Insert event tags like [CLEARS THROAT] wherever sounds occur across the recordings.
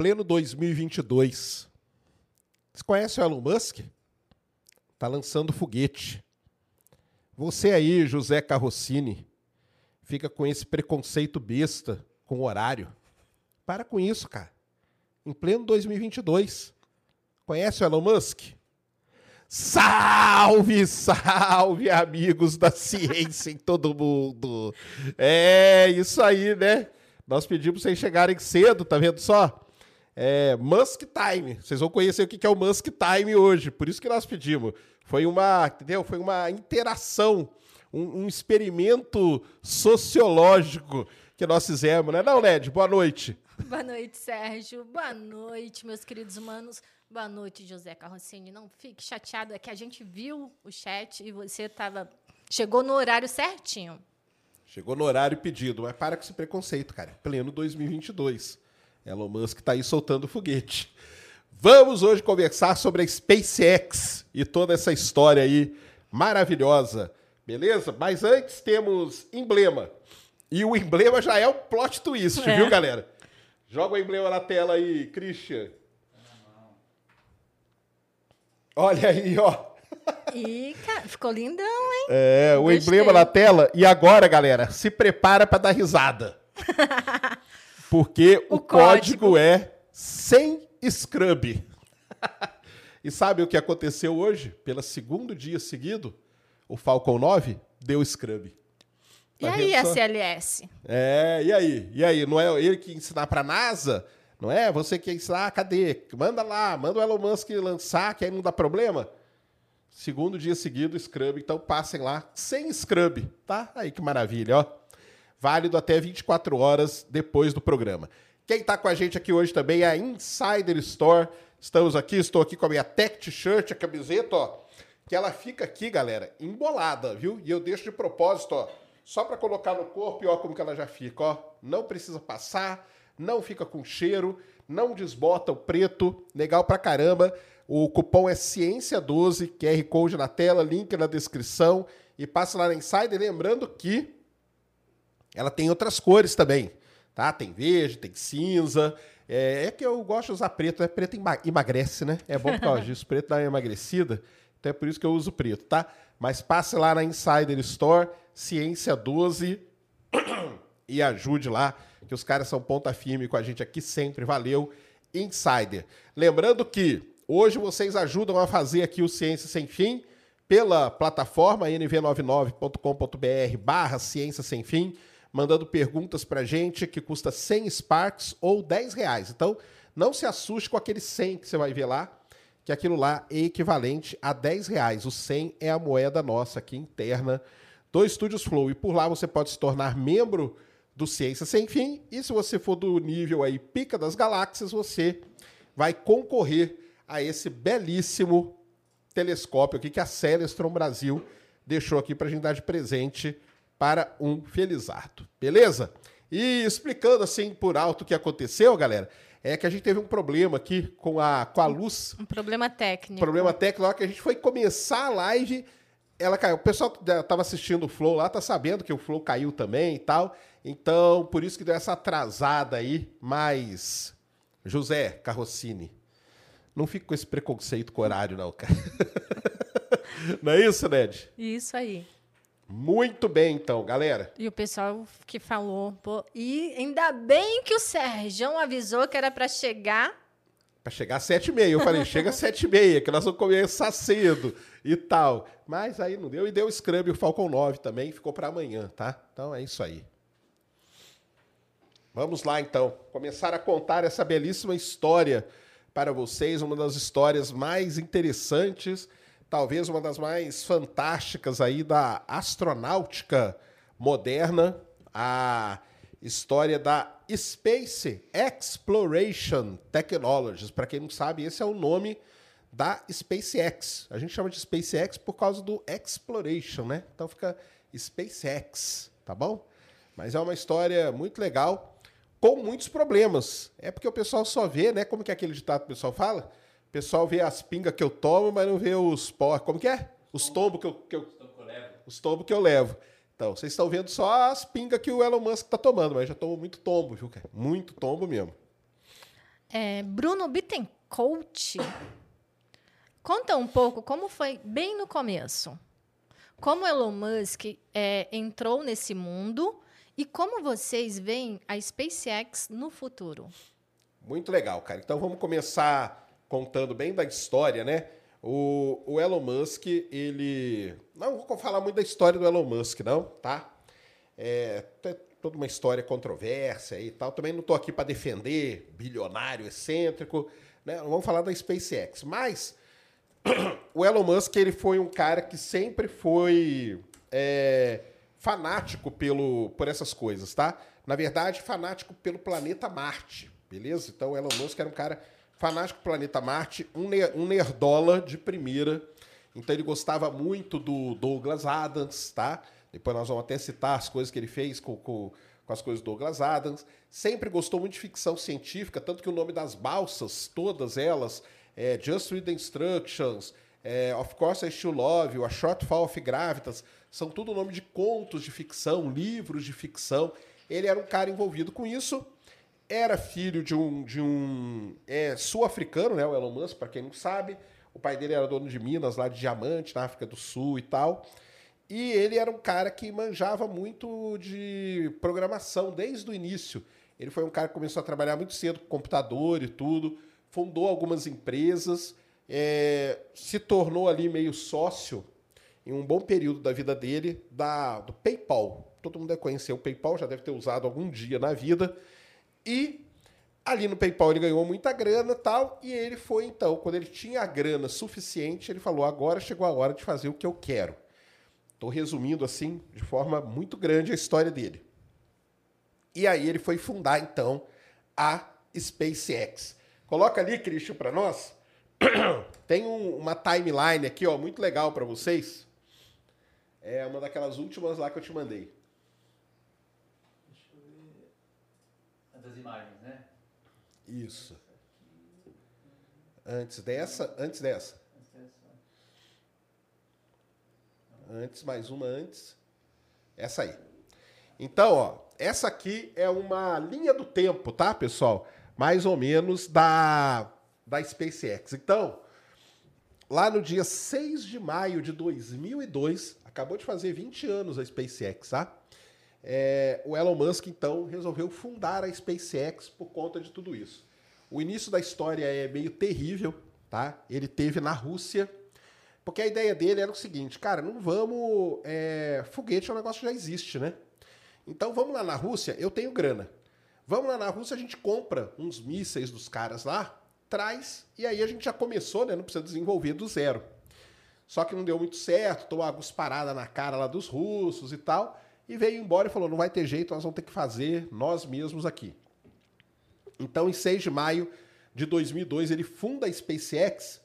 pleno 2022. Você conhece o Elon Musk? Tá lançando foguete. Você aí, José Carrossini, fica com esse preconceito besta com horário. Para com isso, cara. Em pleno 2022. Conhece o Elon Musk? Salve, salve, amigos da ciência em todo mundo. É isso aí, né? Nós pedimos vocês chegarem cedo, tá vendo só? É Musk Time. Vocês vão conhecer o que é o Musk Time hoje. Por isso que nós pedimos. Foi uma, entendeu? Foi uma interação, um, um experimento sociológico que nós fizemos, né? Não, Led? Boa noite. Boa noite, Sérgio. Boa noite, meus queridos humanos. Boa noite, José Carrocini. Não fique chateado, é que a gente viu o chat e você tava chegou no horário certinho. Chegou no horário pedido, mas para com esse preconceito, cara. Pleno 2022. Elon Musk está aí soltando foguete. Vamos hoje conversar sobre a SpaceX e toda essa história aí maravilhosa, beleza? Mas antes temos emblema. E o emblema já é o plot twist, é. viu, galera? Joga o emblema na tela aí, Christian. Olha aí, ó. E ficou lindão, hein? É, o emblema na tela. E agora, galera, se prepara para dar risada. [LAUGHS] Porque o, o código. código é sem Scrub. e sabe o que aconteceu hoje? Pelo segundo dia seguido, o Falcon 9 deu Scrub. Tá e aí, SLS? É, e aí? E aí? Não é ele que ensinar para a NASA? Não é? Você que ensinar, ah, cadê? Manda lá, manda o Elon Musk lançar, que aí não dá problema. Segundo dia seguido, Scrub. Então passem lá sem Scrub, tá? Aí que maravilha, ó. Válido até 24 horas depois do programa. Quem está com a gente aqui hoje também é a Insider Store. Estamos aqui, estou aqui com a minha Tech T-shirt, a camiseta, ó. Que ela fica aqui, galera, embolada, viu? E eu deixo de propósito, ó. Só para colocar no corpo e ó como que ela já fica, ó. Não precisa passar, não fica com cheiro, não desbota o preto. Legal pra caramba. O cupom é Ciência12, QR Code na tela, link na descrição. E passa lá na Insider, lembrando que ela tem outras cores também tá? Tem verde, tem cinza. É, é que eu gosto de usar preto, né? Preto emagrece, né? É bom por causa disso. Preto dá uma emagrecida. Então é por isso que eu uso preto, tá? Mas passe lá na Insider Store, Ciência 12 e ajude lá, que os caras são ponta firme com a gente aqui sempre. Valeu, Insider. Lembrando que hoje vocês ajudam a fazer aqui o Ciência Sem Fim pela plataforma nv99.com.br barra Ciência Sem Fim mandando perguntas para gente que custa 100 Sparks ou 10 reais. Então, não se assuste com aquele 100 que você vai ver lá, que aquilo lá é equivalente a 10 reais. O 100 é a moeda nossa aqui interna do Estúdios Flow. E por lá você pode se tornar membro do Ciência Sem Fim. E se você for do nível aí pica das galáxias, você vai concorrer a esse belíssimo telescópio aqui que a Celestron Brasil deixou aqui para a gente dar de presente para um felizardo. Beleza? E explicando assim por alto o que aconteceu, galera, é que a gente teve um problema aqui com a, com a luz. Um problema técnico. Problema técnico, na que a gente foi começar a live, ela caiu. O pessoal que estava assistindo o Flow lá tá sabendo que o Flow caiu também e tal. Então, por isso que deu essa atrasada aí, mas José Carrossini, não fique com esse preconceito com horário não, cara. [LAUGHS] não é isso, Ned? Isso aí. Muito bem, então, galera. E o pessoal que falou, pô, e ainda bem que o Sérgio avisou que era para chegar. Para chegar às sete e meia. Eu falei, chega às sete e meia, que nós vamos começar cedo e tal. Mas aí não deu. E deu o Scrub e o Falcon 9 também, ficou para amanhã, tá? Então é isso aí. Vamos lá, então. Começar a contar essa belíssima história para vocês, uma das histórias mais interessantes talvez uma das mais fantásticas aí da astronáutica moderna, a história da Space Exploration Technologies. Para quem não sabe, esse é o nome da SpaceX. A gente chama de SpaceX por causa do exploration, né? Então fica SpaceX, tá bom? Mas é uma história muito legal, com muitos problemas. É porque o pessoal só vê, né? Como que é aquele ditado que o pessoal fala? O pessoal vê as pingas que eu tomo, mas não vê os pó. Como que é? Os tombos que eu, que eu, os tombos que eu levo. Então, vocês estão vendo só as pingas que o Elon Musk está tomando, mas já tomou muito tombo, viu, cara? Muito tombo mesmo. É, Bruno Bittencourt, conta um pouco como foi bem no começo. Como Elon Musk é, entrou nesse mundo e como vocês veem a SpaceX no futuro? Muito legal, cara. Então vamos começar contando bem da história, né? O, o Elon Musk, ele. Não vou falar muito da história do Elon Musk, não, tá? É, toda uma história controversa e tal. Também não estou aqui para defender bilionário excêntrico, né? Vamos falar da SpaceX. Mas [CLEARS THROAT] o Elon Musk ele foi um cara que sempre foi é, fanático pelo, por essas coisas, tá? Na verdade, fanático pelo planeta Marte, beleza? Então o Elon Musk era um cara fanático planeta Marte, um, um nerdola de primeira. Então ele gostava muito do Douglas Adams, tá? Depois nós vamos até citar as coisas que ele fez com, com, com as coisas do Douglas Adams. Sempre gostou muito de ficção científica, tanto que o nome das balsas, todas elas, é Just Read Instructions, é, Of Course I Still Love You, A Short Fall of Gravitas, são tudo nome de contos de ficção, livros de ficção. Ele era um cara envolvido com isso. Era filho de um, de um é, sul-africano, né, o Elon Musk, para quem não sabe. O pai dele era dono de minas lá de diamante na África do Sul e tal. E ele era um cara que manjava muito de programação desde o início. Ele foi um cara que começou a trabalhar muito cedo com computador e tudo, fundou algumas empresas, é, se tornou ali meio sócio em um bom período da vida dele da, do PayPal. Todo mundo deve conhecer o PayPal, já deve ter usado algum dia na vida. E ali no PayPal ele ganhou muita grana tal, e ele foi então, quando ele tinha a grana suficiente, ele falou: agora chegou a hora de fazer o que eu quero. Estou resumindo assim, de forma muito grande, a história dele. E aí ele foi fundar, então, a SpaceX. Coloca ali, Christian, para nós. [COUGHS] Tem um, uma timeline aqui, ó, muito legal para vocês. É uma daquelas últimas lá que eu te mandei. Deixa eu ver. É das imagens, né? Isso. Antes dessa, antes dessa. Antes, mais uma antes. Essa aí. Então, ó, essa aqui é uma linha do tempo, tá, pessoal? Mais ou menos da, da SpaceX. Então, lá no dia 6 de maio de 2002, acabou de fazer 20 anos a SpaceX, tá? É, o Elon Musk, então, resolveu fundar a SpaceX por conta de tudo isso. O início da história é meio terrível, tá? Ele teve na Rússia, porque a ideia dele era o seguinte, cara, não vamos. É, foguete é um negócio que já existe, né? Então vamos lá na Rússia, eu tenho grana. Vamos lá na Rússia, a gente compra uns mísseis dos caras lá, traz, e aí a gente já começou, né? Não precisa desenvolver do zero. Só que não deu muito certo, tomou algumas paradas na cara lá dos russos e tal, e veio embora e falou: não vai ter jeito, nós vamos ter que fazer nós mesmos aqui. Então, em 6 de maio de 2002, ele funda a SpaceX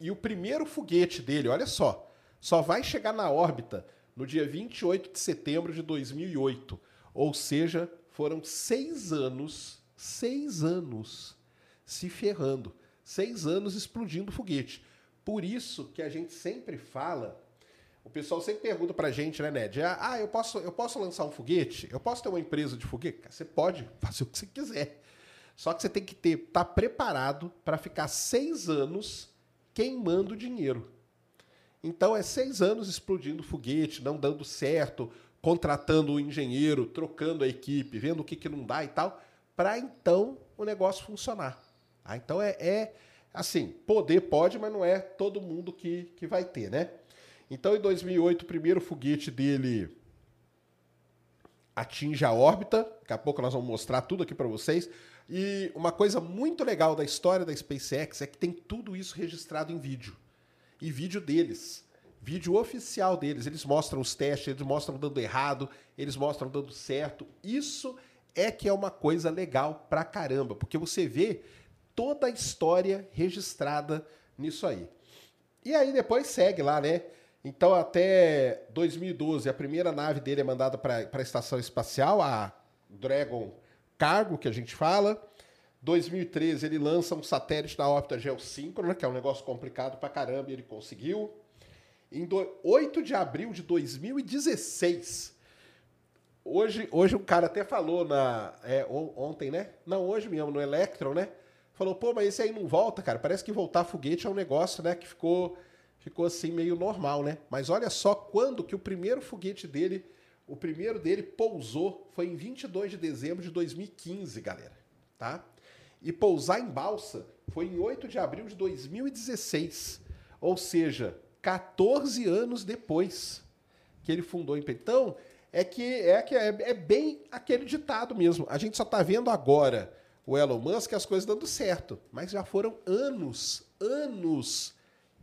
e o primeiro foguete dele, olha só, só vai chegar na órbita no dia 28 de setembro de 2008. Ou seja, foram seis anos, seis anos se ferrando, seis anos explodindo foguete. Por isso que a gente sempre fala, o pessoal sempre pergunta pra gente, né, Ned? Ah, eu posso, eu posso lançar um foguete? Eu posso ter uma empresa de foguete? Você pode [LAUGHS] fazer o que você quiser. Só que você tem que ter, estar tá preparado para ficar seis anos queimando dinheiro. Então é seis anos explodindo foguete, não dando certo, contratando o um engenheiro, trocando a equipe, vendo o que, que não dá e tal, para então o negócio funcionar. Ah, então é, é, assim, poder pode, mas não é todo mundo que, que vai ter, né? Então em 2008 o primeiro foguete dele atinge a órbita, daqui a pouco nós vamos mostrar tudo aqui para vocês. E uma coisa muito legal da história da SpaceX é que tem tudo isso registrado em vídeo. E vídeo deles. Vídeo oficial deles. Eles mostram os testes, eles mostram dando errado, eles mostram dando certo. Isso é que é uma coisa legal pra caramba, porque você vê toda a história registrada nisso aí. E aí depois segue lá, né? Então até 2012 a primeira nave dele é mandada para a estação espacial, a Dragon cargo que a gente fala. 2013 ele lança um satélite na órbita geossíncrona, que é um negócio complicado pra caramba, e ele conseguiu. Em 8 de abril de 2016, hoje, hoje um cara até falou na é, ontem, né? Não, hoje mesmo no Electron, né? falou, pô, mas esse aí não volta, cara. Parece que voltar foguete é um negócio, né, que ficou, ficou assim meio normal, né? Mas olha só quando que o primeiro foguete dele, o primeiro dele pousou, foi em 22 de dezembro de 2015, galera, tá? E pousar em balsa foi em 8 de abril de 2016. Ou seja, 14 anos depois que ele fundou empresa. Então, é que, é, que é, é bem aquele ditado mesmo. A gente só está vendo agora o Elon Musk as coisas dando certo. Mas já foram anos, anos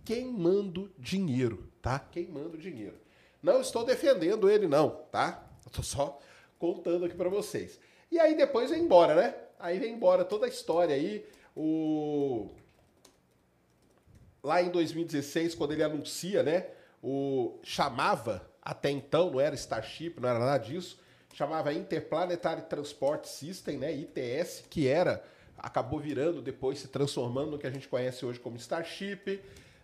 queimando dinheiro, tá? Queimando dinheiro. Não estou defendendo ele, não, tá? Estou só contando aqui para vocês. E aí depois vem embora, né? Aí vem embora toda a história aí. O... Lá em 2016, quando ele anuncia, né? O chamava até então, não era Starship, não era nada disso, chamava Interplanetary Transport System, né? ITS, que era acabou virando depois se transformando no que a gente conhece hoje como Starship.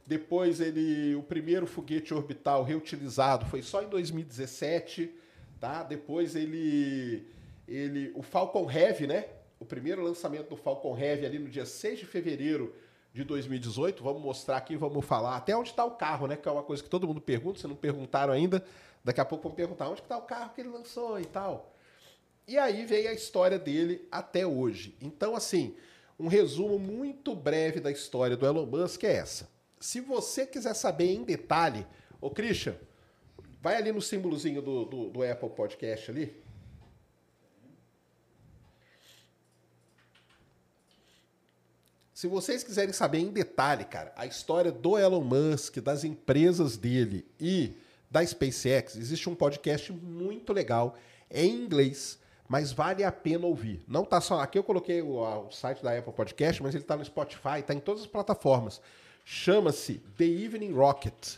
Depois ele, o primeiro foguete orbital reutilizado foi só em 2017, tá? Depois ele, ele, o Falcon Heavy, né? O primeiro lançamento do Falcon Heavy ali no dia 6 de fevereiro de 2018. Vamos mostrar aqui, vamos falar até onde está o carro, né? Que é uma coisa que todo mundo pergunta, se não perguntaram ainda. Daqui a pouco vão perguntar onde está o carro que ele lançou e tal. E aí veio a história dele até hoje. Então, assim, um resumo muito breve da história do Elon Musk é essa. Se você quiser saber em detalhe, ô Christian, vai ali no símbolozinho do, do, do Apple Podcast ali. Se vocês quiserem saber em detalhe, cara, a história do Elon Musk, das empresas dele e da SpaceX, existe um podcast muito legal em inglês, mas vale a pena ouvir. Não tá só aqui eu coloquei o, o site da Apple Podcast, mas ele está no Spotify, está em todas as plataformas. Chama-se The Evening Rocket.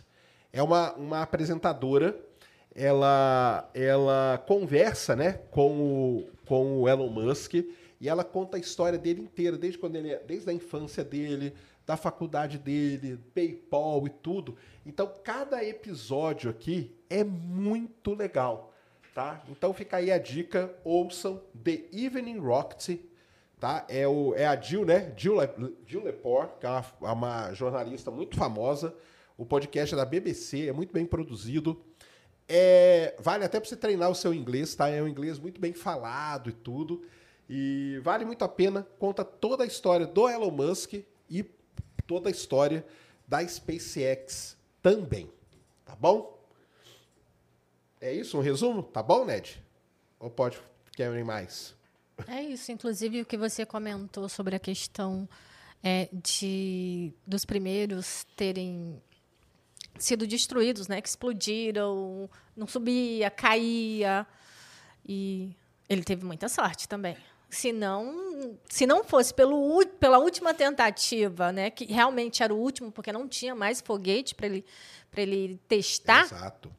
É uma, uma apresentadora, ela ela conversa, né, com o, com o Elon Musk e ela conta a história dele inteira, desde quando ele, é, desde a infância dele, da faculdade dele, PayPal e tudo. Então, cada episódio aqui é muito legal, tá? Então fica aí a dica, ouçam The Evening Rocket, tá? É, o, é a Jill, né? Jill, Le, Jill Lepore, que é uma, é uma jornalista muito famosa. O podcast é da BBC, é muito bem produzido. É, vale até para você treinar o seu inglês, tá? É um inglês muito bem falado e tudo. E vale muito a pena, conta toda a história do Elon Musk e toda a história da SpaceX também. Tá bom? É isso, um resumo? Tá bom, Ned? Ou pode querem mais? É isso, inclusive o que você comentou sobre a questão é, de dos primeiros terem sido destruídos, né? Que explodiram, não subia, caía. E ele teve muita sorte também se não, se não fosse pelo, pela última tentativa, né, que realmente era o último, porque não tinha mais foguete para ele, ele testar, Exato.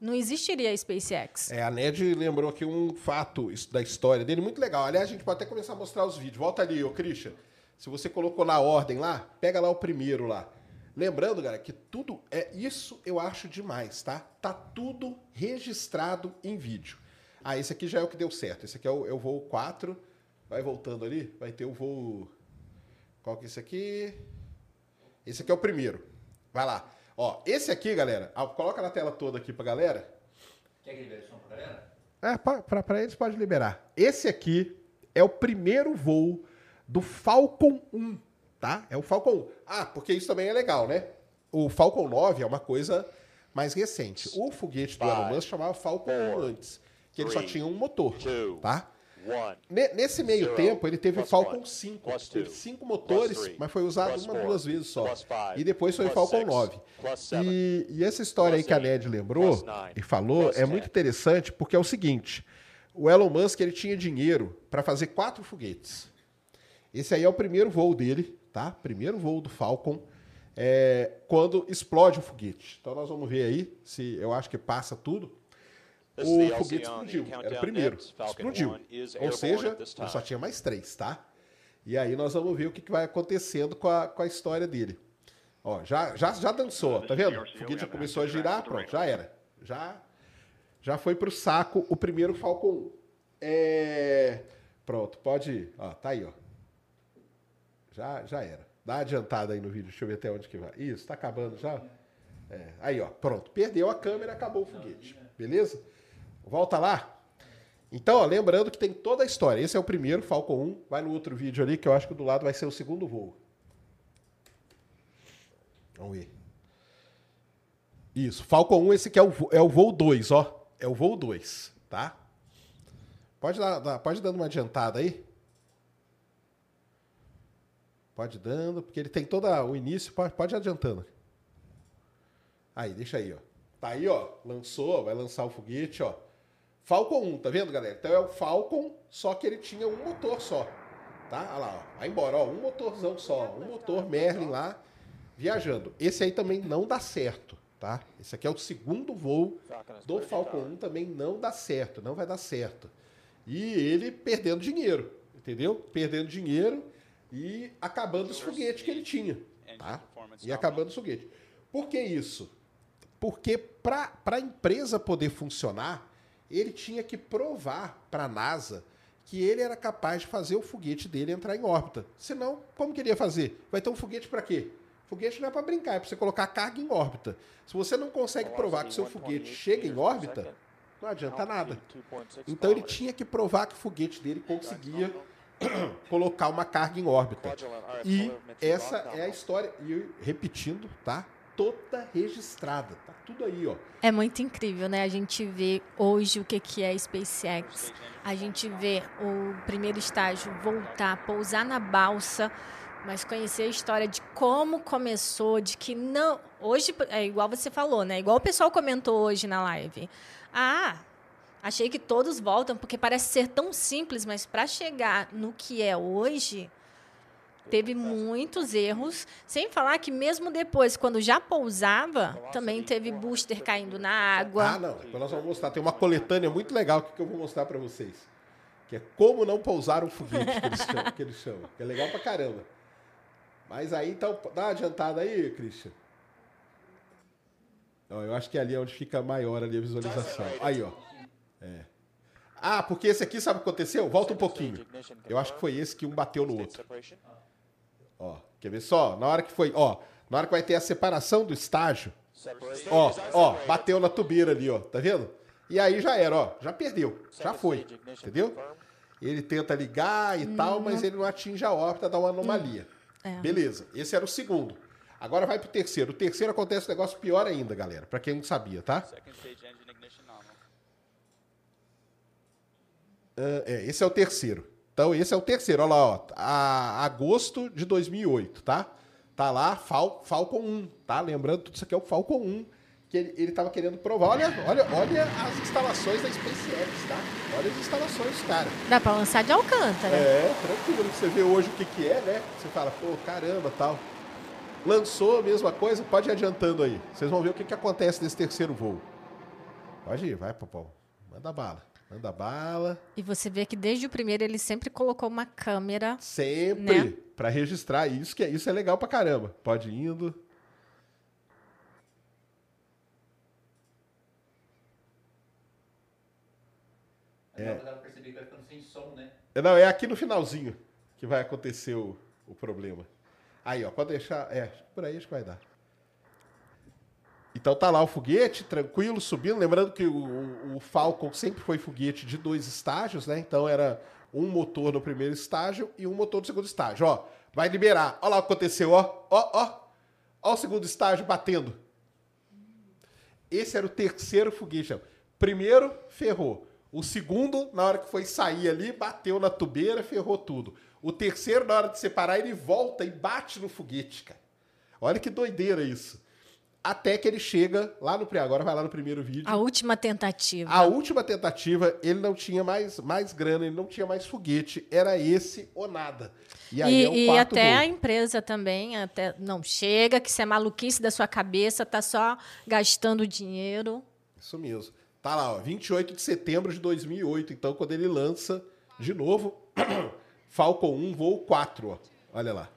Não existiria a SpaceX. É, a Ned lembrou aqui um fato da história dele muito legal. Aliás, a gente pode até começar a mostrar os vídeos. Volta ali, ô Christian. Se você colocou na ordem lá, pega lá o primeiro lá. Lembrando, galera, que tudo é isso eu acho demais, tá? Tá tudo registrado em vídeo. Ah, esse aqui já é o que deu certo. Esse aqui é o, é o voo 4. Vai voltando ali, vai ter o voo. Qual que é esse aqui? Esse aqui é o primeiro. Vai lá. Ó, esse aqui, galera, coloca na tela toda aqui pra galera. Quer que libere som pra galera? É, pra, pra, pra eles pode liberar. Esse aqui é o primeiro voo do Falcon 1, tá? É o Falcon 1. Ah, porque isso também é legal, né? O Falcon 9 é uma coisa mais recente. O foguete do Elon Musk chamava Falcon 1 antes que ele só tinha um motor, tá? Nesse meio tempo, ele teve Falcon 5. Teve cinco motores, mas foi usado uma, duas vezes só. E depois foi Falcon 9. E, e, essa história aí que a Ned lembrou e falou é muito interessante, porque é o seguinte: o Elon Musk ele tinha dinheiro para fazer quatro foguetes. Esse aí é o primeiro voo dele, tá? Primeiro voo do Falcon. É, quando explode o foguete. Então nós vamos ver aí se eu acho que passa tudo o foguete explodiu. Era o primeiro. Explodiu. Ou seja, ele só tinha mais três, tá? E aí nós vamos ver o que vai acontecendo com a, com a história dele. Ó, já, já, já dançou, tá vendo? O foguete já começou a girar, pronto, já era. Já, já foi pro saco o primeiro Falcon É... Pronto, pode ir. Ó, tá aí, ó. Já, já era. Dá uma adiantada aí no vídeo, deixa eu ver até onde que vai. Isso, tá acabando já? É. Aí, ó, pronto. Perdeu a câmera, acabou o foguete. Beleza? Volta lá. Então, ó, lembrando que tem toda a história. Esse é o primeiro, Falcon 1. Vai no outro vídeo ali, que eu acho que do lado vai ser o segundo voo. Vamos ver. Isso, Falcon 1, esse aqui é o, é o voo 2, ó. É o voo 2, tá? Pode, dar, dar- pode dando uma adiantada aí. Pode dando, porque ele tem todo o início, pode, pode adiantando. Aí, deixa aí, ó. Tá aí, ó. Lançou, vai lançar o foguete, ó. Falcon 1, tá vendo, galera? Então é o Falcon, só que ele tinha um motor só. Tá? Olha lá, ó. Vai embora, ó. Um motorzão só. Um motor Merlin lá, viajando. Esse aí também não dá certo, tá? Esse aqui é o segundo voo do Falcon 1, também não dá certo, não vai dar certo. E ele perdendo dinheiro, entendeu? Perdendo dinheiro e acabando os foguetes que ele tinha, tá? E acabando os foguetes. Por que isso? Porque para a empresa poder funcionar, ele tinha que provar para a NASA que ele era capaz de fazer o foguete dele entrar em órbita. Senão, como que ele ia fazer? Vai ter um foguete para quê? Foguete não é para brincar, é para você colocar carga em órbita. Se você não consegue provar que seu foguete chega em órbita, não adianta nada. Então ele tinha que provar que o foguete dele conseguia [CLEARS THROAT] colocar uma carga em órbita. E essa é a história, e repetindo, tá? Toda registrada, tá tudo aí, ó. É muito incrível, né? A gente vê hoje o que, que é SpaceX. A gente vê o primeiro estágio voltar, pousar na balsa, mas conhecer a história de como começou, de que não. Hoje, é igual você falou, né? Igual o pessoal comentou hoje na live. Ah, achei que todos voltam, porque parece ser tão simples, mas para chegar no que é hoje, teve muitos erros. Sem falar que mesmo depois, quando já pousava, também teve booster caindo na água. Ah, não. Depois nós vamos mostrar. Tem uma coletânea muito legal que eu vou mostrar pra vocês. Que é como não pousar um foguete, que eles chamam. Que, eles chamam, que é legal pra caramba. Mas aí, então, dá uma adiantada aí, Christian. Ó, eu acho que ali é onde fica maior ali a visualização. Aí, ó. É. Ah, porque esse aqui, sabe o que aconteceu? Volta um pouquinho. Eu acho que foi esse que um bateu no outro. Ó, quer ver só? Na hora que foi, ó, na hora que vai ter a separação do estágio, ó, ó, bateu na tubeira ali, ó, tá vendo? E aí já era, ó, já perdeu, já foi, entendeu? Ele tenta ligar e tal, mas ele não atinge a órbita, dá uma anomalia. É. Beleza, esse era o segundo. Agora vai pro terceiro. O terceiro acontece um negócio pior ainda, galera, pra quem não sabia, tá? Ah, é, esse é o terceiro. Então, esse é o terceiro. Olha lá, ó. A, agosto de 2008, tá? Tá lá, Fal, Falcon 1, tá? Lembrando, tudo isso aqui é o Falcon 1, que ele, ele tava querendo provar. Olha, olha, olha as instalações da SpaceX, tá? Olha as instalações, cara. Dá para lançar de Alcântara. É, tranquilo. Você vê hoje o que que é, né? Você fala, pô, caramba, tal. Lançou a mesma coisa, pode ir adiantando aí. Vocês vão ver o que que acontece nesse terceiro voo. Pode ir, vai, Popó. Manda bala. Manda bala. E você vê que desde o primeiro ele sempre colocou uma câmera. Sempre Né? pra registrar isso que é isso é legal pra caramba. Pode ir indo. É. Dá pra perceber que vai ficando sem som, né? É, Não, é aqui no finalzinho que vai acontecer o, o problema. Aí, ó, pode deixar. É, por aí acho que vai dar. Então tá lá o foguete, tranquilo, subindo. Lembrando que o, o- Falcon sempre foi foguete de dois estágios, né? Então era um motor no primeiro estágio e um motor no segundo estágio. Ó, vai liberar. Olha lá o que aconteceu, ó. Ó, ó. Ó o segundo estágio batendo. Esse era o terceiro foguete. Primeiro, ferrou. O segundo, na hora que foi sair ali, bateu na tubeira, ferrou tudo. O terceiro, na hora de separar, ele volta e bate no foguete, cara. Olha que doideira isso. Até que ele chega lá no. Agora vai lá no primeiro vídeo. A última tentativa. A última tentativa, ele não tinha mais, mais grana, ele não tinha mais foguete. Era esse ou nada. E aí E, é o e até gol. a empresa também, até não chega, que isso é maluquice da sua cabeça, tá só gastando dinheiro. Isso mesmo. Tá lá, ó, 28 de setembro de 2008, então, quando ele lança de novo [CLEARS THROAT] Falcon 1 voo 4, ó. Olha lá.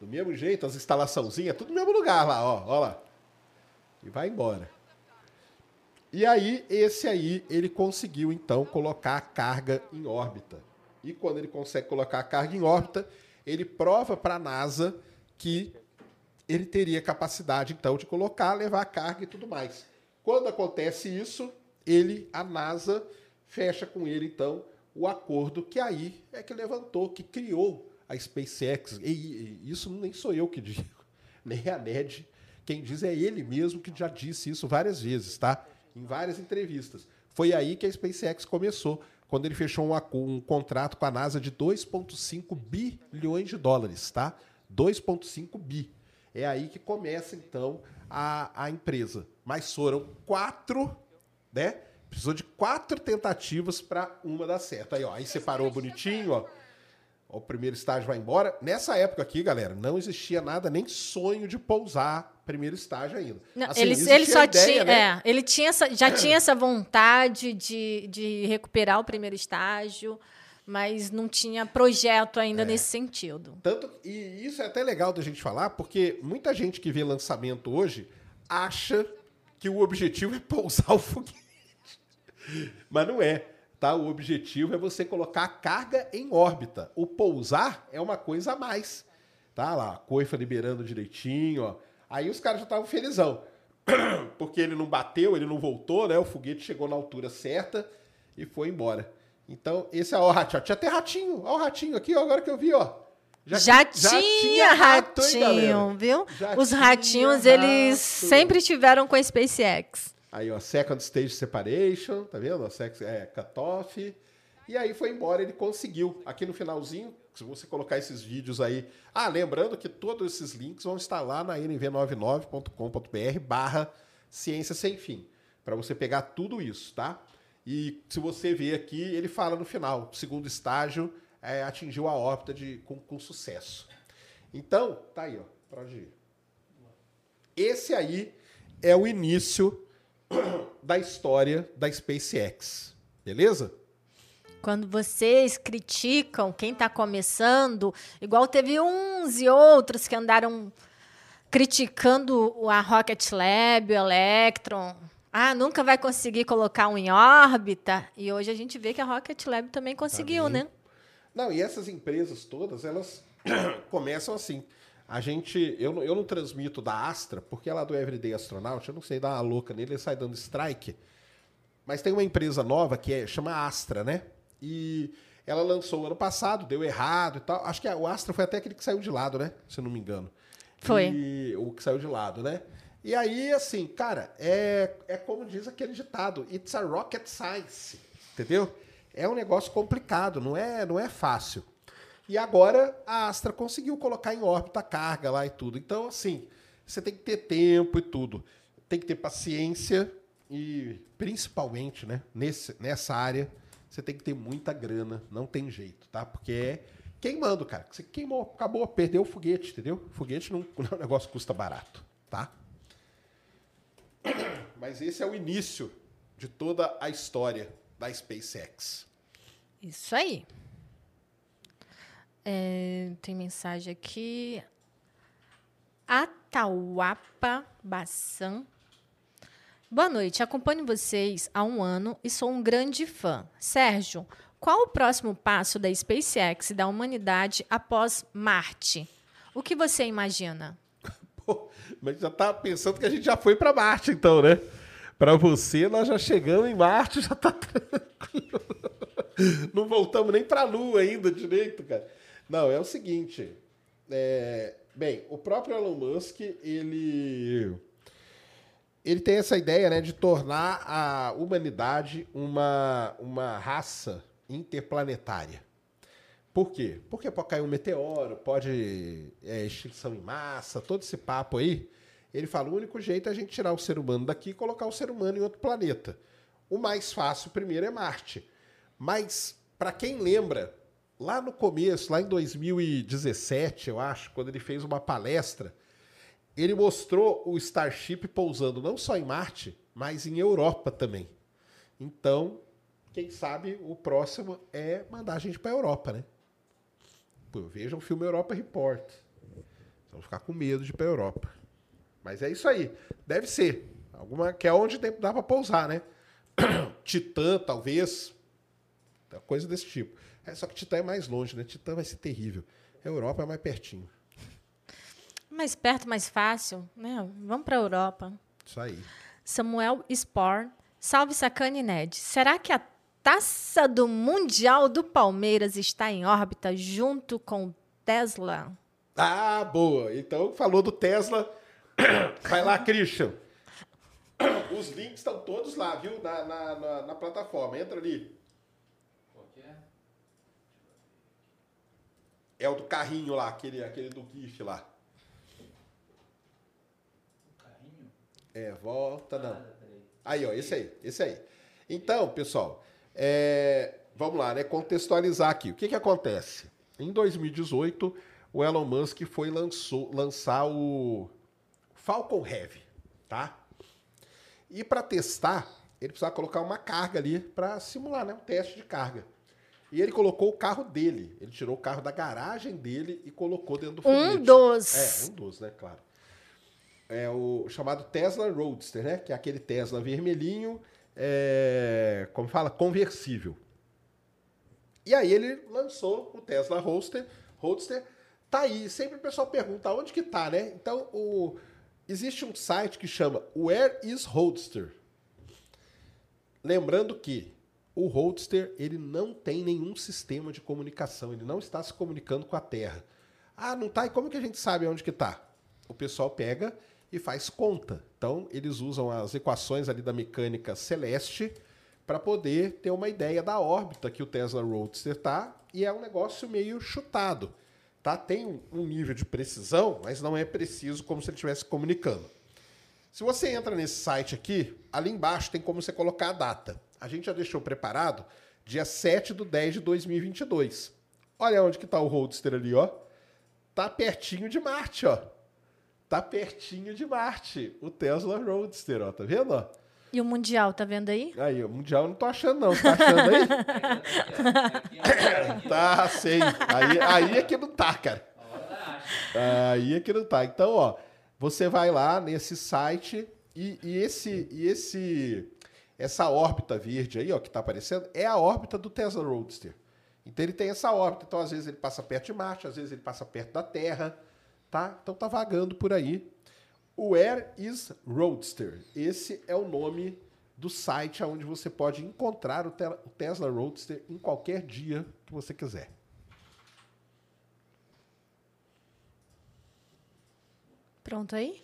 Do mesmo jeito, as instalaçãozinhas, tudo no mesmo lugar lá, ó. Ó lá. E vai embora. E aí, esse aí, ele conseguiu, então, colocar a carga em órbita. E quando ele consegue colocar a carga em órbita, ele prova para a NASA que ele teria capacidade, então, de colocar, levar carga e tudo mais. Quando acontece isso, ele, a NASA, fecha com ele, então, o acordo que aí é que levantou, que criou a SpaceX. E, e isso nem sou eu que digo, [LAUGHS] nem a NED. Quem diz é ele mesmo que já disse isso várias vezes, tá? Em várias entrevistas. Foi aí que a SpaceX começou, quando ele fechou um, um contrato com a NASA de 2,5 bilhões de dólares, tá? 2,5 bi. É aí que começa, então, a, a empresa. Mas foram quatro, né? Precisou de quatro tentativas para uma dar certo. Aí, ó, aí separou bonitinho, ó. O primeiro estágio vai embora. Nessa época aqui, galera, não existia nada, nem sonho de pousar primeiro estágio ainda. Não, assim, ele, ele só ideia, tinha, né? é, ele tinha essa, já tinha essa vontade de, de recuperar o primeiro estágio, mas não tinha projeto ainda é. nesse sentido. Tanto e isso é até legal da gente falar, porque muita gente que vê lançamento hoje acha que o objetivo [LAUGHS] é pousar o foguete. Mas não é. Tá? O objetivo é você colocar a carga em órbita. O pousar é uma coisa a mais. Tá lá, a coifa liberando direitinho, ó. Aí os caras já estavam felizão. [CLEARS THROAT] Porque ele não bateu, ele não voltou, né? O foguete chegou na altura certa e foi embora. Então, esse é o ratinho. Tinha até ratinho. Olha o ratinho aqui, ó, agora que eu vi, ó. Já, já, já tinha, rato, ratinho, hein, viu? Já Os ratinhos, eles sempre estiveram com a SpaceX. Aí, ó, Second Stage Separation, tá vendo? É, cutoff. E aí foi embora, ele conseguiu. Aqui no finalzinho, se você colocar esses vídeos aí. Ah, lembrando que todos esses links vão estar lá na nv99.com.br barra ciência sem fim. Para você pegar tudo isso, tá? E se você ver aqui, ele fala no final, segundo estágio, é, atingiu a órbita de, com, com sucesso. Então, tá aí, ó. Pode ir. Esse aí é o início [CLEARS THROAT] da história da SpaceX. Beleza? Quando vocês criticam quem está começando, igual teve uns e outros que andaram criticando a Rocket Lab, o Electron. Ah, nunca vai conseguir colocar um em órbita. E hoje a gente vê que a Rocket Lab também conseguiu, também. né? Não, e essas empresas todas, elas [COUGHS] começam assim. A gente, eu, eu não transmito da Astra, porque ela é do Everyday Astronaut, eu não sei dar uma louca nele, ele sai dando strike. Mas tem uma empresa nova que é, chama Astra, né? E ela lançou ano passado, deu errado e tal. Acho que o Astra foi até aquele que saiu de lado, né? Se eu não me engano. Foi. E, o que saiu de lado, né? E aí, assim, cara, é, é como diz aquele ditado: It's a rocket science. Entendeu? É um negócio complicado, não é, não é fácil. E agora a Astra conseguiu colocar em órbita a carga lá e tudo. Então, assim, você tem que ter tempo e tudo. Tem que ter paciência e, principalmente, né, nesse, nessa área, você tem que ter muita grana. Não tem jeito, tá? Porque é queimando, cara. Você queimou, acabou, perdeu o foguete, entendeu? Foguete não, [LAUGHS] não é um negócio que custa barato, tá? Mas esse é o início de toda a história da SpaceX. Isso aí. É, tem mensagem aqui. Atauapa Bassan. Boa noite, acompanho vocês há um ano e sou um grande fã. Sérgio, qual o próximo passo da SpaceX e da humanidade após Marte? O que você imagina? [LAUGHS] Pô, mas já tá pensando que a gente já foi para Marte, então, né? Para você, nós já chegamos em Marte, já tá [LAUGHS] tranquilo. Não voltamos nem para a Lua ainda direito, cara. Não, é o seguinte. É, bem, o próprio Elon Musk, ele ele tem essa ideia né, de tornar a humanidade uma, uma raça interplanetária. Por quê? Porque pode cair um meteoro, pode é, extinção em massa, todo esse papo aí. Ele fala: o único jeito é a gente tirar o ser humano daqui e colocar o ser humano em outro planeta. O mais fácil primeiro é Marte. Mas, para quem lembra, lá no começo, lá em 2017, eu acho, quando ele fez uma palestra, ele mostrou o Starship pousando não só em Marte, mas em Europa também. Então, quem sabe o próximo é mandar a gente para Europa, né? Vejam o filme Europa Report. Vão ficar com medo de ir para Europa. Mas é isso aí. Deve ser. Alguma que é onde dá para pousar, né? [CLEARS THROAT] Titã, talvez. Coisa desse tipo. É, só que Titã é mais longe, né? Titã vai ser terrível. Europa é mais pertinho. Mais perto, mais fácil, né? Vamos para a Europa. Isso aí. Samuel Spor. Salve Sacane e Ned. Será que a taça do Mundial do Palmeiras está em órbita junto com o Tesla? Ah, boa. Então, falou do Tesla. [COUGHS] Vai lá, Christian. [COUGHS] Os links estão todos lá, viu? Na, na, na, na plataforma. Entra ali. Qual que é? É o do carrinho lá, aquele, aquele do GIF lá. O carrinho? É, volta não. Ah. Aí, ó, esse aí, esse aí. Então, pessoal, é, vamos lá, né? Contextualizar aqui. O que, que acontece? Em 2018, o Elon Musk foi lançou, lançar o Falcon Heavy, tá? E para testar, ele precisava colocar uma carga ali para simular, né? Um teste de carga. E ele colocou o carro dele. Ele tirou o carro da garagem dele e colocou dentro do Um foguete. dos. É, um dos, né? Claro. É o chamado Tesla Roadster, né? Que é aquele Tesla vermelhinho, é, como fala, conversível. E aí ele lançou o Tesla Roadster. Roadster tá aí. Sempre o pessoal pergunta onde que tá, né? Então, o, existe um site que chama Where is Roadster? Lembrando que o Roadster ele não tem nenhum sistema de comunicação, ele não está se comunicando com a Terra. Ah, não tá? E como que a gente sabe onde que tá? O pessoal pega e faz conta. Então, eles usam as equações ali da mecânica celeste para poder ter uma ideia da órbita que o Tesla Roadster tá, e é um negócio meio chutado. Tá? Tem um- nível de precisão, mas não é preciso como se ele estivesse comunicando. Se você entra nesse site aqui, ali embaixo tem como você colocar a data. A gente já deixou preparado dia 7 do 10 de 2022. Olha onde que tá o Roadster ali, ó. Tá pertinho de Marte, ó. Tá pertinho de Marte. O Tesla Roadster, ó. Tá vendo, ó? E o Mundial, tá vendo aí? Aí, o Mundial eu não tô achando, não. Tá achando aí? [LAUGHS] Tá, sei. Aí, aí é que não tá, cara. Aí é que não tá. Então, ó, você vai lá nesse site e, e esse, e esse, essa órbita verde aí, ó, que tá aparecendo, é a órbita do Tesla Roadster. Então ele tem essa órbita. Então, às vezes ele passa perto de Marte, às vezes ele passa perto da Terra, tá? Então tá vagando por aí. Where is Roadster? Esse é o nome do site onde você pode encontrar o, Te- o Tesla Roadster em qualquer dia que você quiser. Pronto aí?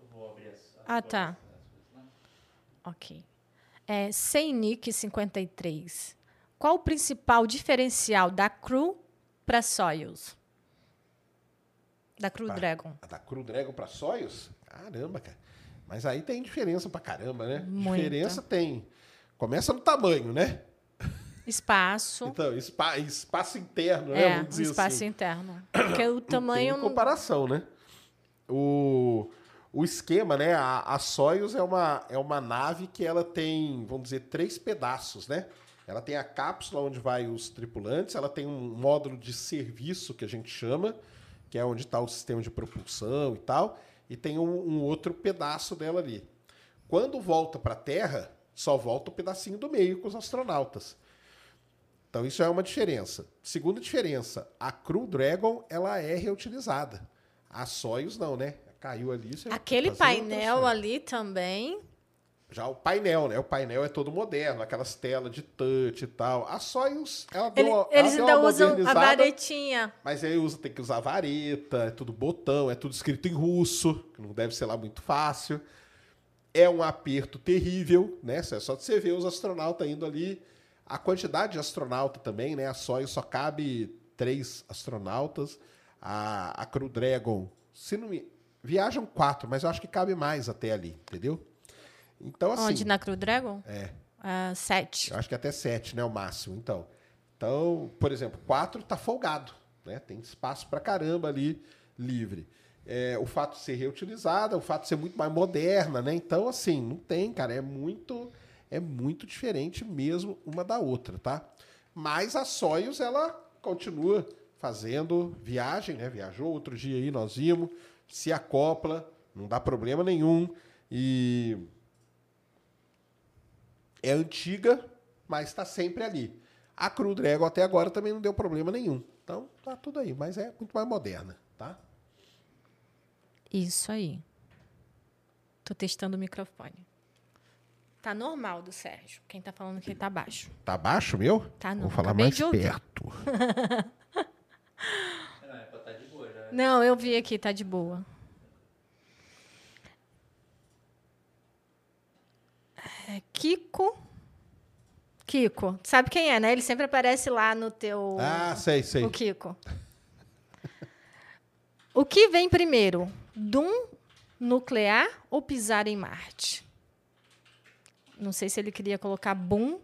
Eu vou abrir as, as Ah, tá. né? Ok. É, Seinik 53. Qual o principal diferencial da Crew para Soyuz? Da Crew Tá. Dragon. A da Crew Dragon pra Soyuz? Caramba, cara. Mas aí tem diferença pra caramba, né? Muita. Diferença tem. Começa no tamanho, né? Espaço. Então, espa- espaço interno, né? é, Vamos um dizer espaço assim. interno. [COUGHS] Porque o tamanho. tem comparação, né? O, o esquema, né? A, a Soyuz é uma, é uma nave que ela tem, vamos dizer, três pedaços, né? Ela tem a cápsula onde vai os tripulantes, ela tem um módulo de serviço que a gente chama, que é onde está o sistema de propulsão e tal, e tem um, um outro pedaço dela ali. Quando volta para a Terra, só volta o pedacinho do meio com os astronautas. Então isso é uma diferença. Segunda diferença, a Crew Dragon ela é reutilizada. A Soyuz não, né? Caiu ali. você Aquele outra painel ali também. Já o painel, né? O painel é todo moderno, aquelas telas de touch e tal. A Soyuz, ela deu, Ele- ela eles deu ainda usam a varetinha. Mas aí usa, tem que usar vareta, é tudo botão, é tudo escrito em russo, que não deve ser lá muito fácil. É um aperto terrível, né? É só você ver os astronautas indo ali. A quantidade de astronauta também, né? A Soyuz só cabe três astronautas. A, a Crew Dragon, se não me... Viajam quatro, mas eu acho que cabe mais até ali, entendeu? Então, assim... Onde? Na Crew Dragon? É. Ah, sete. Eu acho que até sete, né? O máximo. Então, então por exemplo, quatro tá folgado, né? Tem espaço pra caramba ali livre. É, o fato de ser reutilizada, o fato de ser muito mais moderna, né? Então, assim, não tem, cara. É muito, é muito diferente mesmo uma da outra, tá? Mas a Soyuz, ela continua fazendo viagem, né? Viajou outro dia aí, nós vimos, se acopla, não dá problema nenhum. E é antiga, mas está sempre ali. A Crew Dragon até agora também não deu problema nenhum. Então, tá tudo aí, mas é muito mais moderna, tá? Isso aí. Tô testando o microfone. Tá normal do Sérgio. Quem tá falando que tá baixo. Tá baixo, meu? Tá não. Vou falar acabei mais perto. [LAUGHS] Não, é pra estar de boa já. né? Não, eu vi aqui, tá de boa. É, Kiko. Kiko. Sabe quem é, né? Ele sempre aparece lá no teu. Ah, sei, sei. O Kiko. O que vem primeiro? Doom nuclear ou pisar em Marte? Não sei se ele queria colocar boom.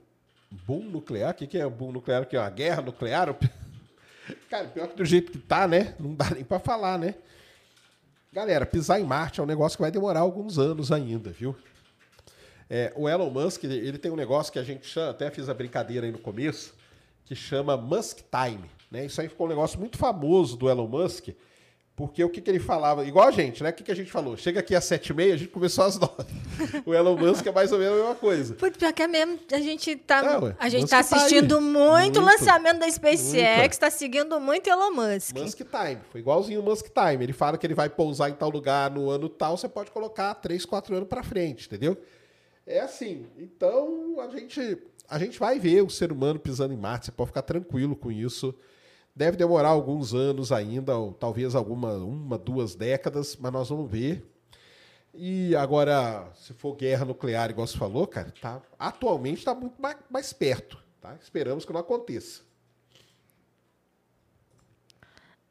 Boom nuclear? O que, que é boom nuclear? Que é uma guerra nuclear? [LAUGHS] Cara, pior que do jeito que tá, né? Não dá nem pra falar, né? Galera, pisar em Marte é um negócio que vai demorar alguns anos ainda, viu? É, o Elon Musk, ele, tem um negócio que a gente chama, até fiz a brincadeira aí no começo, que chama Musk Time, né? Isso aí ficou um negócio muito famoso do Elon Musk, porque o que, que ele falava, igual a gente, né? O que, que a gente falou? Chega aqui às sete e meia, a gente começou às [LAUGHS] nove. O Elon Musk é mais ou menos a mesma coisa. Putz, pior que é mesmo. A gente tá, ué, a gente Musk tá tá assistindo muito Muito. o lançamento da Muito. SpaceX, tá seguindo muito Elon Musk. Musk Time. Foi igualzinho o Musk Time. Ele fala que ele vai pousar em tal lugar no ano tal, você pode colocar 3, 4 anos para frente, entendeu? É assim. Então, a gente, a gente vai ver o ser humano pisando em Marte. Você pode ficar tranquilo com isso. Deve demorar alguns anos ainda, ou talvez alguma uma, duas décadas, mas nós vamos ver. E agora, se for guerra nuclear, igual você falou, cara, tá, atualmente está muito mais, mais perto. Tá? Esperamos que não aconteça.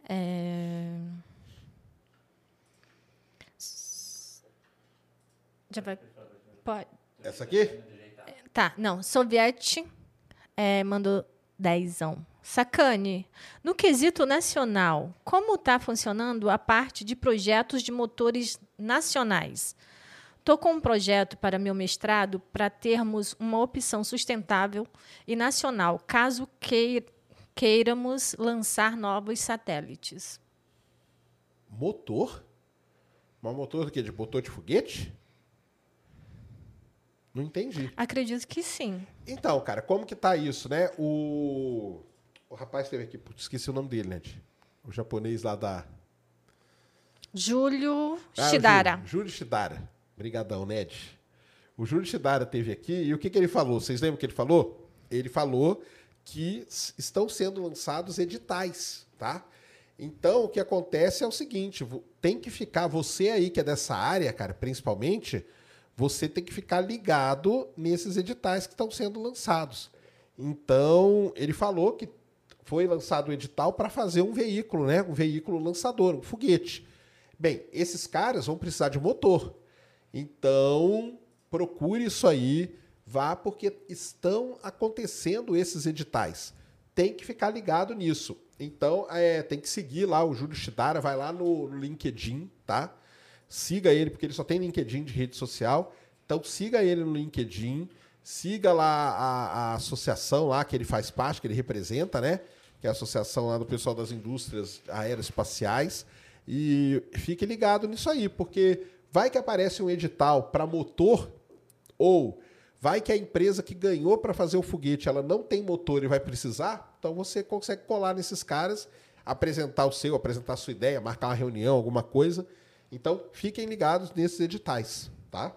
É... Já vai. Pode. Essa aqui? Tá, não. Soviete é, mandou dezão. Sacane, no quesito nacional, como está funcionando a parte de projetos de motores nacionais? Estou com um projeto para meu mestrado para termos uma opção sustentável e nacional, caso quei- queiramos lançar novos satélites. Motor? Mas motor do quê? De motor de foguete? Não entendi. Acredito que sim. Então, cara, como que tá isso, né? O, o rapaz esteve aqui, putz, esqueci o nome dele, né? O japonês lá da... Júlio Ah, Shidara. Júlio, Júlio Shidara. Obrigadão, Ned. O Júlio Shidara teve aqui e o que, que ele falou? Vocês lembram o que ele falou? Ele falou que estão sendo lançados editais, tá? Então, o que acontece é o seguinte, tem que ficar, você aí que é dessa área, cara, principalmente, você tem que ficar ligado nesses editais que estão sendo lançados. Então, ele falou que foi lançado o edital para fazer um veículo, né? Um veículo lançador, um foguete. Bem, esses caras vão precisar de motor. Então, procure isso aí, vá, porque estão acontecendo esses editais. Tem que ficar ligado nisso. Então, é, tem que seguir lá o Júlio Shidara, vai lá no, no LinkedIn, tá? Siga ele, porque ele só tem LinkedIn de rede social. Então, siga ele no LinkedIn, siga lá a, a associação lá que ele faz parte, que ele representa, né? Que é a associação lá do pessoal das indústrias aeroespaciais. E fique ligado nisso aí, porque vai que aparece um edital para motor ou vai que a empresa que ganhou para fazer o foguete ela não tem motor e vai precisar, então você consegue colar nesses caras, apresentar o seu, apresentar a sua ideia, marcar uma reunião, alguma coisa. Então fiquem ligados nesses editais, tá?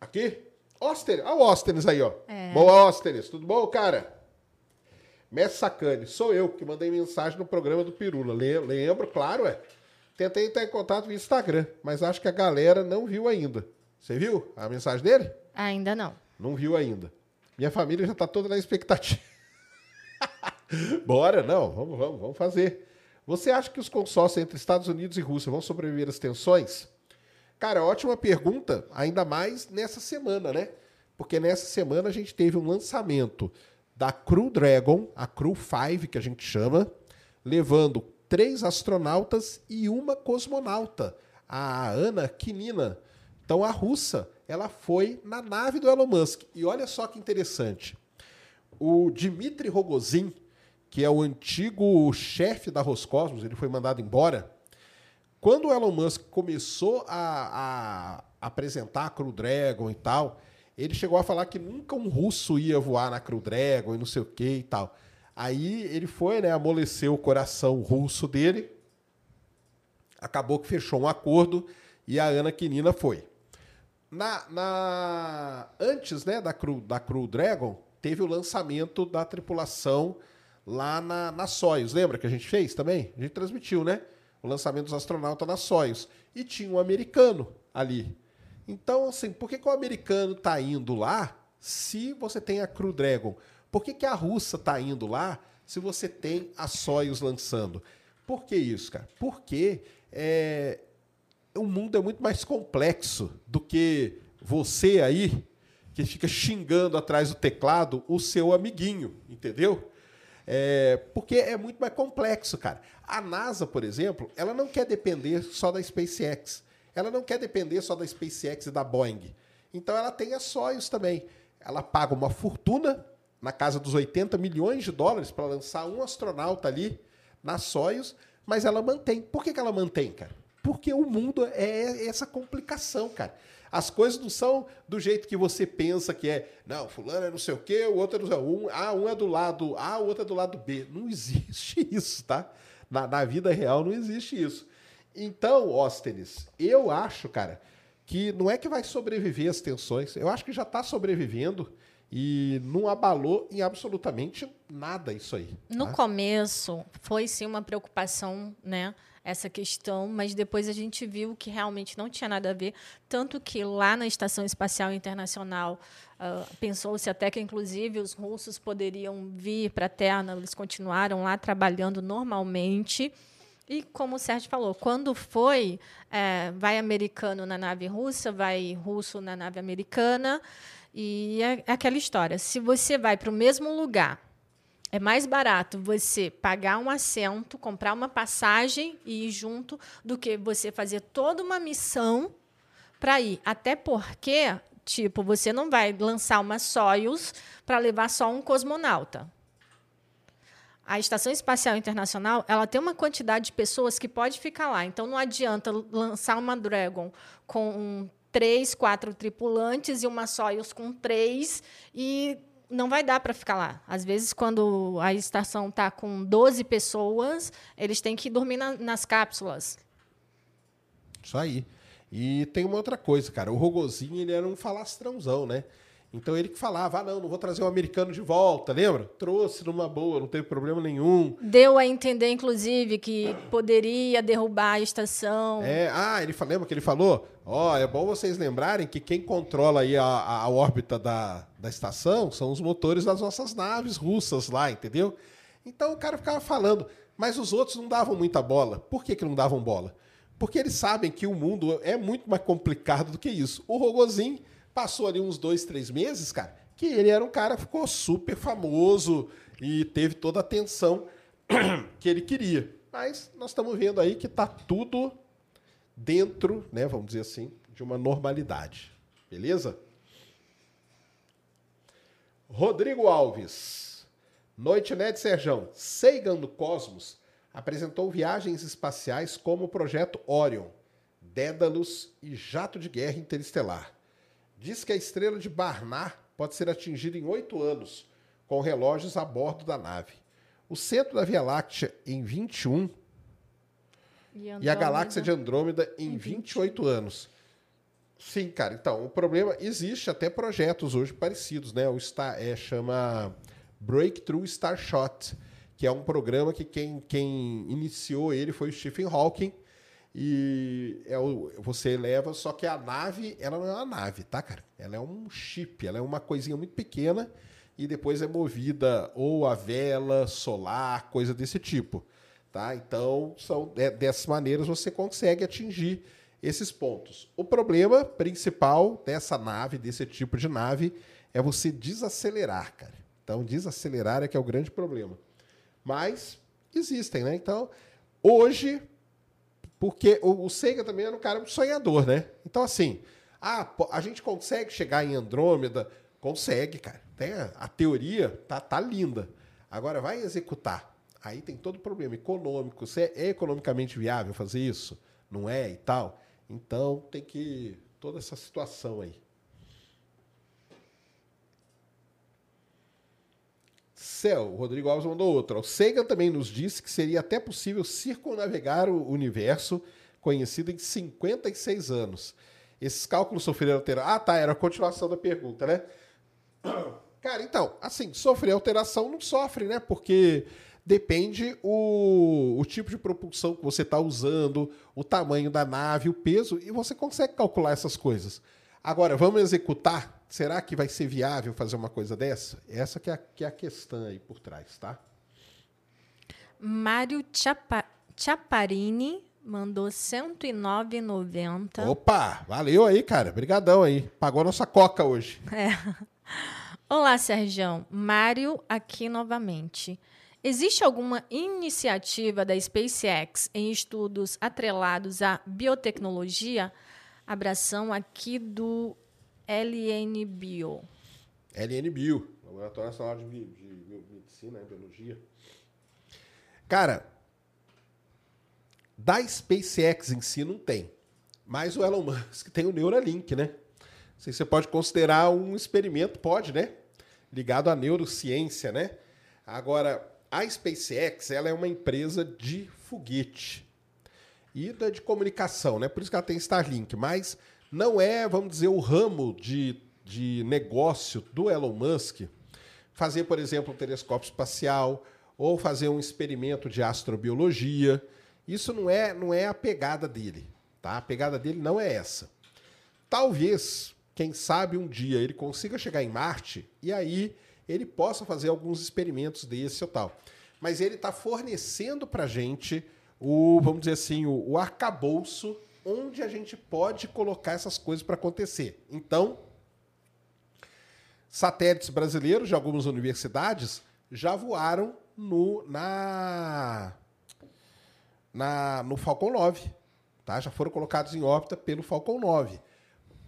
Aqui? Óstenes, olha o Óstenes aí, ó. Boa, Óstenes, tudo bom, cara? Mestre Sacane, sou eu que mandei mensagem no programa do Pirula. Le- Lembro, claro, é. Tentei entrar em contato no Instagram, mas acho que a galera não viu ainda. Você viu a mensagem dele? Ainda não. Não viu ainda. Minha família já está toda na expectativa. [LAUGHS] Bora, não, vamos, vamos, vamos fazer. Você acha que os consórcios entre Estados Unidos e Rússia vão sobreviver às tensões? Cara, ótima pergunta, ainda mais nessa semana, né? Porque nessa semana a gente teve um lançamento da Crew Dragon, a Crew 5 que a gente chama, levando três astronautas e uma cosmonauta, a Ana Kinina. Então a russa, ela foi na nave do Elon Musk. E olha só que interessante. O Dmitry Rogozin, que é o antigo chefe da Roscosmos, ele foi mandado embora. Quando o Elon Musk começou a, a apresentar a Crew Dragon e tal, ele chegou a falar que nunca um russo ia voar na Crew Dragon e não sei o que e tal. Aí ele foi, né, amoleceu o coração russo dele. Acabou que fechou um acordo e a Ana Quinina foi. Na, na, antes né, da, Crew, da Crew Dragon, teve o lançamento da tripulação lá na, na Soyuz. Lembra que a gente fez também? A gente transmitiu, né? O lançamento dos astronautas na Soyuz. E tinha um americano ali. Então, assim, por que, que o americano está indo lá se você tem a Crew Dragon? Por que, que a russa está indo lá se você tem a Soyuz lançando? Por que isso, cara? Porque é, o mundo é muito mais complexo do que você aí, que fica xingando atrás do teclado o seu amiguinho, entendeu? É, porque é muito mais complexo, cara. A NASA, por exemplo, ela não quer depender só da SpaceX. Ela não quer depender só da SpaceX e da Boeing. Então ela tem a Soyuz também. Ela paga uma fortuna, na casa dos 80 milhões de dólares, para lançar um astronauta ali na Soyuz, mas ela mantém. Por que, que ela mantém, cara? Porque o mundo é essa complicação, cara. As coisas não são do jeito que você pensa que é. Não, fulano é não sei o quê, o outro é não sei um, ah, um é do lado A, o outro é do lado B. Não [LAUGHS] existe isso, tá? Na, na vida real não existe isso. Então, Óstenes, eu acho, cara, que não é que vai sobreviver as tensões. Eu acho que já está sobrevivendo e não abalou em absolutamente nada isso aí. Tá? No começo, foi sim uma preocupação, né? essa questão, mas depois a gente viu que realmente não tinha nada a ver, tanto que lá na Estação Espacial Internacional uh, pensou-se até que, inclusive, os russos poderiam vir para a Terra, eles continuaram lá trabalhando normalmente. E como o Sérgio falou, quando foi, é, vai americano na nave russa, vai russo na nave americana, e é, é aquela história. Se você vai para o mesmo lugar é mais barato você pagar um assento, comprar uma passagem e ir junto do que você fazer toda uma missão para ir. Até porque, tipo, você não vai lançar uma Soyuz para levar só um cosmonauta. A Estação Espacial Internacional ela tem uma quantidade de pessoas que pode ficar lá. Então não adianta lançar uma Dragon com três, quatro tripulantes e uma Soyuz com três e não vai dar para ficar lá. Às vezes, quando a estação está com 12 pessoas, eles têm que dormir na, nas cápsulas. Isso aí. E tem uma outra coisa, cara. O Rogozinho ele era um falastrãozão, né? Então ele que falava, ah, não, não vou trazer o um americano de volta, lembra? Trouxe numa boa, não teve problema nenhum. Deu a entender, inclusive, que poderia derrubar a estação. É, ah, ele lembra que ele falou? Ó, oh, é bom vocês lembrarem que quem controla aí a, a órbita da, da estação são os motores das nossas naves russas lá, entendeu? Então o cara ficava falando, mas os outros não davam muita bola. Por que, que não davam bola? Porque eles sabem que o mundo é muito mais complicado do que isso. O Rogozinho Passou ali uns dois, três meses, cara, que ele era um cara que ficou super famoso e teve toda a atenção [CLEARS THROAT] que ele queria. Mas nós estamos vendo aí que está tudo dentro, né, vamos dizer assim, de uma normalidade. Beleza? Rodrigo Alves. Noite, né, de Serjão. Sagan do Cosmos apresentou viagens espaciais como o projeto Orion, Dédalus e Jato de Guerra Interestelar diz que a estrela de Barnard pode ser atingida em oito anos, com relógios a bordo da nave. O centro da Via Láctea em 21 e, e a galáxia de Andrômeda em 28 anos. Sim, cara. Então, o problema existe até projetos hoje parecidos, né? O Star é chama Breakthrough Starshot, que é um programa que quem, quem iniciou ele foi o Stephen Hawking e é o, você leva, só que a nave, ela não é uma nave, tá, cara? Ela é um chip, ela é uma coisinha muito pequena e depois é movida ou a vela, solar, coisa desse tipo, tá? Então, são dessas maneiras você consegue atingir esses pontos. O problema principal dessa nave, desse tipo de nave, é você desacelerar, cara. Então, desacelerar é que é o grande problema. Mas existem, né? Então, hoje porque o, o Sega também era um cara sonhador, né? Então, assim, ah, a gente consegue chegar em Andrômeda? Consegue, cara. Tem a, a teoria tá, tá linda. Agora, vai executar. Aí tem todo o problema econômico. Se é, é economicamente viável fazer isso? Não é e tal? Então, tem que... Toda essa situação aí. Céu, Rodrigo Alves mandou outra. O Sagan também nos disse que seria até possível circunnavegar o universo conhecido em 56 anos. Esses cálculos sofreram alteração. Ah, tá, era a continuação da pergunta, né? [COUGHS] Cara, então, assim, sofrer alteração não sofre, né? Porque depende o, o tipo de propulsão que você está usando, o tamanho da nave, o peso, e você consegue calcular essas coisas. Agora, vamos executar? Será que vai ser viável fazer uma coisa dessa? Essa que é a, que é a questão aí por trás, tá? Mário Chapa, Chaparini mandou 109,90. Opa, valeu aí, cara. Obrigadão aí. Pagou a nossa coca hoje. É. [LAUGHS] Olá, Sergião. Mário aqui novamente. Existe alguma iniciativa da SpaceX em estudos atrelados à biotecnologia? Abração aqui do LN Bio. LN Bio, Laboratório Nacional de, Bi- de Medicina e Biologia. Cara, da SpaceX em si não tem. Mas o Elon Musk [LAUGHS] tem o Neuralink, né? Você pode considerar um experimento, pode, né? Ligado à neurociência, né? Agora, a SpaceX, ela é uma empresa de foguete e da de comunicação, né? Por isso que ela tem Starlink, mas não é, vamos dizer, o ramo de, de negócio do Elon Musk fazer, por exemplo, um telescópio espacial ou fazer um experimento de astrobiologia. Isso não é, não é a pegada dele, tá? A pegada dele não é essa. Talvez, quem sabe um dia ele consiga chegar em Marte e aí ele possa fazer alguns experimentos desse ou tal. Mas ele está fornecendo para gente o, vamos dizer assim, o, o arcabouço onde a gente pode colocar essas coisas para acontecer. Então, satélites brasileiros de algumas universidades já voaram no, na, na, no Falcon 9. Tá? Já foram colocados em órbita pelo Falcon 9.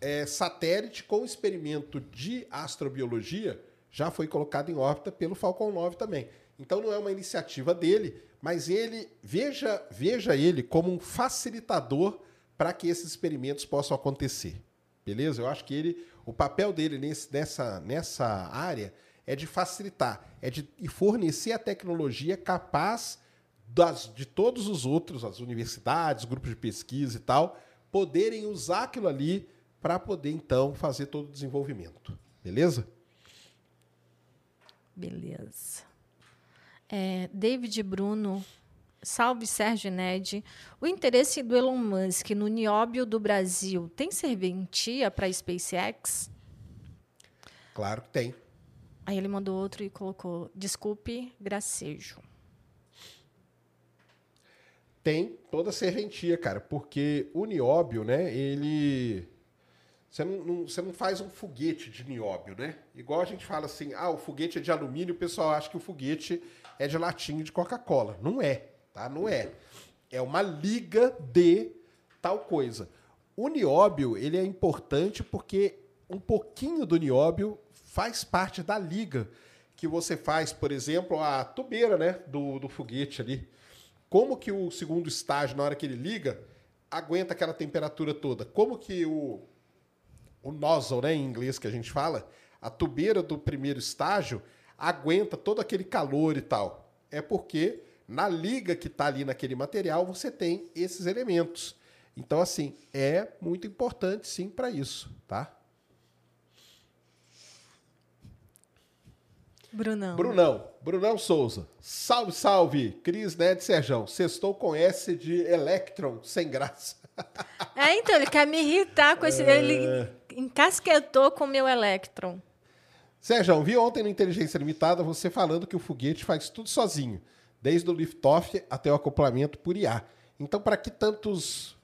É, satélite com experimento de astrobiologia já foi colocado em órbita pelo Falcon 9 também. Então não é uma iniciativa dele, mas ele veja, veja ele como um facilitador para que esses experimentos possam acontecer. Beleza? Eu acho que ele, o papel dele nesse, nessa, nessa área é de facilitar, é de fornecer a tecnologia capaz das, de todos os outros, as universidades, grupos de pesquisa e tal, poderem usar aquilo ali para poder então fazer todo o desenvolvimento. Beleza? Beleza. É, David Bruno, salve Sérgio Ned. O interesse do Elon Musk no nióbio do Brasil tem serventia para a SpaceX? Claro que tem. Aí ele mandou outro e colocou: desculpe, gracejo. Tem toda a serventia, cara, porque o nióbio, né, ele. Você não, não- você não faz um foguete de nióbio, né? Igual a gente fala assim, ah, o foguete é de alumínio, o pessoal acha que o foguete é de latinha de Coca-Cola. Não é, tá? Não é. É uma liga de tal coisa. O nióbio, ele é importante porque um pouquinho do nióbio faz parte da liga que você faz, por exemplo, a tubeira, né, do, do foguete ali. Como que o segundo estágio, na hora que ele liga, aguenta aquela temperatura toda? Como que o, o nozzle, né, em inglês que a gente fala, a tubeira do primeiro estágio aguenta todo aquele calor e tal? É porque na liga que está ali naquele material você tem esses elementos. Então, assim, é muito importante sim para isso, tá? Brunão. Brunão, Brunão Souza. Salve, salve. Cris Ned Serjão. Sextou com S de Electron, sem graça. É, então, ele quer me irritar com esse. Ele encasquetou com o meu Electron. Sérgio, vi ontem no Inteligência Limitada você falando que o foguete faz tudo sozinho, desde o liftoff até o acoplamento por IA. Então, para que tantos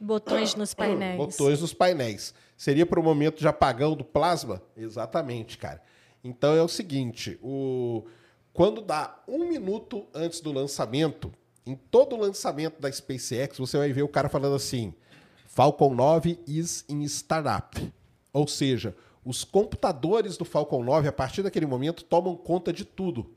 Botões nos painéis. botões nos painéis? Seria para o momento de apagão do plasma? Exatamente, cara. Então é o seguinte: o... quando dá um minuto antes do lançamento, em todo o lançamento da SpaceX, você vai ver o cara falando assim: Falcon 9 is in startup. Ou seja, os computadores do Falcon 9, a partir daquele momento, tomam conta de tudo.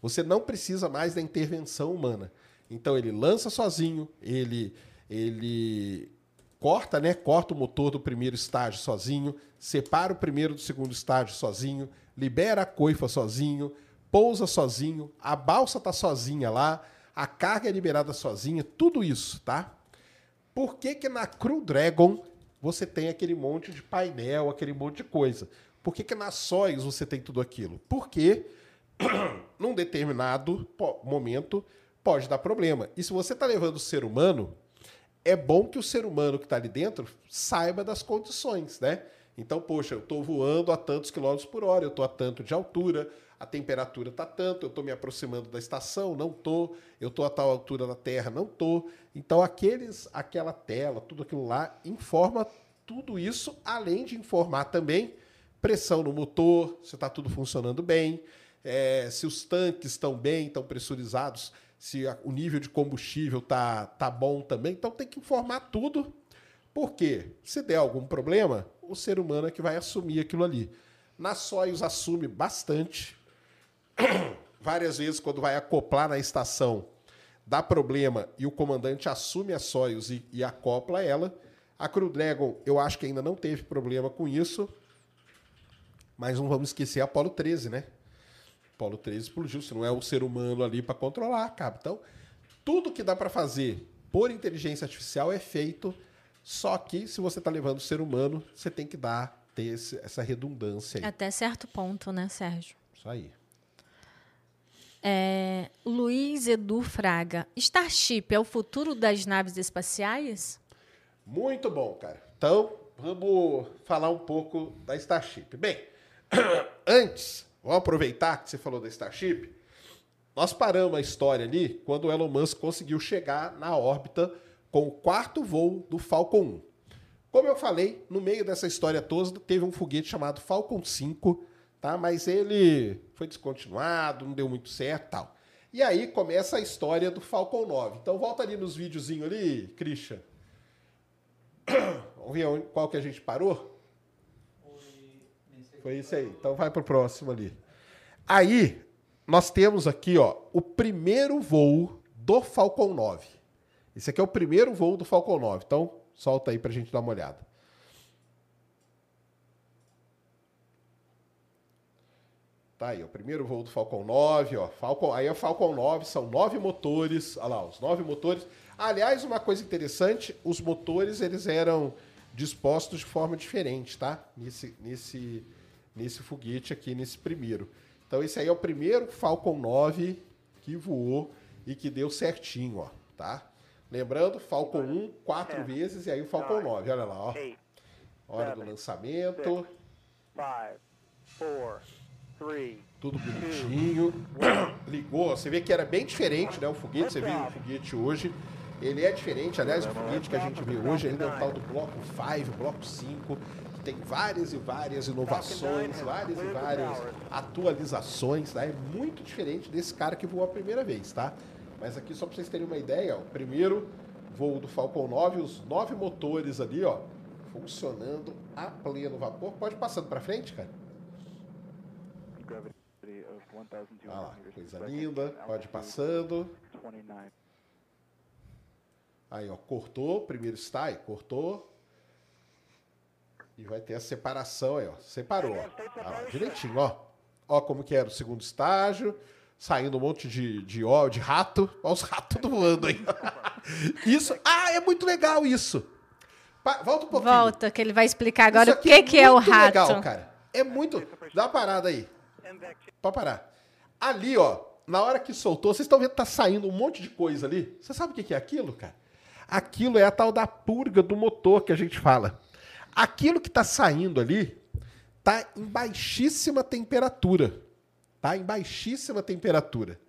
Você não precisa mais da intervenção humana. Então ele lança sozinho, ele ele corta, né? Corta o motor do primeiro estágio sozinho, separa o primeiro do segundo estágio sozinho, libera a coifa sozinho, pousa sozinho, a balsa tá sozinha lá, a carga é liberada sozinha, tudo isso, tá? Por que que na Crew Dragon você tem aquele monte de painel, aquele monte de coisa? Por que que na Soyuz você tem tudo aquilo? Porque [CLEARS THROAT] num determinado momento pode dar problema. E se você está levando o ser humano, é bom que o ser humano que está ali dentro saiba das condições, né? Então, poxa, eu estou voando a tantos quilômetros por hora, eu estou a tanto de altura, a temperatura está tanto, eu estou me aproximando da estação, não estou, eu estou a tal altura da Terra, não estou. Então, aqueles, aquela tela, tudo aquilo lá, informa tudo isso, além de informar também pressão no motor, se está tudo funcionando bem, é, se os tanques estão bem, estão pressurizados, se a- o nível de combustível tá, tá bom também. Então tem que informar tudo, porque se der algum problema, o ser humano é que vai assumir aquilo ali. Na Soyuz assume bastante. [COUGHS] Várias vezes, quando vai acoplar na estação, dá problema e o comandante assume a Soyuz e, e acopla ela. A Crew Dragon, eu acho que ainda não teve problema com isso. Mas não vamos esquecer a Apollo 13, né? Apollo 13 explodiu, se não é o ser humano ali para controlar, cara. Então, tudo que dá para fazer por inteligência artificial é feito, só que se você está levando o ser humano, você tem que dar ter esse- essa redundância aí. Até certo ponto, né, Sérgio? Isso aí. É, Luiz Edu Fraga. Starship é o futuro das naves espaciais? Muito bom, cara. Então, vamos falar um pouco da Starship. Bem, [CLEARS THROAT] antes, vamos aproveitar que você falou da Starship. Nós paramos a história ali quando o Elon Musk conseguiu chegar na órbita com o quarto voo do Falcon 1. Como eu falei, no meio dessa história toda teve um foguete chamado Falcon 5, tá? Mas ele foi descontinuado, não deu muito certo, tal. E aí começa a história do Falcon 9. Então volta ali nos videozinhos ali, Christian. Vamos ver qual que a gente parou? Foi isso aí. Então vai pro próximo ali. Aí, nós temos aqui, ó, o primeiro voo do Falcon 9. Esse aqui é o primeiro voo do Falcon 9. Então, solta aí pra gente dar uma olhada. Tá aí, o primeiro voo do Falcon 9, ó. Falcon, aí é o Falcon 9, são nove motores. Olha lá, os nove motores. Aliás, uma coisa interessante, os motores eles eram dispostos de forma diferente, tá? Nesse, nesse, nesse foguete aqui, nesse primeiro. Então, esse aí é o primeiro Falcon 9 que voou e que deu certinho, ó, tá? Lembrando, Falcon 1 quatro vezes e aí o Falcon 9, olha lá, ó. Hora do lançamento, five, four, tudo bonitinho. Ligou, você vê que era bem diferente, né? O foguete, você viu o foguete hoje. Ele é diferente, aliás, o foguete que a gente vê hoje ainda é o tal do bloco 5, bloco 5, que tem várias e várias inovações, várias e várias atualizações, tá? É muito diferente desse cara que voou a primeira vez, tá? Mas aqui, só para vocês terem uma ideia, ó, o primeiro voo do Falcon 9, os nove motores ali, ó, funcionando a pleno vapor. Pode passando para frente, cara? Gravity of 1,200 Olha lá, coisa linda. Pode ir passando. 29. Aí, ó, cortou, primeiro está, cortou. E vai ter a separação aí, ó. Separou, ó. Ah, direitinho, ó. Ó como que era o segundo estágio. Saindo um monte de, de, ó, de rato. Ó, os ratos tudo voando aí. [LAUGHS] Isso. Ah, é muito legal isso. Pa- volta um pouquinho. Volta, que ele vai explicar agora o que, que é o muito rato. legal, cara. É muito. Dá uma parada aí. Pode parar. Ali, ó, na hora que soltou, vocês estão vendo que tá saindo um monte de coisa ali? Você sabe o que é aquilo, cara? Aquilo é a tal da purga do motor que a gente fala. Aquilo que tá saindo ali tá em baixíssima temperatura. Tá em baixíssima temperatura.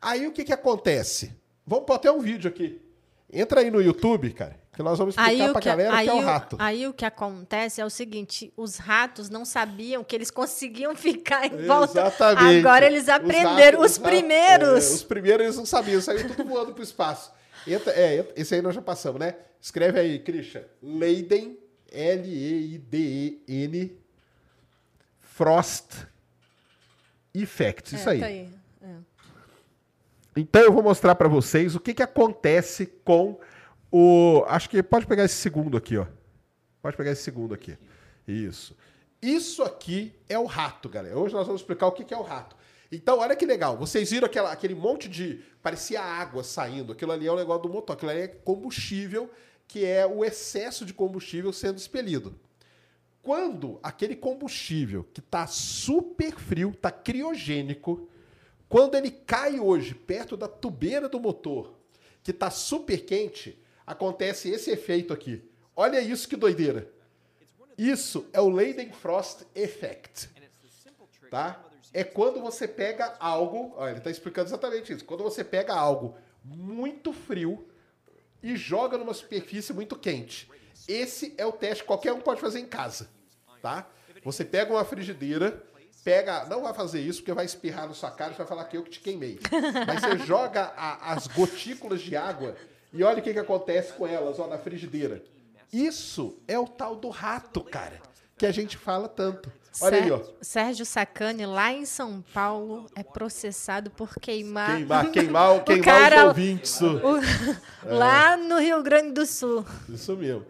Aí o que que acontece? Vamos pôr até um vídeo aqui. Entra aí no YouTube, cara, que nós vamos explicar Aí o, pra que, galera aí, que é o rato. aí o que acontece é o seguinte: os ratos não sabiam que eles conseguiam [LAUGHS] ficar em volta. Exatamente. Agora eles Os aprenderam, ratos- os, ratos- primeiros. é, os primeiros eles não sabiam, saiu tudo voando pro espaço. Entra- é, esse aí nós já passamos, né? Escreve aí, Christian. Leiden, L-E-I-D-E-N, Frost Effects. Isso É, aí. tá aí. É. Então eu vou mostrar para vocês o que, que acontece com o. Acho que pode pegar esse segundo aqui, ó. Pode pegar esse segundo aqui. Isso. Isso aqui é o rato, galera. Hoje nós vamos explicar o que, é o rato. Então, olha que legal. Vocês viram aquela, aquele monte de. Parecia água saindo. Aquilo ali é o negócio do motor. Aquilo ali é combustível, que é o excesso de combustível sendo expelido. Quando aquele combustível que está super frio, está criogênico, quando ele cai hoje perto da tubeira do motor, que está super quente, acontece esse efeito aqui. Olha isso que doideira. Isso é o Leidenfrost Effect. Tá? É quando você pega algo, olha, ele está explicando exatamente isso. Quando você pega algo muito frio e joga numa superfície muito quente. Esse é o teste que qualquer um pode fazer em casa, tá? Você pega uma frigideira, pega, não vai fazer isso porque vai espirrar na sua cara e vai falar que eu que te queimei. Mas você joga a- as gotículas de água e olha o que, que acontece com elas, ó, na frigideira. Isso é o tal do rato, cara, que a gente fala tanto. Olha aí, ó. Sé- Sérgio Sacani, lá em São Paulo, é processado por queimar. Queimar, queimar, [LAUGHS] queimar cara- os ouvintes. o- [LAUGHS] Lá no Rio Grande do Sul. Isso mesmo.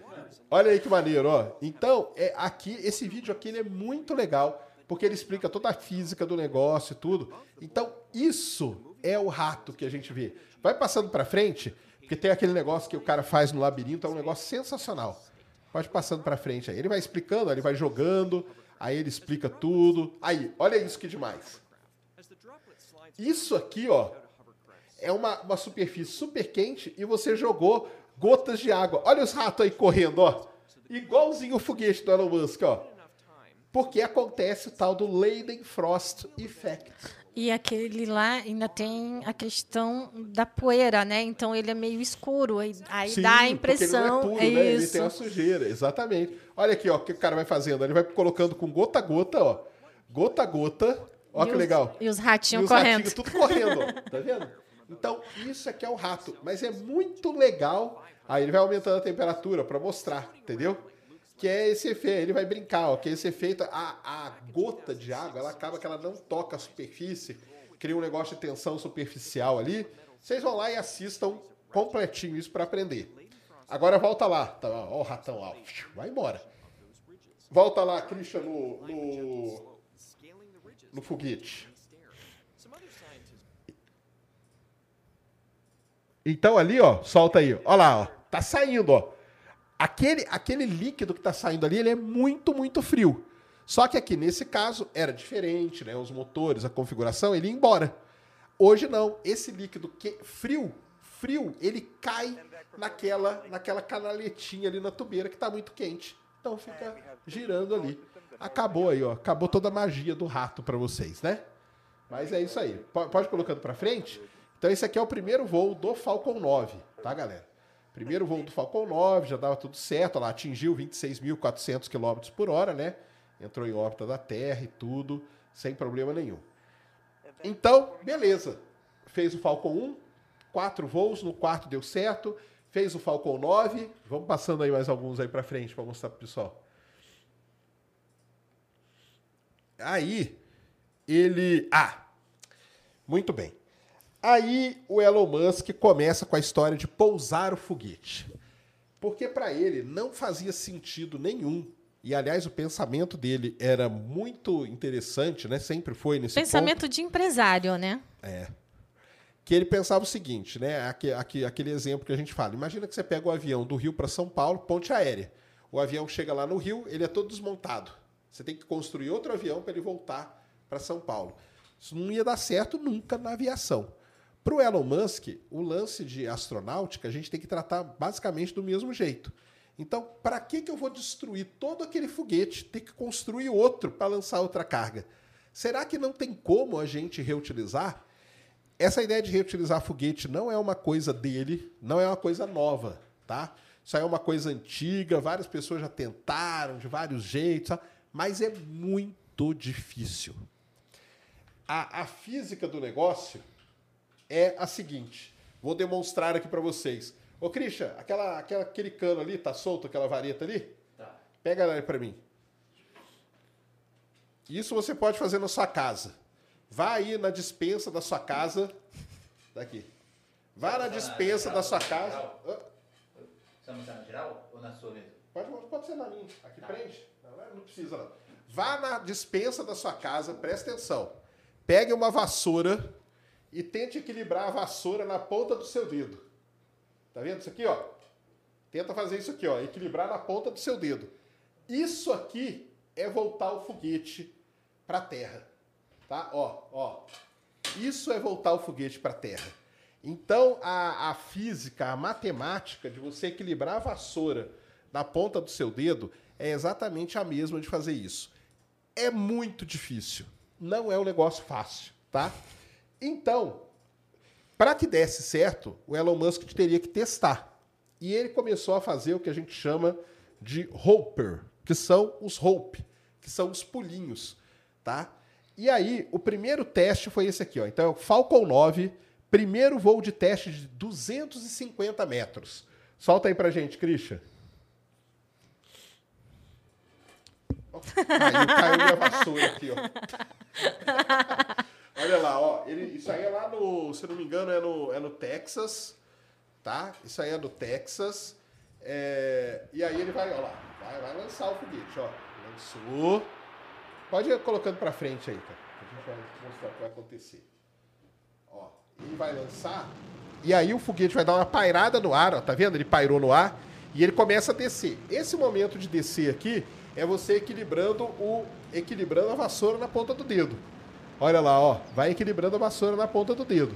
Olha aí que maneiro, ó. Então, é, aqui, esse vídeo aqui ele é muito legal, porque ele explica toda a física do negócio e tudo. Então, isso é o rato que a gente vê. Vai passando pra frente, porque tem aquele negócio que o cara faz no labirinto, é um negócio sensacional. Pode passando pra frente aí. Ele vai explicando, ele vai jogando, aí ele explica tudo. Aí, olha isso que demais. Isso aqui, ó, é uma, uma superfície super quente e você jogou gotas de água. Olha os ratos aí correndo, ó. Igualzinho o foguete do Elon Musk, ó. Porque acontece o tal do Leidenfrost Effect. E aquele lá ainda tem a questão da poeira, né? Então ele é meio escuro. Aí, Sim, dá a porque impressão. Ele é puro, é né? Ele tem uma sujeira, exatamente. Olha aqui, ó, o que o cara vai fazendo. Ele vai colocando com gota a gota, ó. Gota a gota. Ó E que os- legal. E os E ratinhos os correndo. ratinhos tudo correndo, ó. Tá vendo? Então, isso aqui é o rato. Mas é muito legal. Aí ele vai aumentando a temperatura para mostrar, entendeu? Que é esse efeito. Ele vai brincar, ó. Que é esse efeito. A, a gota de água, ela acaba que ela não toca a superfície. Cria um negócio de tensão superficial ali. Vocês vão lá e assistam completinho isso para aprender. Agora volta lá. Tá, ó, o ratão lá. Vai embora. Volta lá, Christian, no, no, no foguete. Então ali, ó, solta aí. Ó lá, ó. Tá saindo, ó. Aquele, aquele líquido que tá saindo ali, ele é muito, muito frio. Só que aqui, nesse caso, era diferente, né? Os motores, a configuração, ele ia embora. Hoje não. Esse líquido que frio, frio, ele cai naquela, naquela canaletinha ali na tubeira que tá muito quente. Então fica girando ali. Acabou aí, ó. Acabou toda a magia do rato para vocês, né? Mas é isso aí. Po- Pode colocando para frente. Então esse aqui é o primeiro voo do Falcon 9, tá, galera? Primeiro voo do Falcon 9, já dava tudo certo, lá atingiu 26.400 km por hora, né? Entrou em órbita da Terra e tudo, sem problema nenhum. Então, beleza. Fez o Falcon 1, quatro voos, no quarto deu certo. Fez o Falcon 9. Vamos passando aí mais alguns aí para frente para mostrar pro pessoal. Aí, ele. Ah! Muito bem. Aí o Elon Musk começa com a história de pousar o foguete. Porque para ele não fazia sentido nenhum. E aliás, o pensamento dele era muito interessante, né? Sempre foi nesse ponto Pensamento de empresário, né? que ele pensava o seguinte, né? Aque- Aquele exemplo que a gente fala. Imagina que você pega o avião do Rio para São Paulo, ponte aérea. O avião chega lá no Rio, ele é todo desmontado. Você tem que construir outro avião para ele voltar para São Paulo. Isso não ia dar certo nunca na aviação. Para o Elon Musk, o lance de astronáutica a gente tem que tratar basicamente do mesmo jeito. Então, para que, que eu vou destruir todo aquele foguete, ter que construir outro para lançar outra carga? Será que não tem como a gente reutilizar? Essa ideia de reutilizar foguete não é uma coisa dele, não é uma coisa nova, tá? Isso aí é uma coisa antiga, várias pessoas já tentaram de vários jeitos, tá? mas é muito difícil. A, a física do negócio é a seguinte. Vou demonstrar aqui para vocês. Ô, Christian, aquela, aquela, aquele cano ali, tá solto, aquela vareta ali? Tá. Pega ela aí para mim. Isso você pode fazer na sua casa. Vá aí na dispensa da sua casa. Daqui. Vá na dispensa da sua casa. Você vai na geral ou na sua mesmo? Pode, pode ser na minha. Aqui prende. Não, não precisa não. Vá na dispensa da sua casa, presta atenção. pegue uma vassoura e tente equilibrar a vassoura na ponta do seu dedo. Tá vendo isso aqui, ó? Tenta fazer isso aqui, ó, equilibrar na ponta do seu dedo. Isso aqui é voltar o foguete para a Terra, tá? Ó, ó. Isso é voltar o foguete para a Terra. Então, a, a física, a matemática de você equilibrar a vassoura na ponta do seu dedo é exatamente a mesma de fazer isso. É muito difícil. Não é um negócio fácil, tá? Então, para que desse certo, o Elon Musk teria que testar. E ele começou a fazer o que a gente chama de Hopper, que são os Hope, que são os pulinhos, tá? E aí, o primeiro teste foi esse aqui, ó. Então, é Falcon 9, primeiro voo de teste de 250 metros. Solta aí pra gente, Christian. Caiu, caiu minha vassoura aqui, ó. [LAUGHS] Olha lá, ó. Ele, isso aí é lá no, se não me engano, é no, é no Texas, tá? Isso aí é no Texas. É, e aí ele vai, ó lá, vai, vai lançar o foguete, ó. Lançou. Pode ir colocando pra frente aí, cara. A gente vai mostrar o que vai acontecer. Ó, ele vai lançar. E aí o foguete vai dar uma pairada no ar, ó. Tá vendo? Ele pairou no ar e ele começa a descer. Esse momento de descer aqui é você equilibrando o equilibrando a vassoura na ponta do dedo. Olha lá, ó, vai equilibrando a vassoura na ponta do dedo.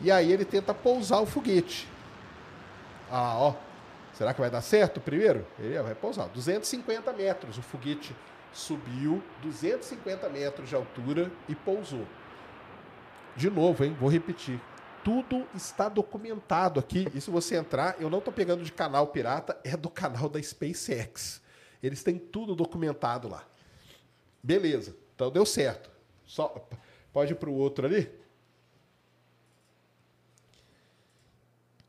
E aí ele tenta pousar o foguete. Ah, ó. Será que vai dar certo primeiro? Ele vai pousar. 250 metros. O foguete subiu 250 metros de altura e pousou. De novo, hein? Vou repetir. Tudo está documentado aqui. E se você entrar, eu não estou pegando de canal pirata, é do canal da SpaceX. Eles têm tudo documentado lá. Beleza. Então deu certo. Só, pode ir para o outro ali?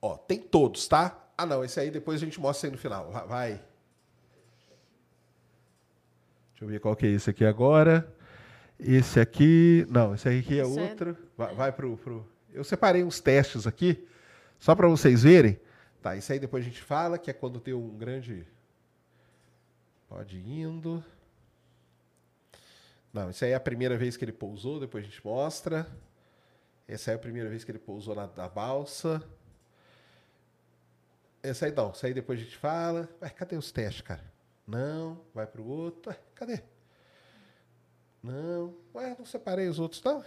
Ó, tem todos, tá? Ah, não, esse aí depois a gente mostra aí no final. Vai. Deixa eu ver qual que é esse aqui agora. Esse aqui. Não, esse aqui é outro. Vai, vai pro, pro. Eu separei uns testes aqui, só para vocês verem. Tá, isso aí depois a gente fala, que é quando tem um grande. Pode ir indo. Não, isso aí é a primeira vez que ele pousou, depois a gente mostra. Essa é a primeira vez que ele pousou na, na balsa. Essa aí não, isso aí depois a gente fala. Ué, cadê os testes, cara? Não, vai pro outro. Ué, cadê? Não. Ué, não separei os outros, não?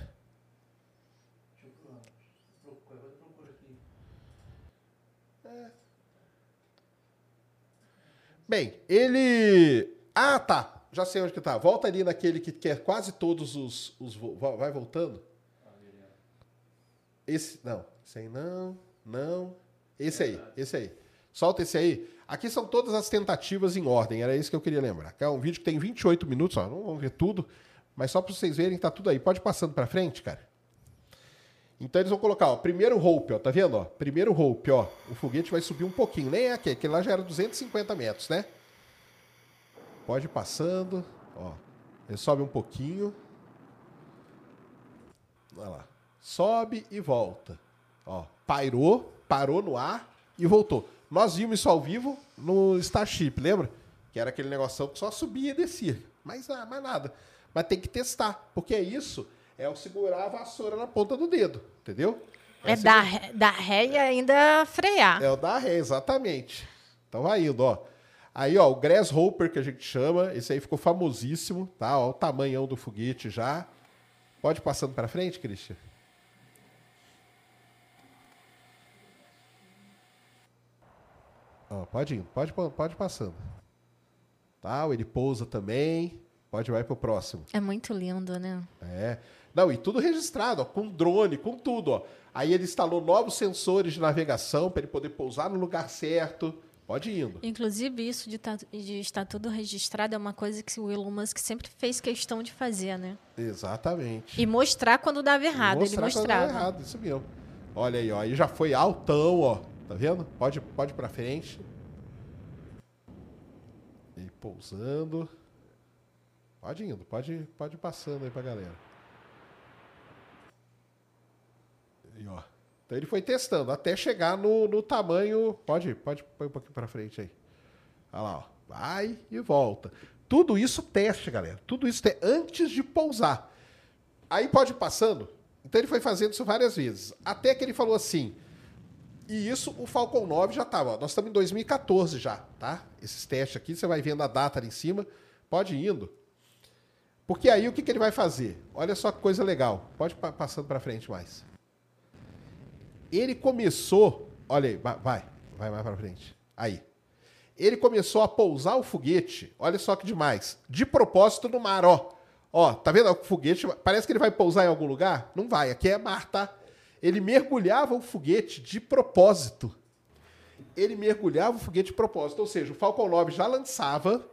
É. Bem, ele. Ah, tá. Já sei onde que tá. Volta ali naquele que quer quase todos os. os vai voltando. Esse. Não. Esse aí não. Não. Esse aí. Esse aí. Solta esse aí. Aqui são todas as tentativas em ordem. Era isso que eu queria lembrar. É um vídeo que tem 28 minutos. Ó, não vamos ver tudo. Mas só para vocês verem, tá tudo aí. Pode passando para frente, cara. Então eles vão colocar, ó, primeiro Hope, ó, tá vendo, ó? Primeiro Hope, ó. O foguete vai subir um pouquinho, nem é aquele, aquele lá já era 250 metros, né? Pode ir passando, ó. Ele sobe um pouquinho. Olha lá. Sobe e volta. Ó, pairou, parou no ar e voltou. Nós vimos isso ao vivo no Starship, lembra? Que era aquele negocinho que só subia e descia. Mas ah, mais nada. Mas tem que testar, porque isso é o segurar a vassoura na ponta do dedo, entendeu? É dar, ré- dar ré e ainda frear. É o da ré, exatamente. Então vai indo, ó. Aí, ó, o Grasshopper, que a gente chama, esse aí ficou famosíssimo, tá? Ó, o tamanhão do foguete já. Pode ir passando para frente, Christian? Ó, pode ir, pode, pode passando. Tá, ele pousa também. Pode vai pro próximo. É muito lindo, né? É. Não, e tudo registrado, ó, com drone, com tudo, ó. Aí ele instalou novos sensores de navegação para ele poder pousar no lugar certo. Pode ir indo. Inclusive, isso de, tá- de estar tudo registrado é uma coisa que o Elon Musk sempre fez questão de fazer, né? Exatamente. E mostrar quando dava errado. Ele Mostrar quando mostrava. dá errado, isso mesmo. Olha aí, ó. Aí já foi altão, ó. Tá vendo? Pode, pode ir pra frente. E pousando. Pode indo, pode, pode ir passando aí pra galera. E ó. Então ele foi testando até chegar no, no tamanho. Pode, pode pôr um pouquinho pra frente aí. Olha lá, ó. Vai e volta. Tudo isso teste, galera. Tudo isso é antes de pousar. Aí pode ir passando. Então ele foi fazendo isso várias vezes. Até que ele falou assim. E isso o Falcon 9 já estava. Nós estamos em 2014 já, tá? Esses testes aqui, você vai vendo a data ali em cima. Pode ir indo. Porque aí o que, que ele vai fazer? Olha só que coisa legal. Pode ir passando para frente mais. Ele começou. Olha aí, vai, vai mais para frente. Aí. Ele começou a pousar o foguete. Olha só que demais. De propósito no mar, ó. Ó, tá vendo o foguete? Parece que ele vai pousar em algum lugar? Não vai, aqui é mar, tá? Ele mergulhava o foguete de propósito. Ele mergulhava o foguete de propósito. Ou seja, o Falcon 9 já lançava,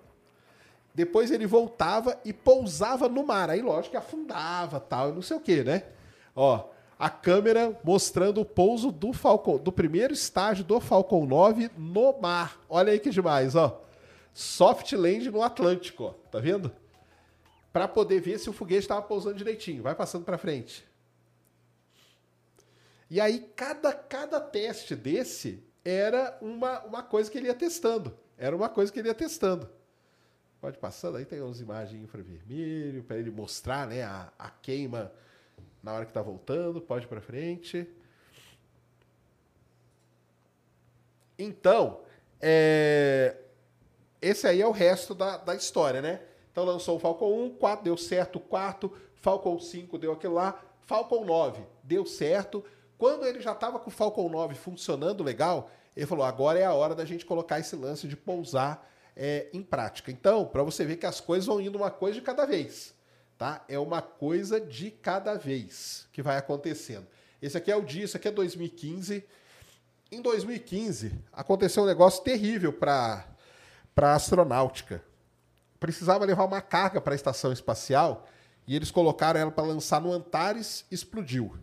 depois ele voltava e pousava no mar. Aí, lógico que afundava tal, não sei o que, né? Ó, a câmera mostrando o pouso do Falcon, do primeiro estágio do Falcon 9 no mar. Olha aí que demais, ó. Soft land no Atlântico, ó. Tá vendo? para poder ver se o foguete estava pousando direitinho. Vai passando para frente. E aí, cada, cada teste desse era uma, uma coisa que ele ia testando. Era uma coisa que ele ia testando. Pode passando, aí tem umas imagens infravermelho, para ele mostrar né, a, a queima na hora que está voltando. Pode para frente. Então, é, esse aí é o resto da, da história, né? Então lançou o Falcon 1, 4 deu certo, o quarto, Falcon 5 deu aquilo lá, Falcon 9 deu certo. Quando ele já estava com o Falcon 9 funcionando legal, ele falou: agora é a hora da gente colocar esse lance de pousar é, em prática. Então, para você ver que as coisas vão indo uma coisa de cada vez, tá? É uma coisa de cada vez que vai acontecendo. Esse aqui é o dia, isso aqui é 2015. Em 2015, aconteceu um negócio terrível para a astronáutica precisava levar uma carga para a estação espacial e eles colocaram ela para lançar no Antares, explodiu.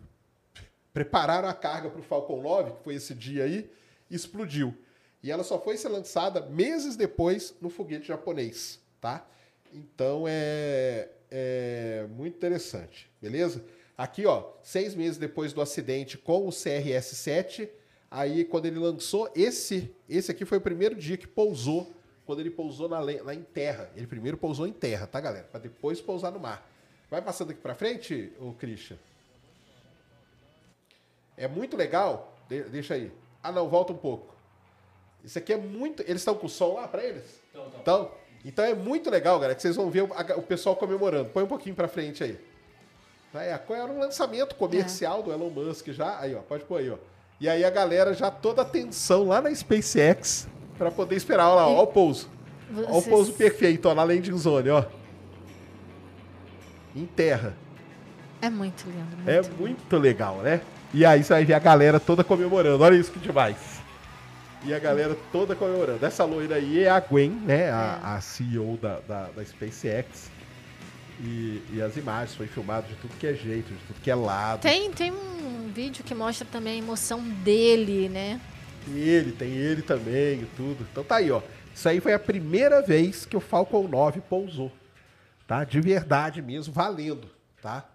Prepararam a carga para o Falcon 9, que foi esse dia aí, explodiu. E ela só foi ser lançada meses depois no foguete japonês, tá? Então é, é muito interessante, beleza? Aqui, ó, seis meses depois do acidente com o CRS-7, aí quando ele lançou esse, esse aqui foi o primeiro dia que pousou quando ele pousou na, lá em terra. Ele primeiro pousou em terra, tá, galera? Para depois pousar no mar. Vai passando aqui para frente, o Christian. É muito legal. De, deixa aí. Ah, não, volta um pouco. Isso aqui é muito. Eles estão com o som lá para eles? Então, então. Então é muito legal, galera, que vocês vão ver o, pessoal comemorando. Põe um pouquinho para frente aí. É, era um lançamento comercial é. do Elon Musk já. Aí, ó, pode pôr aí, ó. E aí a galera já toda atenção lá na SpaceX para poder esperar. Olha lá, ó, o pouso. Vocês... Olha o pouso perfeito, ó, na landing zone, ó. Em terra. É muito lindo. Muito é lindo. muito legal, né? E aí você vai ver a galera toda comemorando. Olha isso que demais. E a galera toda comemorando. Essa loira aí é a Gwen, né? A, é. a CEO da, da, da SpaceX. E, e, as imagens foi filmado de tudo que é jeito, de tudo que é lado. Tem, tem um vídeo que mostra também a emoção dele, né? ele, tem ele também e tudo. Então tá aí, ó. Isso aí foi a primeira vez que o Falcon 9 pousou. Tá? De verdade mesmo, valendo, tá?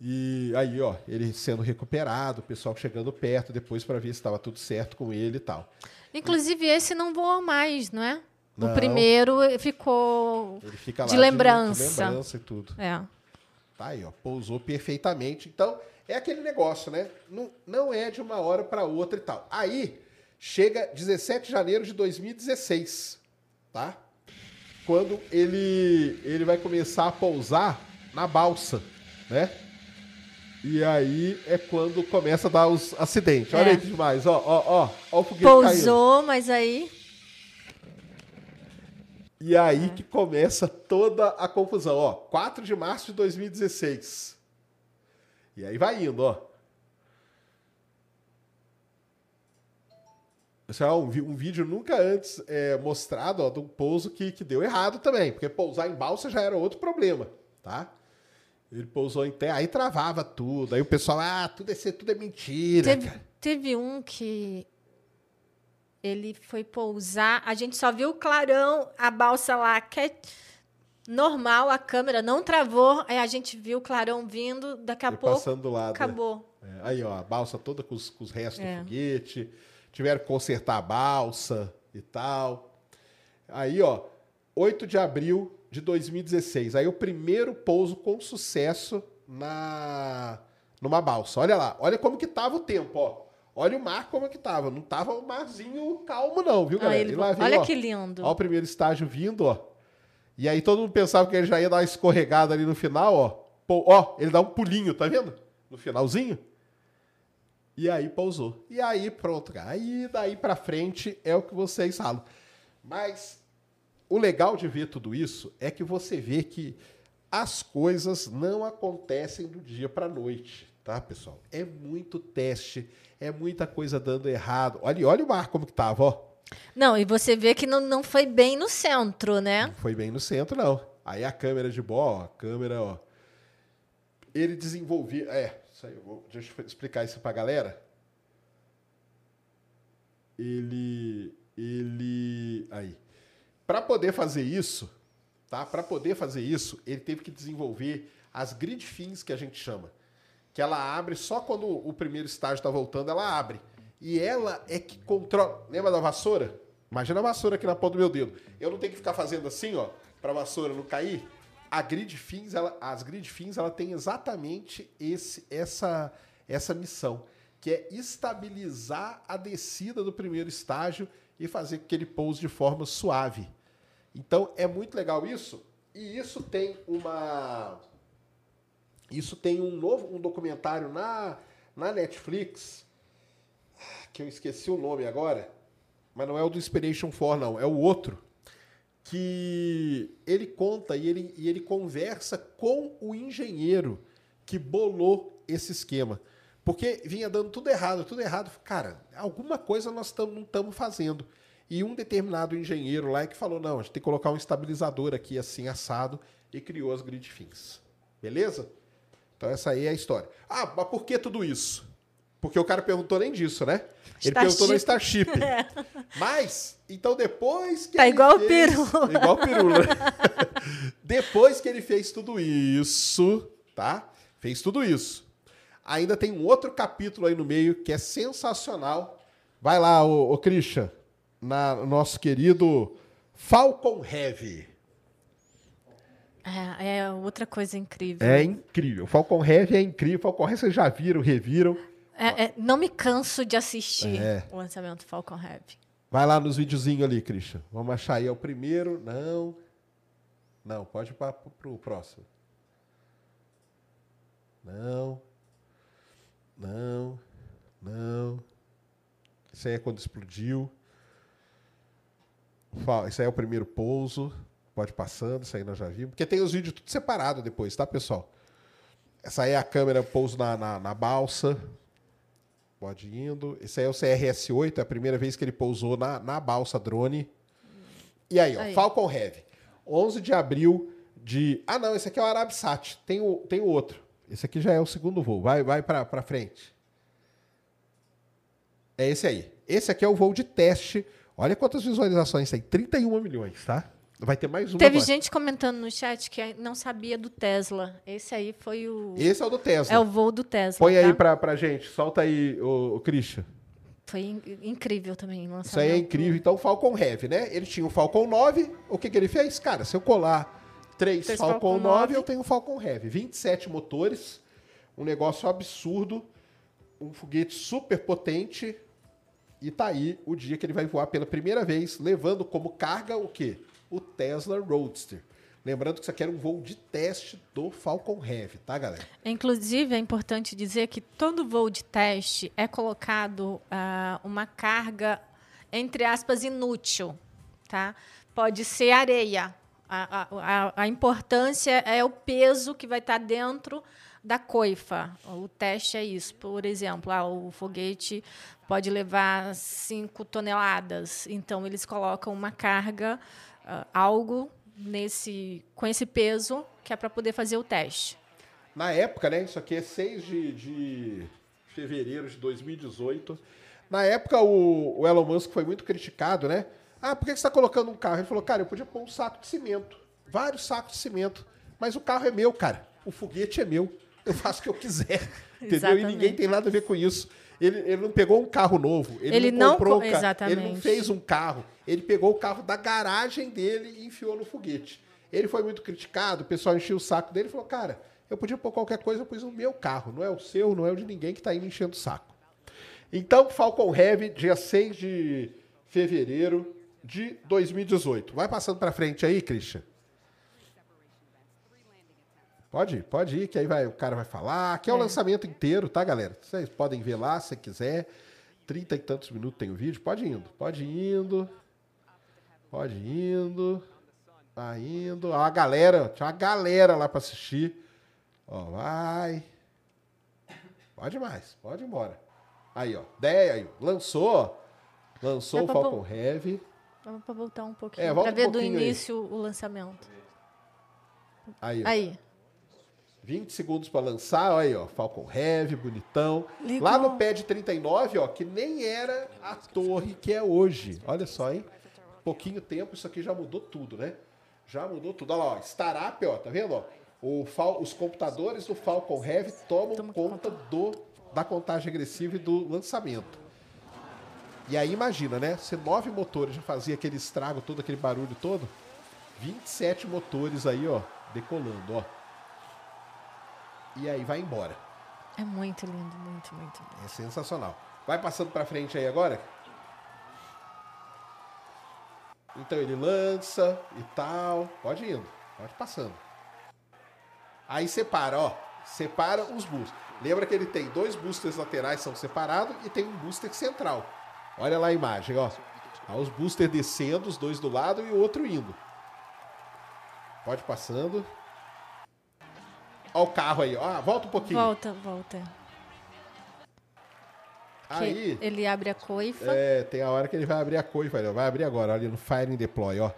E aí, ó, ele sendo recuperado, o pessoal chegando perto depois para ver se estava tudo certo com ele e tal. Inclusive, esse não voa mais, não é? Não. O primeiro ficou ele fica de lembrança. De, de lembrança e tudo. É. Tá aí, ó, pousou perfeitamente. Então, é aquele negócio, né? Não, não é de uma hora para outra e tal. Aí, chega 17 de janeiro de 2016, tá? Quando ele, ele vai começar a pousar na balsa, né? E aí é quando começa a dar os acidentes. Olha é. aí demais, ó, ó, ó, ó o foguete Pousou, caindo. mas aí... E aí é. que começa toda a confusão, ó. 4 de março de 2016. E aí vai indo, ó. Esse é um, um vídeo nunca antes é, mostrado ó, de um pouso que, que deu errado também, porque pousar em balsa já era outro problema, tá? Ele pousou em terra, aí travava tudo, aí o pessoal, ah, tudo é, tudo é mentira. Teve, teve um que ele foi pousar, a gente só viu o clarão, a balsa lá, que é normal, a câmera não travou, aí a gente viu o clarão vindo, daqui a pouco passando do lado, acabou. É, aí, ó, a balsa toda com os, com os restos é. do foguete tiveram que consertar a balsa e tal. Aí, ó, 8 de abril de 2016. Aí o primeiro pouso com sucesso na numa balsa. Olha lá, olha como que tava o tempo, ó. Olha o mar como que tava. Não tava um marzinho calmo não, viu, Ah, galera? ele- E lá vem, olha ó, que lindo. Ó o primeiro estágio vindo, ó. E aí todo mundo pensava que ele já ia dar uma escorregada ali no final, ó. Pô, ó, ele dá um pulinho, tá vendo? No finalzinho. E aí pousou. E aí pronto, cara. Aí daí pra frente é o que vocês falam. Mas o legal de ver tudo isso é que você vê que as coisas não acontecem do dia pra noite, tá, pessoal? É muito teste, é muita coisa dando errado. Olha, olha o mar como que tava, ó. Não, e você vê que não, não foi bem no centro, né? Não foi bem no centro, não. Aí a câmera de boa, ó, a câmera, ó. Ele desenvolvia. É, isso aí, eu vou, deixa eu explicar isso pra galera. Ele. Ele. Aí. Para poder fazer isso, tá? Para poder fazer isso, ele teve que desenvolver as grid fins que a gente chama. Que ela abre só quando o primeiro estágio está voltando, ela abre. E ela é que controla. Lembra da vassoura? Imagina a vassoura aqui na ponta do meu dedo. Eu não tenho que ficar fazendo assim, ó, para a vassoura não cair. A grid fins, ela, as grid fins, ela tem exatamente esse, essa, essa missão, que é estabilizar a descida do primeiro estágio e fazer com que ele pouse de forma suave. Então é muito legal isso. E isso tem uma. Isso tem um novo um documentário na, na Netflix, que eu esqueci o nome agora, mas não é o do Inspiration 4, não, é o outro. Que ele conta e ele, e ele conversa com o engenheiro que bolou esse esquema. Porque vinha dando tudo errado, tudo errado. Cara, alguma coisa nós tam, não estamos fazendo. E um determinado engenheiro lá é que falou: não, a gente tem que colocar um estabilizador aqui assim assado e criou as grid fins. Beleza? Então essa aí é a história. Ah, mas por que tudo isso? Porque o cara perguntou nem disso, né? Ele perguntou na Starship. [LAUGHS] Mas, então depois que Tá igual o fez- peru. [LAUGHS] Igual o peru, né? [LAUGHS] depois que ele fez tudo isso, tá? Fez tudo isso. Ainda tem um outro capítulo aí no meio que é sensacional. Vai lá, ô, ô Christian, na no nosso querido Falcon Heavy. É, é outra coisa incrível. É incrível. Falcon Heavy é incrível. Falcon Heavy vocês já viram, reviram. É, é, não me canso de assistir É. o lançamento Falcon Heavy. Vai lá nos videozinhos ali, Christian. Vamos achar aí. É o primeiro. Não. Não, pode ir para o próximo. Não. Não. Não. Isso aí é quando explodiu. Isso aí é o primeiro pouso. Pode ir passando, isso aí nós já vimos. Porque tem os vídeos tudo separado depois, tá, pessoal? Essa aí é a câmera pouso na, na, na balsa. Pode ir indo. Esse aí é o CRS-8, é a primeira vez que ele pousou na, na balsa drone. E aí, ó, Aí. Falcon Heavy. 11 de abril de... Ah, não, esse aqui é o Arabsat. Tem o, tem o outro. Esse aqui já é o segundo voo. Vai, vai pra, pra frente. É esse aí. Esse aqui é o voo de teste. Olha quantas visualizações tem. 31 milhões, tá? Vai ter mais uma Teve agora. gente comentando no chat que não sabia do Tesla. Esse aí foi o. Esse é o do Tesla. É o voo do Tesla. Põe tá? aí pra, pra gente. Solta aí, o, Christian. Foi in- incrível também. o Isso lançamento. aí é incrível. Então, o Falcon Heavy, né? Ele tinha o Falcon 9. O que, que ele fez? Cara, se eu colar três Três Falcon, Falcon 9, 9, eu tenho o Falcon Heavy. 27 motores. Um negócio absurdo. Um foguete super potente. E tá aí o dia que ele vai voar pela primeira vez, levando como carga o quê? O Tesla Roadster. Lembrando que isso aqui era um voo de teste do Falcon Heavy, tá, galera? Inclusive, é importante dizer que todo voo de teste é colocado ah, uma carga, entre aspas, inútil. Tá? Pode ser areia. A, a- a- importância é o peso que vai estar dentro da coifa. O teste é isso. Por exemplo, ah, o foguete pode levar 5 toneladas. Então, eles colocam uma carga, ah, algo nesse, com esse peso, que é para poder fazer o teste. Na época, né? Isso aqui é 6 de, de fevereiro de 2018. Na época, o, o Elon Musk foi muito criticado, né? Ah, por que você está colocando um carro? Ele falou, cara, eu podia pôr um saco de cimento. Vários sacos de cimento. Mas o carro é meu, cara. O foguete é meu. Eu faço o que eu quiser. [LAUGHS] Entendeu? E ninguém tem nada a ver com isso. Ele, ele não pegou um carro novo. Ele, Ele não comprou co- um carro. Ele não fez um carro. Ele pegou o carro da garagem dele e enfiou no foguete. Ele foi muito criticado, o pessoal encheu o saco dele e falou, cara, Eu podia pôr qualquer coisa, eu pus o meu carro. Não é o seu, não é o de ninguém que está aí me enchendo o saco. Então, Falcon Heavy, dia 6 de fevereiro de 2018. Vai passando para frente aí, Christian. Pode ir, pode ir, que aí vai, o cara vai falar. Aqui é, o É. lançamento inteiro, tá, galera? Vocês podem ver lá se quiser. Trinta e tantos minutos tem o vídeo. Pode indo, pode indo. Pode indo. Vai indo. Ó, a galera, tinha uma galera lá para assistir. Ó, vai. Pode mais, pode ir embora. Aí, ó. 10, aí, lançou. Lançou Dá o pra Falcon pôr- Heavy. Vamos pra voltar um pouquinho. É, volta pra um ver do pouquinho aí. início o lançamento. Aí, ó. Aí. 20 segundos para lançar, olha aí, ó, Falcon Heavy, bonitão. Legal. Lá no pad 39, ó, que nem era a torre que é hoje. Olha só, hein? Pouquinho tempo, isso aqui já mudou tudo, né? Já mudou tudo. Olha lá, ó, Startup, ó, tá vendo, ó? O Fal- os computadores do Falcon Heavy tomam Toma conta do, da contagem regressiva e do lançamento. E aí imagina, né? Se nove motores já fazia aquele estrago todo, aquele barulho todo, 27 motores aí, ó, decolando, ó. E aí vai embora. É muito lindo, muito, muito lindo. É sensacional. Vai passando pra frente aí agora. Então ele lança e tal. Pode indo. Pode passando. Aí separa, ó. Separa os boosters. Lembra que ele tem dois boosters laterais são separados e tem um booster central. Olha lá a imagem, ó. Ó, os boosters descendo, os dois do lado e o outro indo. Pode passando. Ó o carro aí, ó. Volta um pouquinho. Volta, volta. Aí. ele abre a coifa. É, tem a hora que ele vai abrir a coifa, vai, vai abrir agora, ali no Fire and Deploy, ó.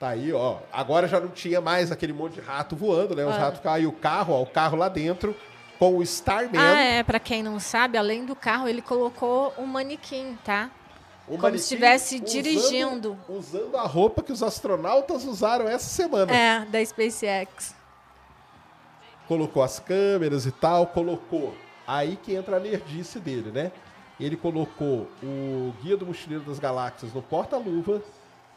Tá aí, ó. Agora já não tinha mais aquele monte de rato voando, né? Os Ah. ratos caíram o carro, ó, o carro lá dentro com o Starman. Ah, é, pra quem não sabe, além do carro, ele colocou um manequim, tá? o como se estivesse dirigindo. Usando a roupa que os astronautas usaram essa semana. É, da SpaceX. Colocou as câmeras e tal, colocou. Aí que entra a nerdice dele, né? Ele colocou o Guia do Mochileiro das Galáxias no porta-luva,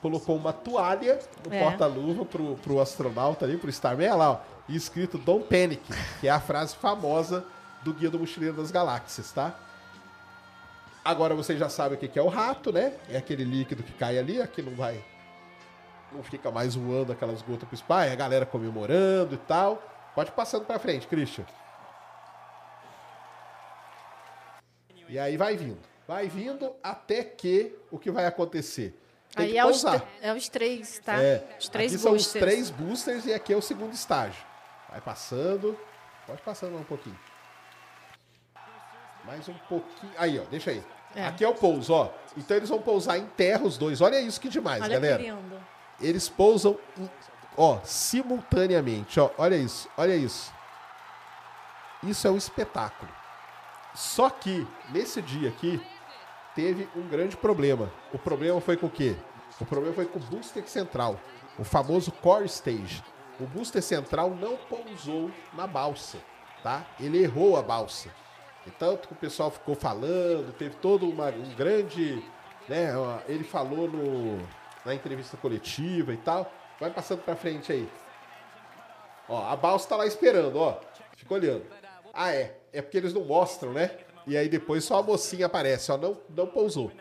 colocou uma toalha no É. porta-luva pro, pro astronauta ali, pro Starman, olha lá, ó, e escrito Don't Panic, que é a frase famosa do Guia do Mochileiro das Galáxias, tá? Agora vocês já sabem o que é o rato, né? É aquele líquido que cai ali, aqui não vai. Não fica mais voando aquelas gotas pro spy, a galera comemorando e tal. Pode passando pra frente, Christian. E aí vai vindo. Vai vindo até que o que vai acontecer? Tem Aí que é os, é os três, tá? É, Os três aqui são os boosters. três boosters e aqui é o segundo estágio. Vai passando. Pode passando um pouquinho. Mais um pouquinho. Aí, ó, deixa aí. É. Aqui é o pouso, ó. Então eles vão pousar em terra os dois. Olha isso que demais, Olha galera. que lindo. Eles pousam, em- ó, simultaneamente, ó. Olha isso, olha isso. Isso é um espetáculo. Só que, nesse dia aqui, teve um grande problema. O problema foi com o quê? O problema foi com o booster central. O famoso core stage. O booster central não pousou na balsa, tá? Ele errou a balsa. E tanto que o pessoal ficou falando, teve todo uma- um grande. Né, ele falou no, na entrevista coletiva e tal. Vai passando pra frente aí. Ó, a balsa tá lá esperando, ó. Fica olhando. Ah, é. É porque eles não mostram, né? E aí depois só a mocinha aparece, ó. Não, não pousou.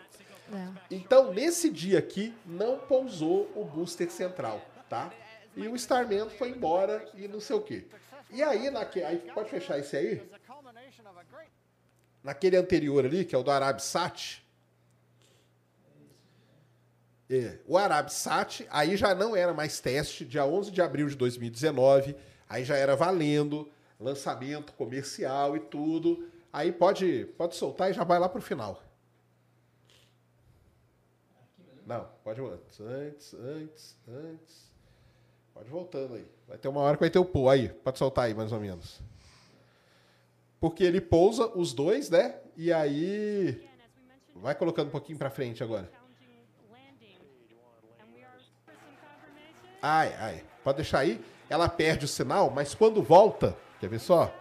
É. Então, nesse dia aqui, não pousou o booster central, tá? E o Starman foi embora e não sei o quê. E aí, naque... aí pode fechar esse aí? Naquele anterior ali, que é o do Arabsat. É, o Arabsat, aí já não era mais teste, dia 11 de abril de 2019, aí já era valendo, lançamento comercial e tudo. Aí pode, pode soltar e já vai lá pro final. Não, pode antes, antes, antes, antes. Pode voltando aí. Vai ter uma hora que vai ter o pulo. Aí, pode soltar aí, mais ou menos. Porque ele pousa os dois, né? E aí. Vai colocando um pouquinho pra frente agora. Ai, ai. Pode deixar aí. Ela perde o sinal, mas quando volta, quer ver só?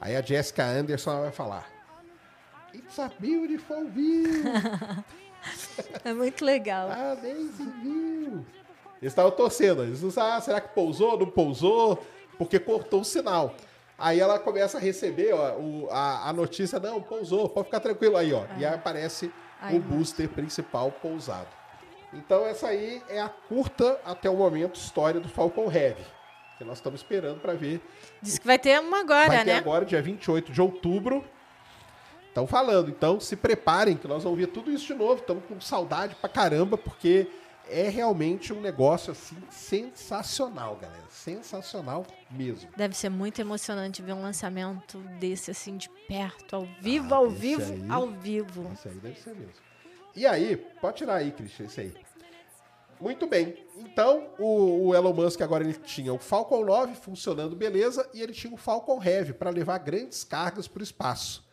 Aí a Jessica Anderson vai falar. It's a beautiful view. [LAUGHS] É muito legal. Amazing view. Eles estavam torcendo. Eles sabiam, ah, será que pousou? Não pousou? Porque cortou o sinal. Aí ela começa a receber ó, o- a, a notícia, não, pousou, pode ficar tranquilo aí, ó. E aí aparece Ai, o booster principal pousado. Então essa aí é a curta, até o momento, história do Falcon Heavy. Que nós estamos esperando para ver. Diz que vai ter uma agora, Vai ter né? agora, dia 28 de outubro. Estão falando, então se preparem que nós vamos ver tudo isso de novo. Estamos com saudade pra caramba, porque é realmente um negócio assim sensacional, galera. Sensacional mesmo. Deve ser muito emocionante ver um lançamento desse assim de perto, ao vivo, Ah, ao vivo, aí- ao vivo. Isso aí deve ser mesmo. E aí, pode tirar aí, Christian, esse aí. Muito bem. Então, o, o Elon Musk agora ele tinha o Falcon 9 funcionando beleza e ele tinha o Falcon Heavy para levar grandes cargas para o espaço.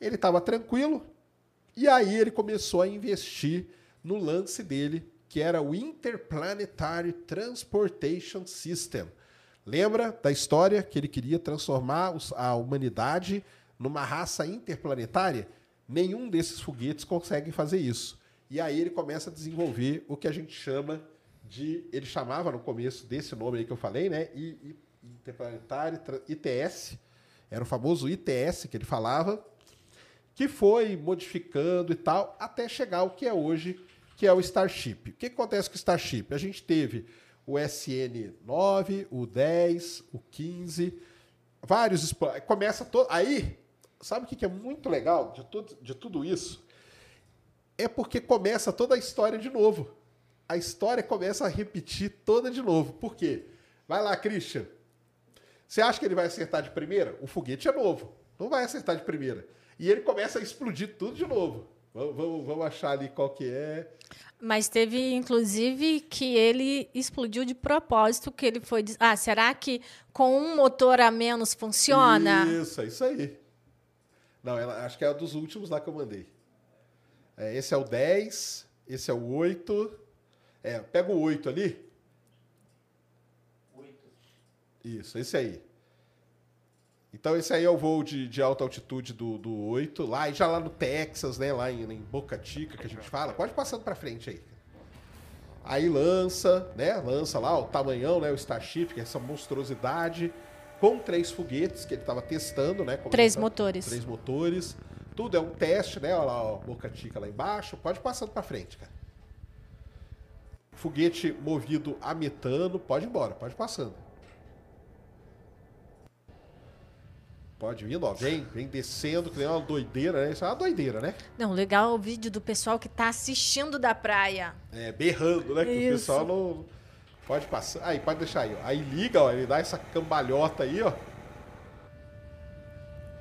Ele estava tranquilo e aí ele começou a investir no lance dele, que era o Interplanetary Transportation System. Lembra da história que ele queria transformar a humanidade numa raça interplanetária? Nenhum desses foguetes consegue fazer isso. E aí ele começa a desenvolver o que a gente chama de. Ele chamava no começo desse nome aí que eu falei, né? I- I- Interplanetário ITS. Era o famoso ITS que ele falava, que foi modificando e tal, até chegar ao que é hoje, que é o Starship. O que acontece com o Starship? A gente teve o SN9, o 10, o 15, vários. Começa todo. Aí, sabe o que é muito legal de, tudo- de tudo isso? É porque começa toda a história de novo. A história começa a repetir toda de novo. Por quê? Vai lá, Christian. Você acha que ele vai acertar de primeira? O foguete é novo. Não vai acertar de primeira. E ele começa a explodir tudo de novo. Vamos, vamos- vamos achar ali qual que é. Mas teve, inclusive, que ele explodiu de propósito, que ele foi... Ah, será que com um motor a menos funciona? Isso, é isso aí. Não, ela, acho que é um dos últimos lá que eu mandei. É, esse é o 10, esse é o 8. É, pega o 8 ali. Isso, esse aí. Então esse aí é o voo de, de alta altitude do, do 8, lá, e já lá no Texas, né? Lá em, em Boca Chica, que a gente fala. Pode passando pra frente aí. Aí lança, né? Lança lá o tamanhão, né? O Starship, que é essa monstruosidade, com três foguetes que ele estava testando, né? Três tá- motores. Três motores. Tudo é um teste, né? Olha lá, ó, Boca Chica lá embaixo. Pode passando pra frente, cara. Foguete movido a metano. Pode ir embora, pode ir passando. Pode vir, ó. Vem, vem descendo, que nem uma doideira, né? Isso é uma doideira, né? Não, legal o vídeo do pessoal que tá assistindo da praia. É, berrando, né? Que o Isso. pessoal não. Pode passar. Aí, pode deixar aí, ó. Aí liga, ó. Ele dá essa cambalhota aí, ó.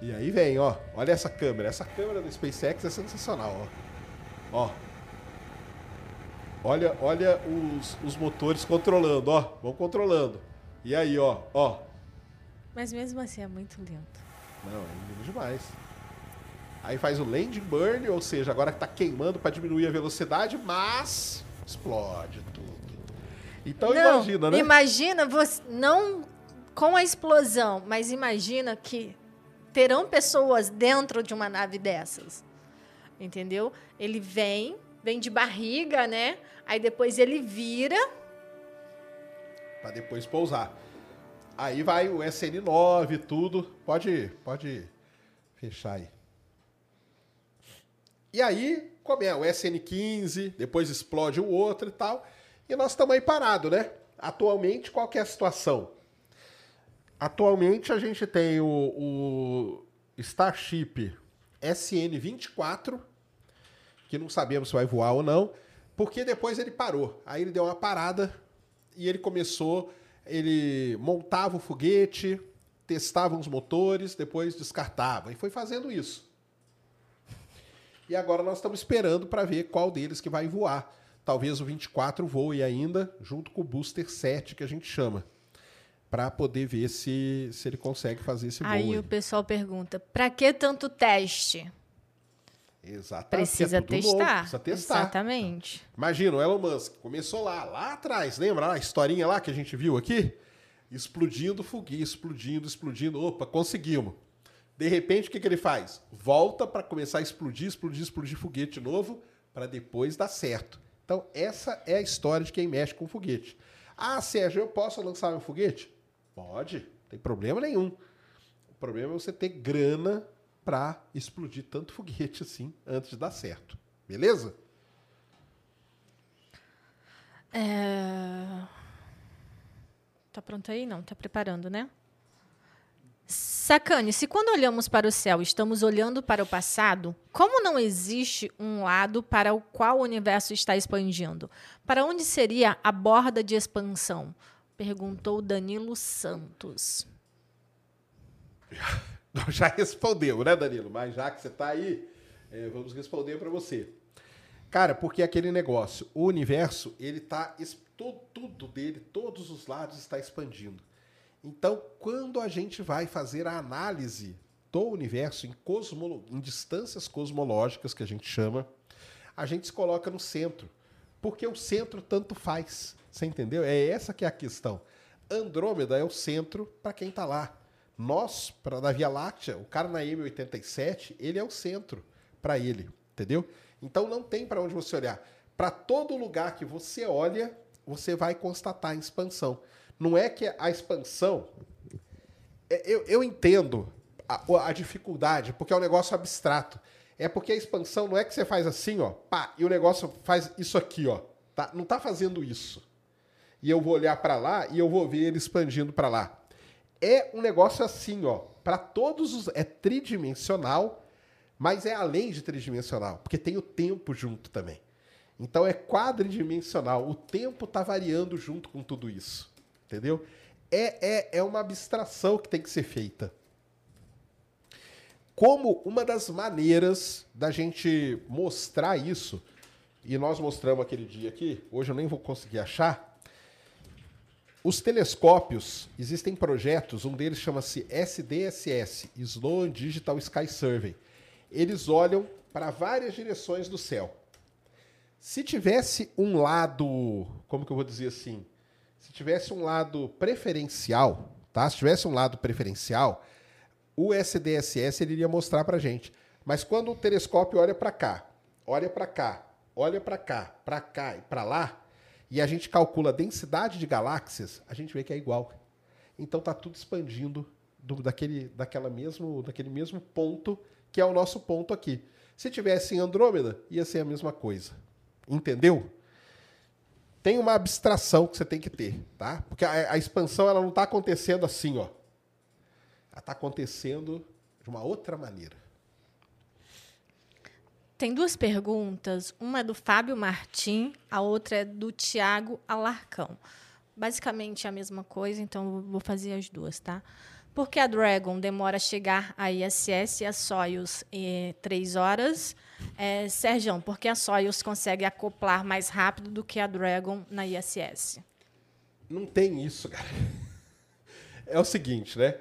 E aí vem, ó. Olha essa câmera. Essa câmera do SpaceX é sensacional, ó. Ó. Olha, olha os, os motores controlando, ó. Vão controlando. E aí, ó, ó. Mas mesmo assim é muito lindo. Não, é lindo demais. Aí faz o landing burn, ou seja, agora que tá queimando para diminuir a velocidade, mas explode. Então não, imagina, né? Imagina você não com a explosão, mas imagina que terão pessoas dentro de uma nave dessas. Entendeu? Ele vem, vem de barriga, né? Aí depois ele vira. Pra depois pousar. Aí vai o SN9, tudo. Pode, pode fechar aí. E aí, como é o SN15, depois explode o outro e tal. E nós estamos aí parados, né? Atualmente, qual é a situação? Atualmente a gente tem o, o Starship SN24, que não sabemos se vai voar ou não, porque depois ele parou. Aí ele deu uma parada e ele começou, ele montava o foguete, testava os motores, depois descartava e foi fazendo isso. E agora nós estamos esperando para ver qual deles que vai voar. Talvez o 24 voe ainda, junto com o Booster 7, que a gente chama. Para poder ver se, se ele consegue fazer esse voo. Aí aí. o pessoal pergunta: para que tanto teste? Exatamente. Precisa é tudo novo, testar. Precisa testar. Exatamente. Imagina, o Elon Musk começou lá, lá atrás, lembra a historinha lá que a gente viu aqui? Explodindo foguete, explodindo, explodindo. Opa, conseguimos. De repente, o que, que ele faz? Volta para começar a explodir, explodir, explodir foguete de novo, para depois dar certo. Então, essa é a história de quem mexe com foguete. Ah, Sérgio, eu posso lançar meu foguete? Pode, não tem problema nenhum. O problema é você ter grana para explodir tanto foguete assim antes de dar certo. Beleza? É... Tá pronto aí? Não, tá preparando, né? Sacane, se quando olhamos para o céu estamos olhando para o passado, como não existe um lado para o qual o universo está expandindo? Para onde seria a borda de expansão? Perguntou Danilo Santos. [LAUGHS] Já respondeu, né, Danilo? Mas já que você está aí, é, vamos responder para você. Cara, porque aquele negócio, o universo, ele tá tudo, tudo dele, todos os lados está expandindo. Então, quando a gente vai fazer a análise do universo em, cosmolo, em distâncias cosmológicas, que a gente chama, a gente se coloca no centro. Porque o centro tanto faz. Você entendeu? É essa que é a questão. Andrômeda é o centro para quem está lá. Nós, para da Via Láctea, o cara na M87, ele é o centro para ele, entendeu? Então não tem para onde você olhar. Para todo lugar que você olha, você vai constatar a expansão. Não é que a expansão. É, eu, eu entendo a, a, dificuldade, porque é um negócio abstrato. É porque a expansão não é que você faz assim, ó, pá, e o negócio faz isso aqui, ó. Tá? Não está fazendo isso. E eu vou olhar para lá e eu vou ver ele expandindo para lá. É um negócio assim, ó, para todos os é tridimensional, mas é além de tridimensional, porque tem o tempo junto também. Então é quadridimensional. O tempo está variando junto com tudo isso. Entendeu? É, é, é uma abstração que tem que ser feita. Como uma das maneiras da gente mostrar isso, e nós mostramos aquele dia aqui, hoje eu nem vou conseguir achar. Os telescópios, existem projetos, um deles chama-se SDSS, Sloan Digital Sky Survey. Eles olham para várias direções do céu. Se tivesse um lado, como que eu vou dizer assim, se tivesse um lado preferencial, tá? Se tivesse um lado preferencial, o SDSS ele iria mostrar para gente. Mas quando o telescópio olha para cá, olha para cá, olha para cá, para cá e para lá, e a gente calcula a densidade de galáxias, a gente vê que é igual. Então tá tudo expandindo do, daquele, daquela mesmo, daquele mesmo ponto que é o nosso ponto aqui. Se tivesse em Andrômeda, ia ser a mesma coisa. Entendeu? Tem uma abstração que você tem que ter, tá? Porque a, a expansão ela não está acontecendo assim, ó. Ela está acontecendo de uma outra maneira. Tem duas perguntas. Uma é do Fábio Martim, a outra é do Tiago Alarcão. Basicamente a mesma coisa, então vou fazer as duas, tá? Por que a Dragon demora a chegar à ISS e a Soyuz em três horas? É, Sérgio, porque a Soyuz consegue acoplar mais rápido do que a Dragon na ISS? Não tem isso, cara. É o seguinte, né?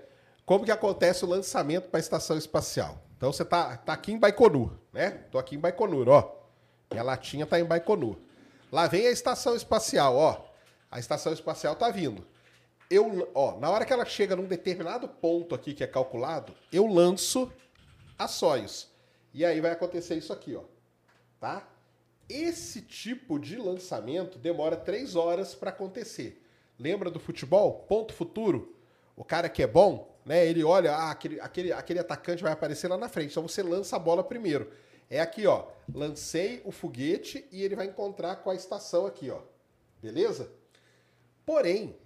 Como que acontece o lançamento para a estação espacial? Então você tá, tá aqui em Baikonur, né? Tô aqui em Baikonur, ó. Minha latinha tá em Baikonur. Lá vem a estação espacial, ó. A estação espacial tá vindo eu, ó, na hora que ela chega num determinado ponto aqui que é calculado, eu lanço a Soyuz. E aí vai acontecer isso aqui, ó. Tá? Esse tipo de lançamento demora três horas para acontecer. Lembra do futebol? Ponto futuro. O cara que é bom, né? Ele olha, ah, aquele, aquele, aquele atacante vai aparecer lá na frente. Então você lança a bola primeiro. É aqui, ó. Lancei o foguete e ele vai encontrar com a estação aqui, ó. Beleza? Porém,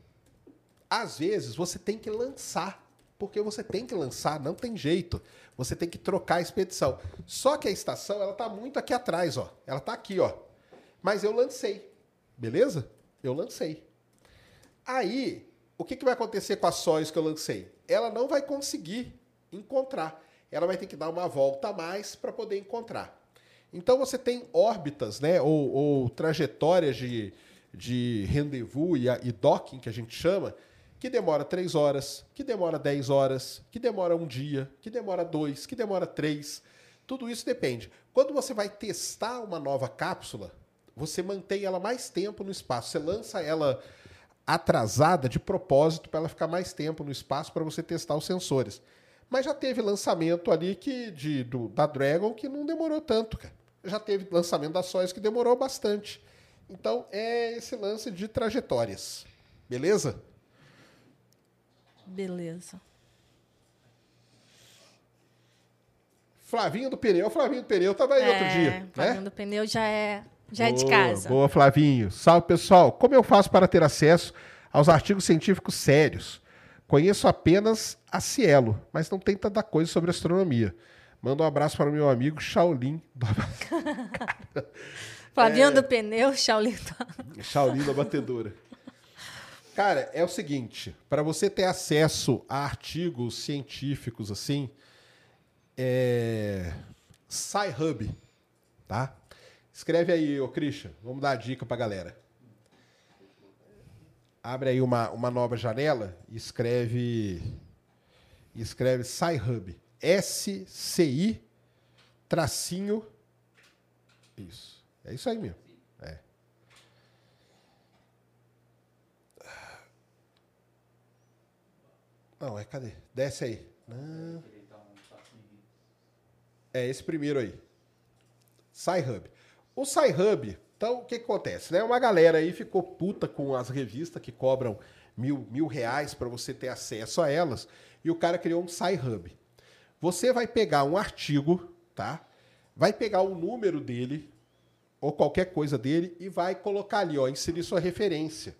às vezes você tem que lançar, porque você tem que lançar, não tem jeito. Você tem que trocar a expedição. Só que a estação, ela tá muito aqui atrás, ó. Ela tá aqui, ó. Mas eu lancei. Beleza? Eu lancei. Aí, o que, que vai acontecer com a Soyuz que eu lancei? Ela não vai conseguir encontrar. Ela vai ter que dar uma volta a mais para poder encontrar. Então você tem órbitas, né, ou, ou trajetórias de, de rendezvous e, e docking, que a gente chama, que demora 3 horas, que demora 10 horas, que demora um dia, que demora dois, que demora três. Tudo isso depende. Quando você vai testar uma nova cápsula, você mantém ela mais tempo no espaço. Você lança ela atrasada de propósito para ela ficar mais tempo no espaço para você testar os sensores. Mas já teve lançamento ali que de, do, da Dragon que não demorou tanto, cara. Já teve lançamento da Soyuz que demorou bastante. Então é esse lance de trajetórias. Beleza? Beleza. Flavinho do Pneu. Flavinho do Pneu tava aí outro dia, né? Flavinho do pneu já é, já é de Boa, casa. Boa, Flavinho. Salve, pessoal. Como eu faço para ter acesso aos artigos científicos sérios? Conheço apenas a Cielo, mas não tem tanta coisa sobre astronomia. Manda um abraço para o meu amigo Shaolin. do- [LAUGHS] Flavinho É. do pneu, Shaolin do... Shaolin da batedora. Cara, é o seguinte, para você ter acesso a artigos científicos assim, é SciHub, tá? Escreve aí, ô Christian, vamos dar a dica pra galera. Abre aí uma, uma nova janela e escreve escreve SciHub. S-C-I tracinho isso. É isso aí mesmo. É. Não, é cadê? Desce aí. Não. É esse primeiro aí. SciHub. O SciHub, então o que, acontece? Né? Uma galera aí ficou puta com as revistas que cobram mil, mil reais para você ter acesso a elas e o cara criou um SciHub. Você vai pegar um artigo, tá? Vai pegar o número dele ou qualquer coisa dele e vai colocar ali, ó, inserir sua referência.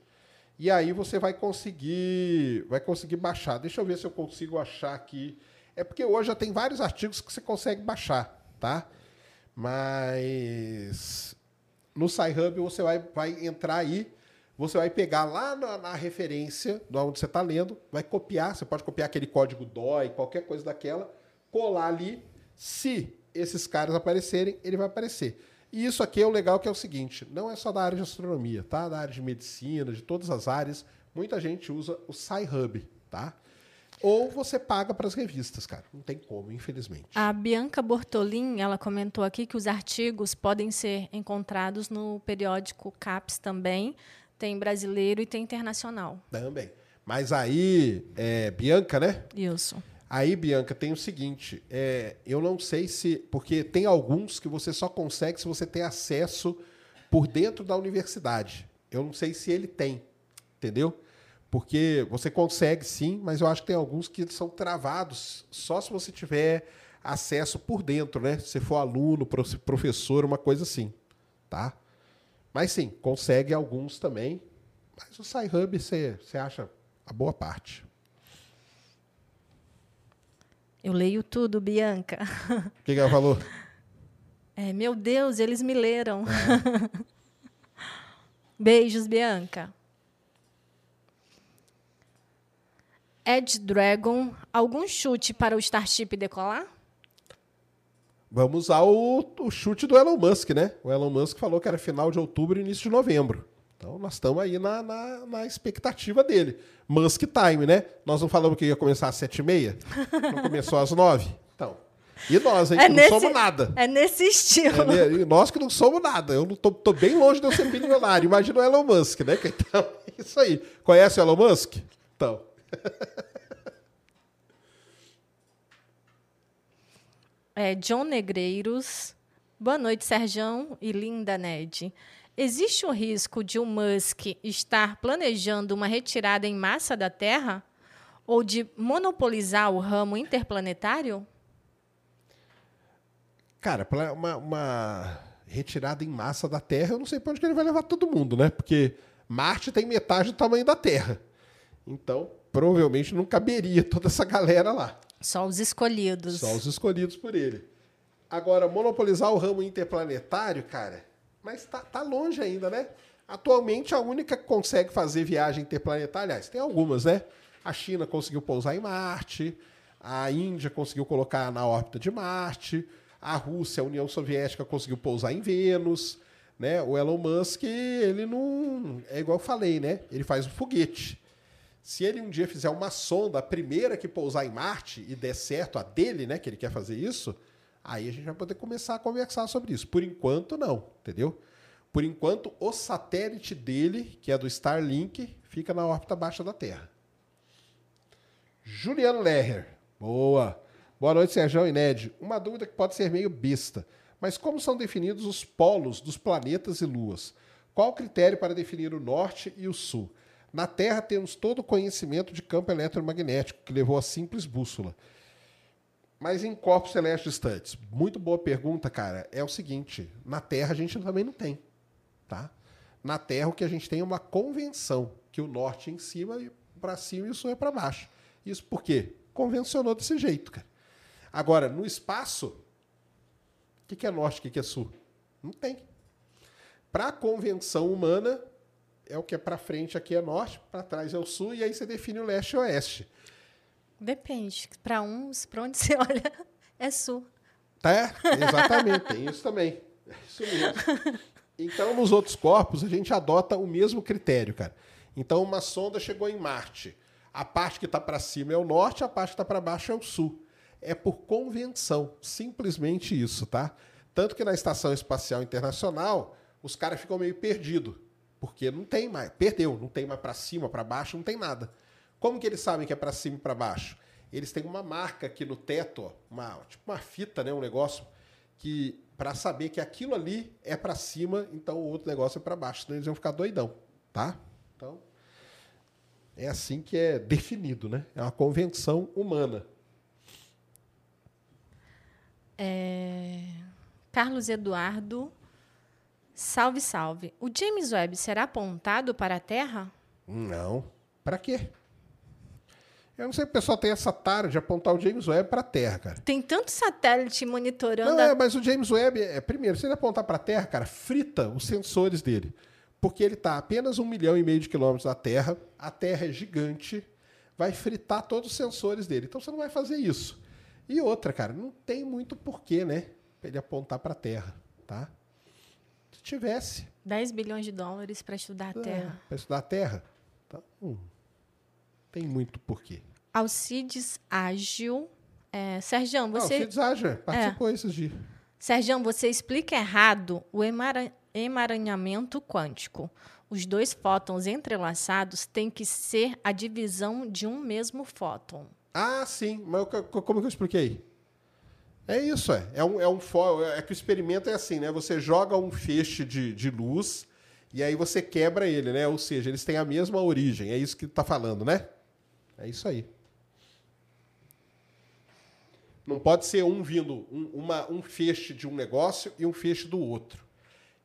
E aí você vai conseguir, vai conseguir baixar. Deixa eu ver se eu consigo achar aqui. É porque hoje já tem vários artigos que você consegue baixar, tá? Mas no SciHub você vai, vai entrar aí, você vai pegar lá na, na referência de onde você está lendo, vai copiar, você pode copiar aquele código DOI, qualquer coisa daquela, colar ali. Se esses caras aparecerem, ele vai aparecer. E isso aqui é o legal que é o seguinte, não é só da área de astronomia, tá? Da área de medicina, de todas as áreas, muita gente usa o SciHub, tá? Ou você paga para as revistas, cara. Não tem como, infelizmente. A Bianca Bortolin, ela comentou aqui que os artigos podem ser encontrados no periódico CAPES também. Tem brasileiro e tem internacional. Também. Mas aí, é, Bianca, né? Isso. Aí, Bianca, tem o seguinte: é, eu não sei se. Porque tem alguns que você só consegue se você tem acesso por dentro da universidade. Eu não sei se ele tem, entendeu? Porque você consegue sim, mas eu acho que tem alguns que são travados só se você tiver acesso por dentro, né? Se for aluno, prof- professor, uma coisa assim, tá? Mas sim, consegue alguns também. Mas o SciHub você acha a boa parte. Eu leio tudo, Bianca. O que, que ela falou? É, meu Deus, eles me leram. [LAUGHS] Beijos, Bianca. Ed Dragon, algum chute para o Starship decolar? Vamos usar o, o chute do Elon Musk, né? O Elon Musk falou que era final de outubro e início de novembro. Então nós estamos aí na, na, na expectativa dele. Musk time, né? Nós não falamos que ia começar às sete e meia? Não começou às nove? Então. E nós, hein? que não somos nada. É nesse estilo. É, né? E nós que não somos nada. Eu não tô, tô bem longe de eu ser milionário. Imagina o Elon Musk, né? Então, [LAUGHS] é isso aí. Conhece o Elon Musk? Então. [LAUGHS] É, John Negreiros. Boa noite, Serjão e linda Ned. Existe o risco de o Musk estar planejando uma retirada em massa da Terra? Ou de monopolizar o ramo interplanetário? Cara, uma, uma retirada em massa da Terra, eu não sei para onde que ele vai levar todo mundo, né? Porque Marte tem metade do tamanho da Terra. Então, provavelmente não caberia toda essa galera lá. Só os escolhidos. Só os escolhidos por ele. Agora, monopolizar o ramo interplanetário, cara, mas tá, tá longe ainda, né? Atualmente, a única que consegue fazer viagem interplanetária, aliás, tem algumas, né? A China conseguiu pousar em Marte, a Índia conseguiu colocar na órbita de Marte, a Rússia, a União Soviética conseguiu pousar em Vênus, né? O Elon Musk, ele não... É igual eu falei, né? Ele faz um foguete. Se ele um dia fizer uma sonda, a primeira que pousar em Marte e der certo, a dele, né, que ele quer fazer isso, aí a gente vai poder começar a conversar sobre isso. Por enquanto, não, entendeu? Por enquanto, o satélite dele, que é do Starlink, fica na órbita baixa da Terra. Juliano Lerrer. Boa. Boa noite, Sérgio e Ned. Uma dúvida que pode ser meio besta, mas como são definidos os polos dos planetas e luas? Qual o critério para definir o norte e o sul? Na Terra temos todo o conhecimento de campo eletromagnético, que levou à simples bússola. Mas em corpos celestes distantes, muito boa pergunta, cara. É o seguinte: na Terra a gente também não tem, tá? Na Terra o que a gente tem é uma convenção que o norte é em cima e para cima e o sul é para baixo. Isso por quê? Convencionou desse jeito, cara. Agora, no espaço, o que, é norte, o que, é sul? Não tem. Para a convenção humana, é o que é para frente aqui é norte, para trás é o sul, e aí você define o leste e oeste. Depende. Para uns, para onde [LAUGHS] você olha, é sul. Tá? Exatamente, tem isso também. É isso mesmo. Então, nos outros corpos, a gente adota o mesmo critério, cara. Então, uma sonda chegou em Marte. A parte que está para cima é o norte, a parte que está para baixo é o sul. É por convenção, simplesmente isso, tá? Tanto que na Estação Espacial Internacional, os caras ficam meio perdidos, porque não tem mais, perdeu, não tem mais para cima, para baixo, não tem nada. Como que eles sabem que é para cima e para baixo? Eles têm uma marca aqui no teto, ó, uma, tipo uma fita, né, um negócio que para saber que aquilo ali é para cima, então o outro negócio é para baixo, senão eles vão ficar doidão, tá? Então é assim que é definido, né? É uma convenção humana. É... Carlos Eduardo, salve, salve. O James Webb será apontado para a Terra? Não. Para quê? Eu não sei se o pessoal tem essa tara de apontar o James Webb para a Terra, cara. Tem tanto satélite monitorando. Não, a- é, mas o James Webb, é, primeiro, se ele apontar para a Terra, cara, frita os sensores dele. Porque ele está a apenas um milhão e meio de quilômetros da Terra, a Terra é gigante, vai fritar todos os sensores dele. Então você não vai fazer isso. E outra, cara, não tem muito porquê, né? Ele apontar para a Terra, tá? Se tivesse, 10 bilhões de dólares para estudar a Terra. para estudar a Terra, então, hum, tem muito porquê. Alcides Ágil. É, Sergião, você. o Cid Zager participou esses dias. Sergião, você explica errado o emara- emaranhamento quântico. Os dois fótons entrelaçados têm que ser a divisão de um mesmo fóton. Ah, sim. Mas como que eu expliquei? É isso, é. É, um, é, um fo- é que o experimento é assim, né? Você joga um feixe de, de luz e aí você quebra ele, né? Ou seja, eles têm a mesma origem. É isso que tá falando, né? É isso aí. Não pode ser um vindo, um, uma, um feixe de um negócio e um feixe do outro.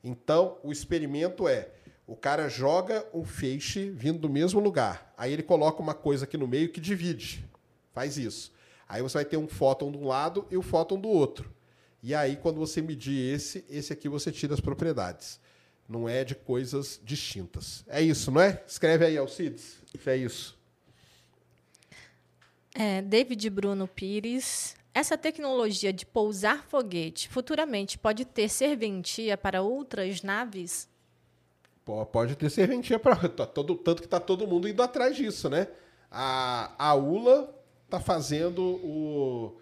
Então, o experimento é: o cara joga um feixe vindo do mesmo lugar. Aí ele coloca uma coisa aqui no meio que divide. Faz isso. Aí você vai ter um fóton de um lado e o fóton do outro. E aí, quando você medir esse, esse aqui você tira as propriedades. Não é de coisas distintas. É isso, não é? Escreve aí, Alcides. É isso. É, David Bruno Pires. Essa tecnologia de pousar foguete futuramente pode ter serventia para outras naves? Pode ter serventia para [LAUGHS] todo tanto que tá todo mundo indo atrás disso, né? A, a ULA tá fazendo o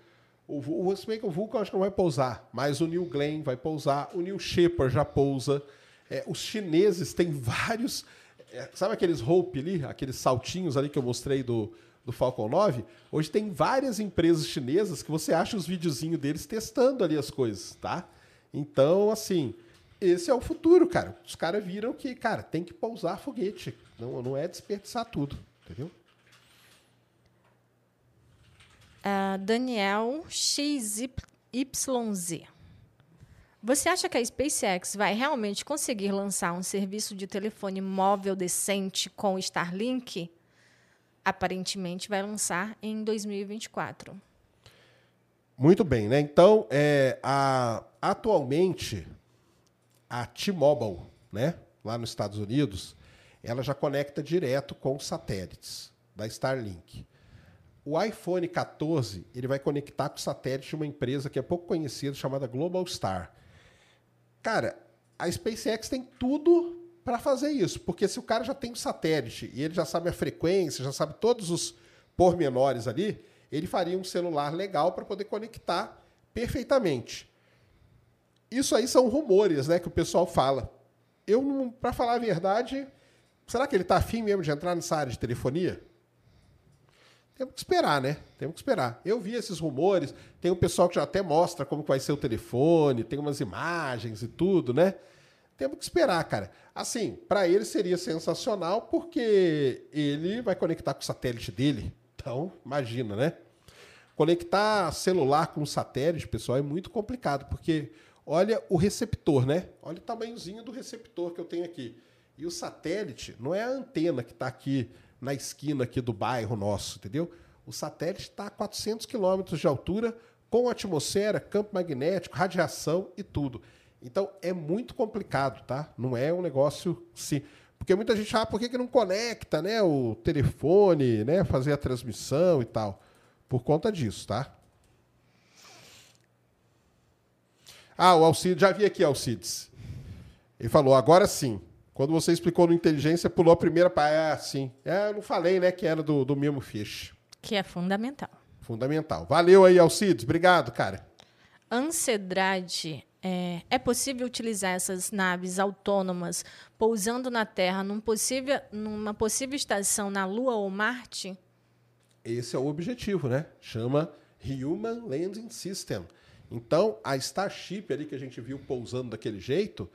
o, o se bem que o Vulcan acho que não vai pousar, mas o New Glenn vai pousar, o New Shepard já pousa. É, os chineses têm [LAUGHS] vários, é, sabe aqueles Hope ali, aqueles saltinhos ali que eu mostrei do do Falcon 9, hoje tem várias empresas chinesas que você acha os videozinhos deles testando ali as coisas, tá? Então, assim, esse é o futuro, cara. Os caras viram que, cara, tem que pousar foguete. Não, não é desperdiçar tudo, entendeu? Ah, Daniel XYZ. Você acha que a SpaceX vai realmente conseguir lançar um serviço de telefone móvel decente com o Starlink? Aparentemente vai lançar em 2024. Muito bem, né? Então, é, a- atualmente, a T-Mobile, né, lá nos Estados Unidos, ela já conecta direto com satélites da Starlink. O iPhone 14 ele vai conectar com o satélite de uma empresa que é pouco conhecida, chamada Global Star. Cara, a SpaceX tem tudo para fazer isso, porque se o cara já tem um satélite e ele já sabe a frequência, já sabe todos os pormenores ali, ele faria um celular legal para poder conectar perfeitamente. Isso aí são rumores, né, que o pessoal fala. Eu, para falar a verdade, será que ele está afim mesmo de entrar nessa área de telefonia? Temos que esperar, né? Temos que esperar. Eu vi esses rumores, tem um pessoal que já até mostra como vai ser o telefone, tem umas imagens e tudo, né? Temos que esperar, cara. Assim, para ele seria sensacional porque ele vai conectar com o satélite dele. Então, imagina, né? Conectar celular com satélite, pessoal, é muito complicado, porque olha o receptor, né? Olha o tamanhozinho do receptor que eu tenho aqui. E o satélite não é a antena que está aqui na esquina aqui do bairro nosso, entendeu? O satélite está a 400 quilômetros de altura, com atmosfera, campo magnético, radiação e tudo. Então é muito complicado, tá? Não é um negócio sim. Porque muita gente, ah, por que, que não conecta, né? O telefone, né? Fazer a transmissão e tal. Por conta disso, tá? Ah, o Alcides, já vi aqui, Alcides. Ele falou, agora sim. Quando você explicou no inteligência, pulou a primeira para. Ah, sim. É, eu não falei, né, que era do, do mesmo Fish. Que é fundamental. Fundamental. Valeu aí, Alcides. Obrigado, cara. Ancedrade, é, é possível utilizar essas naves autônomas pousando na Terra num possível, numa possível estação na Lua ou Marte? Esse é o objetivo, né? Chama Human Landing System. Então, a Starship ali que a gente viu pousando daquele jeito,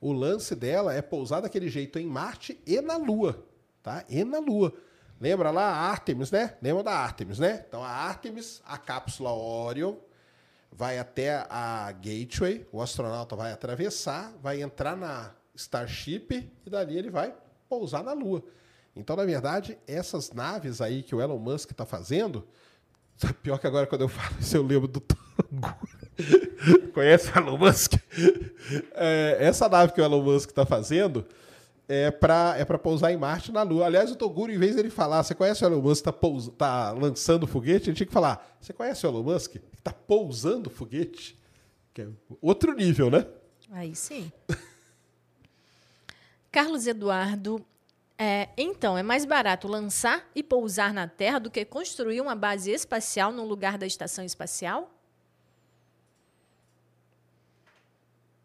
o lance dela é pousar daquele jeito em Marte e na Lua, tá? E na Lua. Lembra lá a Artemis, né? Lembra da Artemis, né? Então a Artemis, a cápsula Orion, vai até a Gateway, o astronauta vai atravessar, vai entrar na Starship e dali ele vai pousar na Lua. Então, na verdade, essas naves aí que o Elon Musk está fazendo, [LAUGHS] pior que agora quando eu falo isso eu lembro do Tango. [LAUGHS] Conhece o Elon Musk? É, essa nave que o Elon Musk está fazendo é para é pousar em Marte na Lua. Aliás, o Toguro, em vez dele falar, você conhece o Elon Musk está tá lançando foguete, ele tinha que falar, você conhece o Elon Musk está pousando foguete? Que é outro nível, né? Aí sim. Carlos Eduardo, é, então, é mais barato lançar e pousar na Terra do que construir uma base espacial no lugar da estação espacial?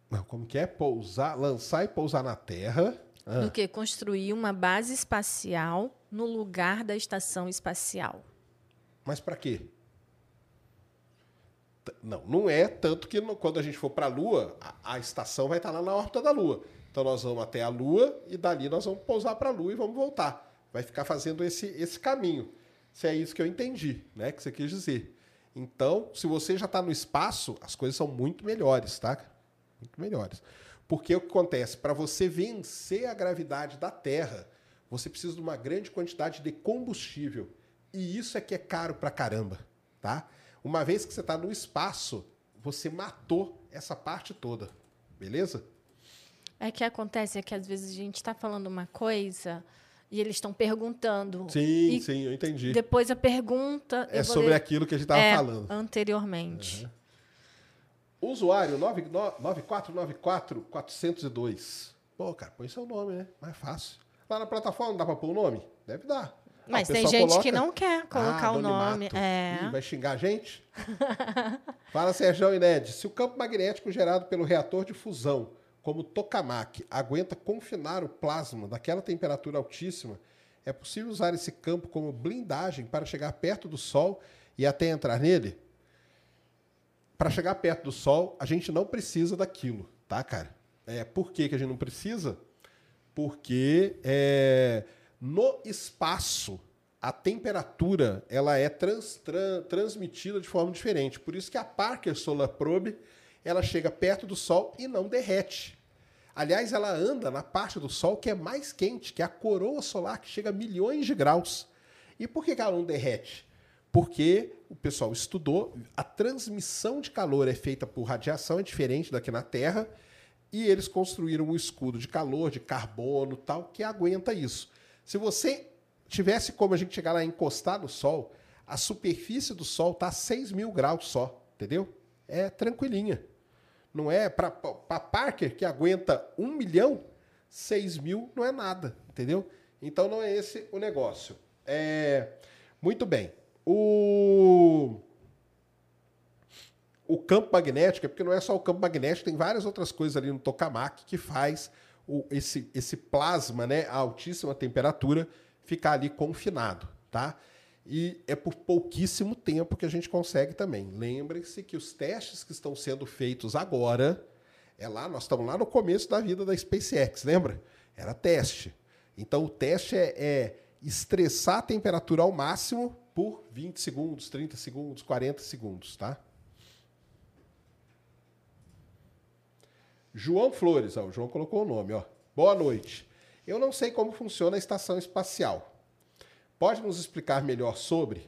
Não, como que é? Pousar, lançar e pousar na Terra. Ah. Do que construir uma base espacial no lugar da estação espacial. Mas para quê? Não, não é tanto que quando a gente for para a Lua, a, estação vai estar lá na órbita da Lua. Então nós vamos até a Lua e dali nós vamos pousar para a Lua e vamos voltar. Vai ficar fazendo esse, esse caminho. Se é isso que eu entendi, né? Que você quis dizer. Então, se você já está no espaço, as coisas são muito melhores, tá? Muito melhores. Porque o que acontece? Para você vencer a gravidade da Terra, você precisa de uma grande quantidade de combustível. E isso é que é caro pra caramba, tá? Uma vez que você está no espaço, você matou essa parte toda, beleza? É que acontece é que às vezes a gente está falando uma coisa e eles estão perguntando. Sim, sim, eu entendi. Depois a pergunta. É sobre ler- aquilo que a gente estava é, falando. Anteriormente. Usuário 9494-402. Pô, cara, põe seu nome, né? Mais fácil. Lá na plataforma não dá pra pôr o nome? Deve dar. Mas Ah, tem gente coloca- que não quer colocar Ah, o nome. É. Ih, vai xingar a gente? [LAUGHS] Fala, Sérgio e Ned. Se o campo magnético gerado pelo reator de fusão, como o tokamak, aguenta confinar o plasma daquela temperatura altíssima, é possível usar esse campo como blindagem para chegar perto do Sol e até entrar nele? Para chegar perto do Sol, a gente não precisa daquilo, tá, cara? É, por que, que a gente não precisa? Porque é, no espaço a temperatura ela é trans- tran- transmitida de forma diferente. Por isso que a Parker Solar Probe ela chega perto do Sol e não derrete. Aliás, ela anda na parte do Sol que é mais quente, que é a coroa solar, que chega a milhões de graus. E por que que ela não derrete? Porque o pessoal estudou, a transmissão de calor é feita por radiação, é diferente daqui na Terra, e eles construíram um escudo de calor, de carbono tal, que aguenta isso. Se você tivesse como a gente chegar lá e encostar no Sol, a superfície do Sol está a 6 mil graus só, entendeu? É tranquilinha. Não é para Parker, que aguenta um milhão, 6 mil não é nada, entendeu? Então não é esse o negócio. É, muito bem. O, o campo magnético, é porque não é só o campo magnético, tem várias outras coisas ali no tokamak que faz o, esse, esse plasma né, a altíssima temperatura ficar ali confinado, tá? E é por pouquíssimo tempo que a gente consegue também. Lembrem-se que os testes que estão sendo feitos agora, é lá, nós estamos lá no começo da vida da SpaceX, lembra? Era teste. Então o teste é, é estressar a temperatura ao máximo por 20 segundos, 30 segundos, 40 segundos, tá? João Flores, ó, o João colocou o nome, ó. Boa noite. Eu não sei como funciona a estação espacial. Pode nos explicar melhor sobre?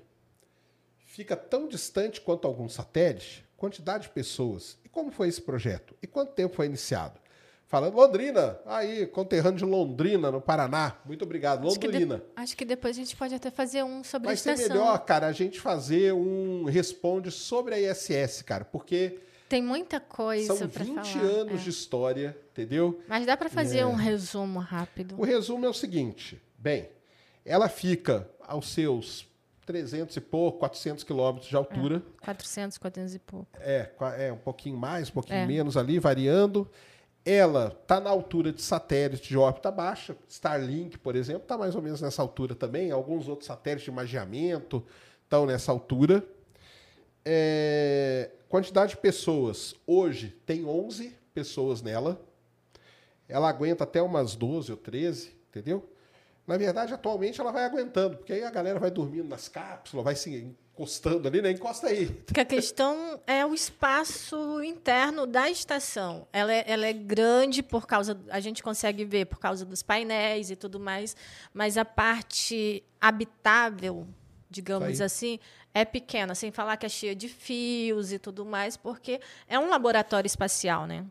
Fica tão distante quanto alguns satélites? Quantidade de pessoas? E como foi esse projeto? E quanto tempo foi iniciado? Falando Londrina, aí, conterrâneo de Londrina, no Paraná. Muito obrigado, Acho que, de- Londrina. acho que depois a gente pode até fazer um sobre Vai a ser estação. melhor, cara, a gente fazer um responde sobre a ISS, cara, porque Tem muita coisa são para 20 falar. anos é. de história, entendeu? Mas dá para fazer É. um resumo rápido. O resumo é o seguinte: bem, ela fica aos seus 300 e pouco, 400 quilômetros de altura. 400, 400 e pouco. É, é um pouquinho mais, um pouquinho É. menos ali, variando. Ela está na altura de satélite de órbita baixa. Starlink, por exemplo, está mais ou menos nessa altura também. Alguns outros satélites de magiamento estão nessa altura. É, quantidade de pessoas. Hoje tem 11 pessoas nela. Ela aguenta até umas 12 ou 13, entendeu? Na verdade, atualmente ela vai aguentando, porque aí a galera vai dormindo nas cápsulas, vai se encostando ali, né? Encosta aí. Porque a questão é o espaço interno da estação. Ela é, ela é grande por causa. A gente consegue ver por causa dos painéis e tudo mais, mas a parte habitável, digamos assim, é pequena, sem falar que é cheia de fios e tudo mais, porque é um laboratório espacial, né?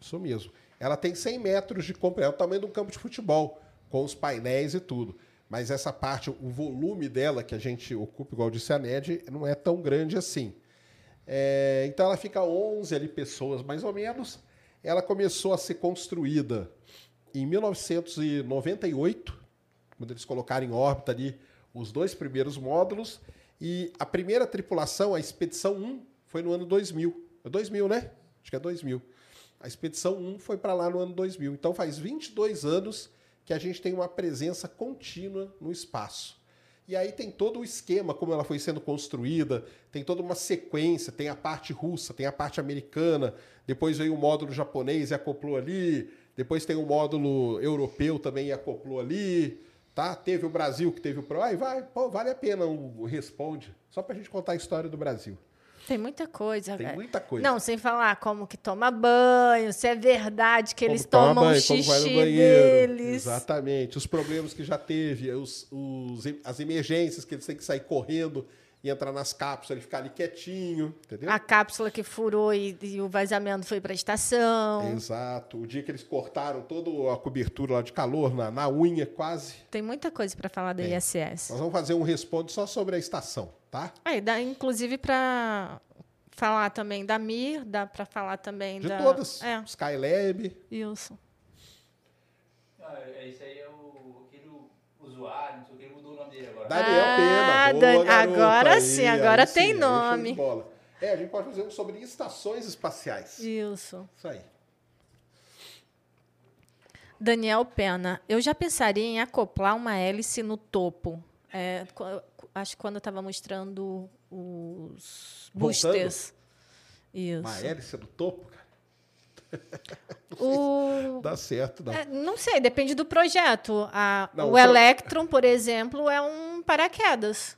Isso mesmo. Ela tem 100 metros de comprimento, é o tamanho de um campo de futebol, com os painéis e tudo. Mas essa parte, o volume dela que a gente ocupa, igual disse a Ned, não é tão grande assim. É, então ela fica 11 ali pessoas, mais ou menos. Ela começou a ser construída em 1998, quando eles colocaram em órbita ali os dois primeiros módulos. E a primeira tripulação, a Expedição 1, foi no ano 2000. É 2000, né? Acho que é 2000. A Expedição 1 foi para lá no ano 2000. Então faz 22 anos que a gente tem uma presença contínua no espaço. E aí tem todo o esquema, como ela foi sendo construída, tem toda uma sequência, tem a parte russa, tem a parte americana, depois veio o módulo japonês e acoplou ali, depois tem o módulo europeu também e acoplou ali, tá? Teve o Brasil que teve o Pro, aí vai, pô, vale a pena o Responde, só pra gente contar a história do Brasil. Tem muita coisa. Tem velho. muita coisa. Não, sem falar como que toma banho, se é verdade que Como eles toma tomam banho, xixi como vai no banheiro. deles. Exatamente. Os problemas que já teve, os, os- as emergências que eles têm que sair correndo e entrar nas cápsulas, ele ficar ali quietinho, entendeu? A cápsula que furou e, e o vazamento foi para a estação. Exato. O dia que eles cortaram toda a cobertura lá de calor na, na unha, quase. Tem muita coisa para falar da Tem. ISS. Nós vamos fazer um responde só sobre a estação, tá? Aí dá inclusive para falar também da Mir, dá para falar também De da todas. É, Skylab. isso. Ah, é- esse aí é o aquele usuário, não sei o que, Daniel Ah, Pena. Boa, Dan- agora Aí, sim, agora sim, tem aí show de nome. É, a gente pode fazer um sobre estações espaciais. Isso. Isso aí. Daniel Pena, eu já pensaria em acoplar uma hélice no topo. É, acho que quando eu estava mostrando os Voltando? boosters. Isso. Uma hélice do topo, cara. O- Dá certo, não. É, não sei, depende do projeto. A- Não, o o pro- Electron, por exemplo, é um paraquedas.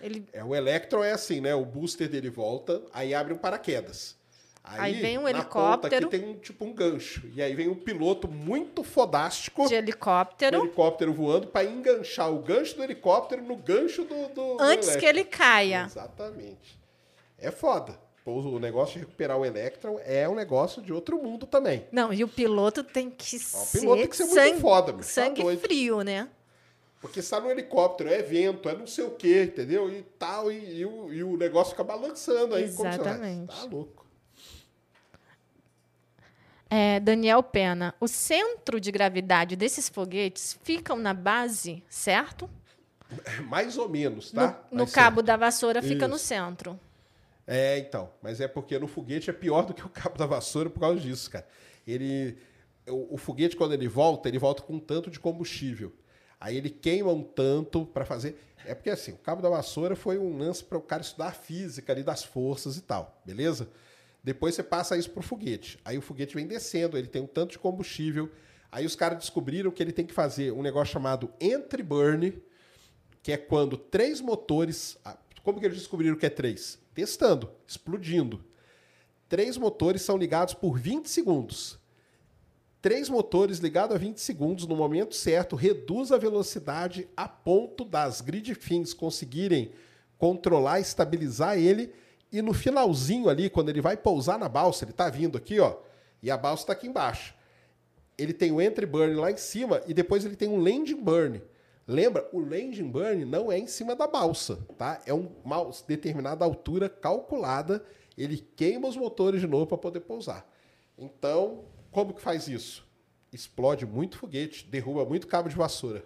Ele, É, o Electron é assim, né? O booster dele volta, aí abre um paraquedas. Aí vem um helicóptero. aqui tem um, tipo um gancho. E aí vem um piloto muito fodástico, de um helicóptero, helicóptero voando, para enganchar o gancho do helicóptero no gancho do. do- do antes que Electron. ele caia. Exatamente. É foda. O negócio de recuperar o Electron é um negócio de outro mundo também. Não, e o piloto tem que Ó, O ser, piloto tem que ser muito sangue, foda, meu. Tá sangue doido. frio, né? Porque está no helicóptero, é vento, é não sei o quê, entendeu? E tal, e, e o, e o negócio fica balançando aí. Exatamente. Tá louco. É, Daniel Pena, o centro de gravidade desses foguetes ficam na base, certo? [LAUGHS] Mais ou menos, tá? No, no cabo da vassoura fica no Isso. centro. É, então. Mas é porque no foguete é pior do que o cabo da vassoura por causa disso, cara. Ele. O, o foguete, quando ele volta, ele volta com um tanto de combustível. Aí ele queima um tanto para fazer. É porque assim, o cabo da vassoura foi um lance para o cara estudar a física ali das forças e tal, beleza? Depois você passa isso pro foguete. Aí o foguete vem descendo, ele tem um tanto de combustível. Aí os caras descobriram que ele tem que fazer um negócio chamado entry burn, que é quando três motores. ah, Como que eles descobriram que é três? Testando, explodindo. Três motores são ligados por 20 segundos. Três motores ligados a 20 segundos no momento certo reduz a velocidade a ponto das grid fins conseguirem controlar, estabilizar ele e no finalzinho ali, quando ele vai pousar na balsa, ele tá vindo aqui, ó, e a balsa tá aqui embaixo. Ele tem o entry burn lá em cima e depois ele tem um landing burn. Lembra, o landing burn não é em cima da balsa, tá? É um- uma determinada altura calculada, ele queima os motores de novo para poder pousar. Então, como que faz isso? Explode muito foguete, derruba muito cabo de vassoura.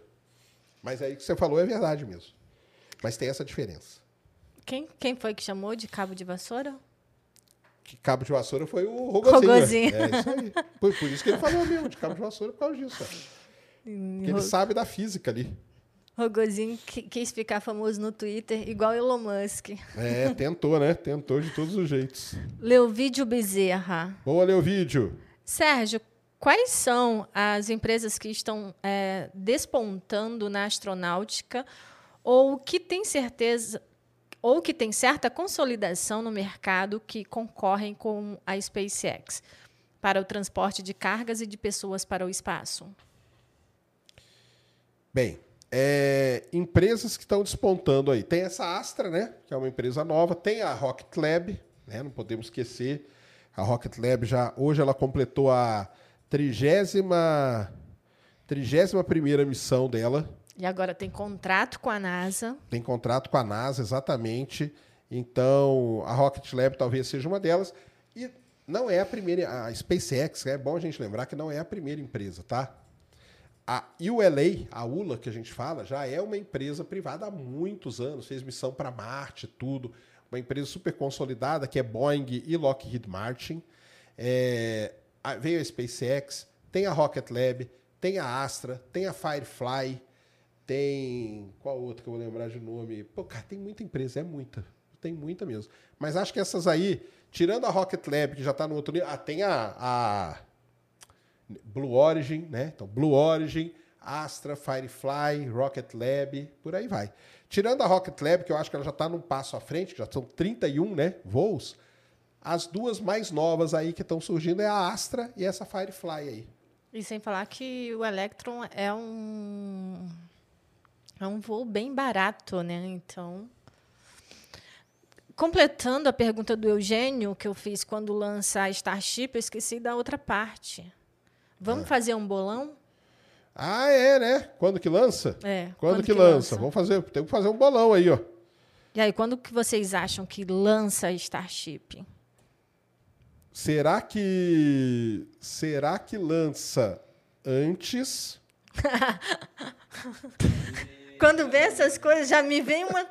Mas aí que você falou é verdade mesmo. Mas tem essa diferença. Quem, quem foi que chamou de cabo de vassoura? Que cabo de vassoura foi o Rogozinho. Rogozinho. É isso aí. Por, por isso que ele falou mesmo, de cabo de vassoura por causa disso. ó. [LAUGHS] Porque ele sabe da física ali. Rogozinho quis ficar famoso no Twitter, igual Elon Musk. É, tentou, né? Tentou de todos os jeitos. Leovídio Bezerra. Boa, ler o vídeo. Sérgio, quais são as empresas que estão é, despontando na astronáutica ou que tem certeza ou que tem certa consolidação no mercado que concorrem com a SpaceX para o transporte de cargas e de pessoas para o espaço? Bem, é, empresas que estão despontando aí. Tem essa Astra, né? Que é uma empresa nova. Tem a Rocket Lab, né? Não podemos esquecer. A Rocket Lab já hoje ela completou a trigésima trigésima primeira missão dela. E agora tem contrato com a NASA. Tem contrato com a NASA, exatamente. Então, a Rocket Lab talvez seja uma delas. E não é a primeira. A SpaceX, é bom a gente lembrar que não é a primeira empresa, tá? A ULA, a ULA que a gente fala, já é uma empresa privada há muitos anos, fez missão para Marte, tudo. Uma empresa super consolidada, que é Boeing e Lockheed Martin. É, veio a SpaceX, tem a Rocket Lab, tem a Astra, tem a Firefly, tem. Qual outra que eu vou lembrar de nome? Pô, cara, tem muita empresa, é muita. Tem muita mesmo. Mas acho que essas aí, tirando a Rocket Lab, que já está no outro nível. Ah, tem a, a Blue Origin, né? Então, Blue Origin, Astra, Firefly, Rocket Lab, por aí vai. Tirando a Rocket Lab, que eu acho que ela já está num passo à frente, já são 31 né, voos, as duas mais novas aí que estão surgindo é a Astra e essa Firefly aí. E sem falar que o Electron é um é um voo bem barato, né? Então, completando a pergunta do Eugênio que eu fiz quando lança a Starship, eu esqueci da outra parte. Vamos fazer um bolão? Ah, é, né? Quando que lança? É. Quando, que, lança? Vamos fazer, tem que fazer um bolão aí, ó. E aí, quando que vocês acham que lança a Starship? Será que será que lança antes? [LAUGHS] Quando vê essas coisas, já me vem uma.